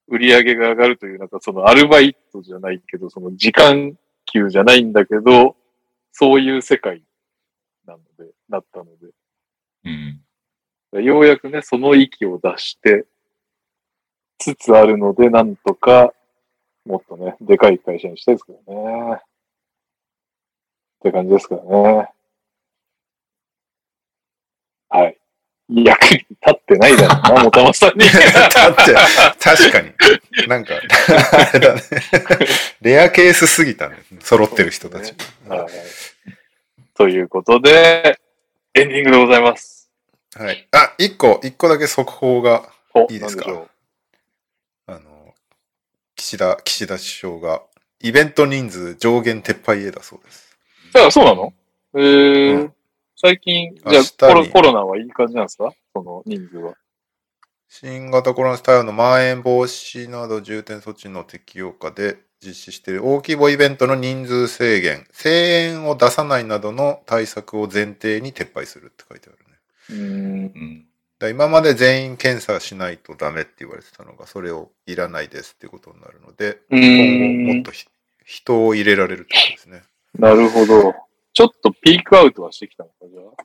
売り上げが上がるという、なんかそのアルバイトじゃないけど、その時間給じゃないんだけど、そういう世界なので、なったのうん。で、ようやくね、その域を出して、つつあるので、なんとか、もっとね、でかい会社にしたいですけどね。って感じですからね。はい。役に立ってないだろうな、もたまさんに。だって、確かに。なんか、あれだね。レアケースすぎたね。揃ってる人たち。はい。ということで、エンディングでございます。はい。あ、一個、一個だけ速報が、お、いいですか？あの、岸田、岸田首相が、イベント人数上限撤廃へだそうです。う。だからそうなの？えーうん最近、じゃあコロにコロナはいい感じなんですか？その人数は。新型コロナ対応のまん延防止など重点措置の適用下で実施している大規模イベントの人数制限、声援を出さないなどの対策を前提に撤廃するって書いてあるね。うーん。うん。だ今まで全員検査しないとダメって言われてたのが、それをいらないですっていうことになるので、う今後もっとひ人を入れられるってことですね。なるほど。ちょっとピークアウトはしてきたのか、じゃあ。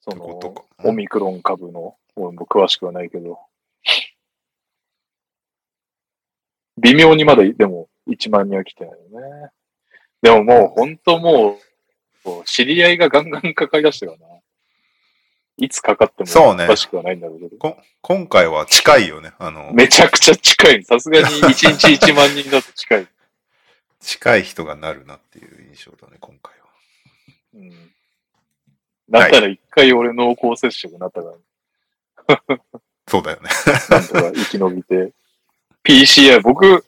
その、かオミクロン株の、俺も詳しくはないけど。微妙にまだ、でも、1万人は来てないよね。でももう、ほんともう、知り合いがガンガンかかり出してるからな。いつかかってもそうねおかしくはないんだろうけど。こ今回は近いよね。あの、めちゃくちゃ近い。さすがに 1日1万人だと近い。近い人がなるなっていう印象だね、今回は。うん。だったら一回俺濃厚接触になったから、そうだよね。なんとか生き延びて。PCR、僕、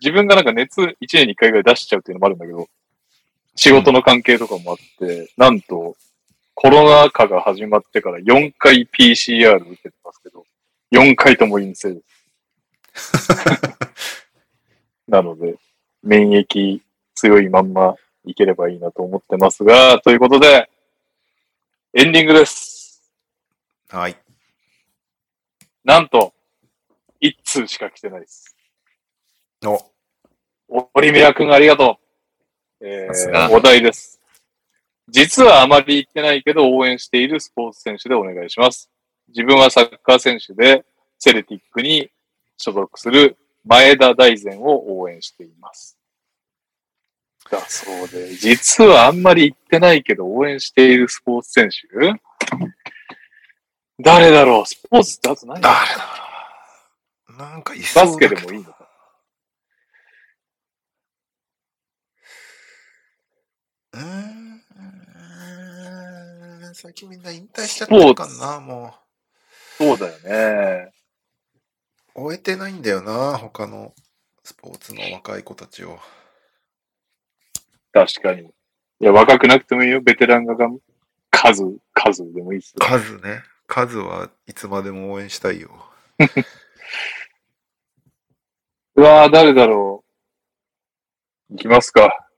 自分がなんか熱1年に1回ぐらい出しちゃうっていうのもあるんだけど、仕事の関係とかもあって、なんと、コロナ禍が始まってから4回 PCR 受けてますけど、4回とも陰性です。なので、免疫強いまんまいければいいなと思ってますが、ということで、エンディングです。はい。なんと、一通しか来てないです。お、オリミラ君ありがとう。えー、お題です。実はあまり言ってないけど応援しているスポーツ選手でお願いします。自分はサッカー選手でセルティックに所属する前田大然を応援しています。だそうで、実はあんまり言ってないけど応援しているスポーツ選手？誰だろう？スポーツだと何誰だろうな。なんかいそうバスケでもいいのかうーん。最近みんな引退しちゃってるかな、もそうだよね。終えてないんだよな、他のスポーツの若い子たちを。確かに。いや、若くなくてもいいよ。ベテランがが数、数でもいいっすよ。数ね。数はいつまでも応援したいよ。うわぁ、誰だろう。行きますか。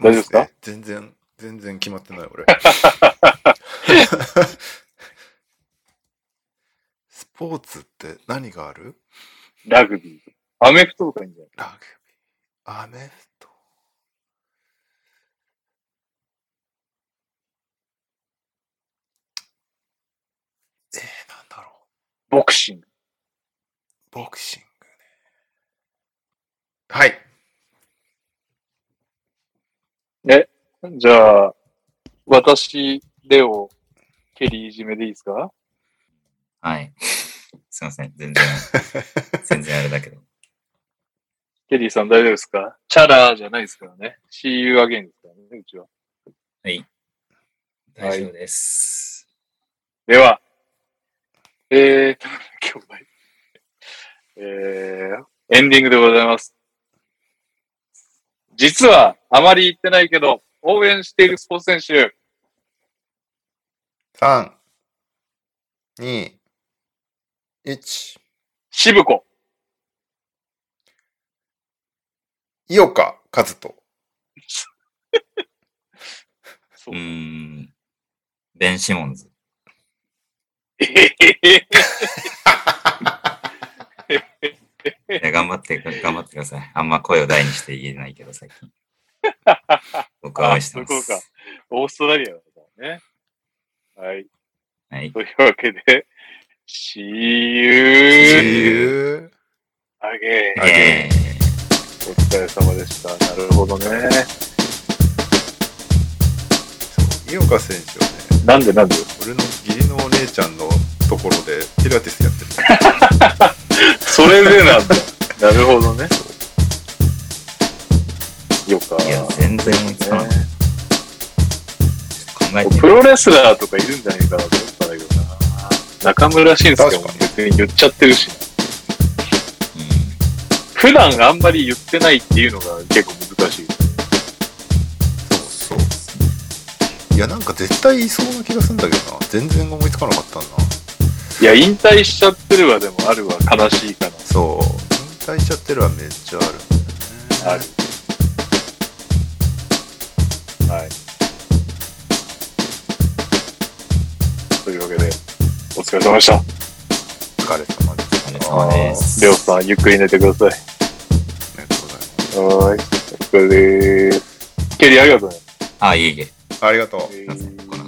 大丈夫ですか？え全然、全然決まってない、俺。スポーツって何がある？ラグビー。アメフトとかいいんじゃない？ラグビー。アメフト。えー、なんだろう。ボクシング。ボクシングね。はい。じゃあ、私、レオ、ケリーいじめでいいですか？はい。すいません。全然、全然あれだけど。ケリーさん大丈夫ですか？チャラーじゃないですからね。See you again ですからね、うちは。はい。大丈夫です。では、えーと、今日は、えー、エンディングでございます。実は、あまり言ってないけど、応援しているスポーツ選手、3、2、1。渋子。井岡和人。そうーん。ベン・シモンズ。頑張って、頑張ってください。あんま声を大にして言えないけど、最近。僕は応援してます。オーストラリアだからね。はい。はい。というわけで、See you you again. えお疲れ様でした。なるほどね。井岡選手はね、なんでなんで？俺の義理のお姉ちゃんのところでピラティスやってる。それでなんだ。なるほどね。よか。ーいや、全然思いつかなかった。ね考えてみプロレスラーとかいるんじゃないかなと思ったんだけどな。中村慎介も別に言っちゃってるしな。普段あんまり言ってないっていうのが結構難しい。いや、なんか絶対言いそうな気がするんだけどな。全然思いつかなかったんだな。いや、引退しちゃってるわでもあるわ。悲しいかな。そう。引退しちゃってるはめっちゃあるんだよね。ある。はい。というわけで、お疲れ様でした。お疲れ様です。お疲れ様です。レオさん、ゆっくり寝てください。ありがとうございます。はーい。お疲れでーす。ケリーありがとうね。あ、いえいえ。ありがとう。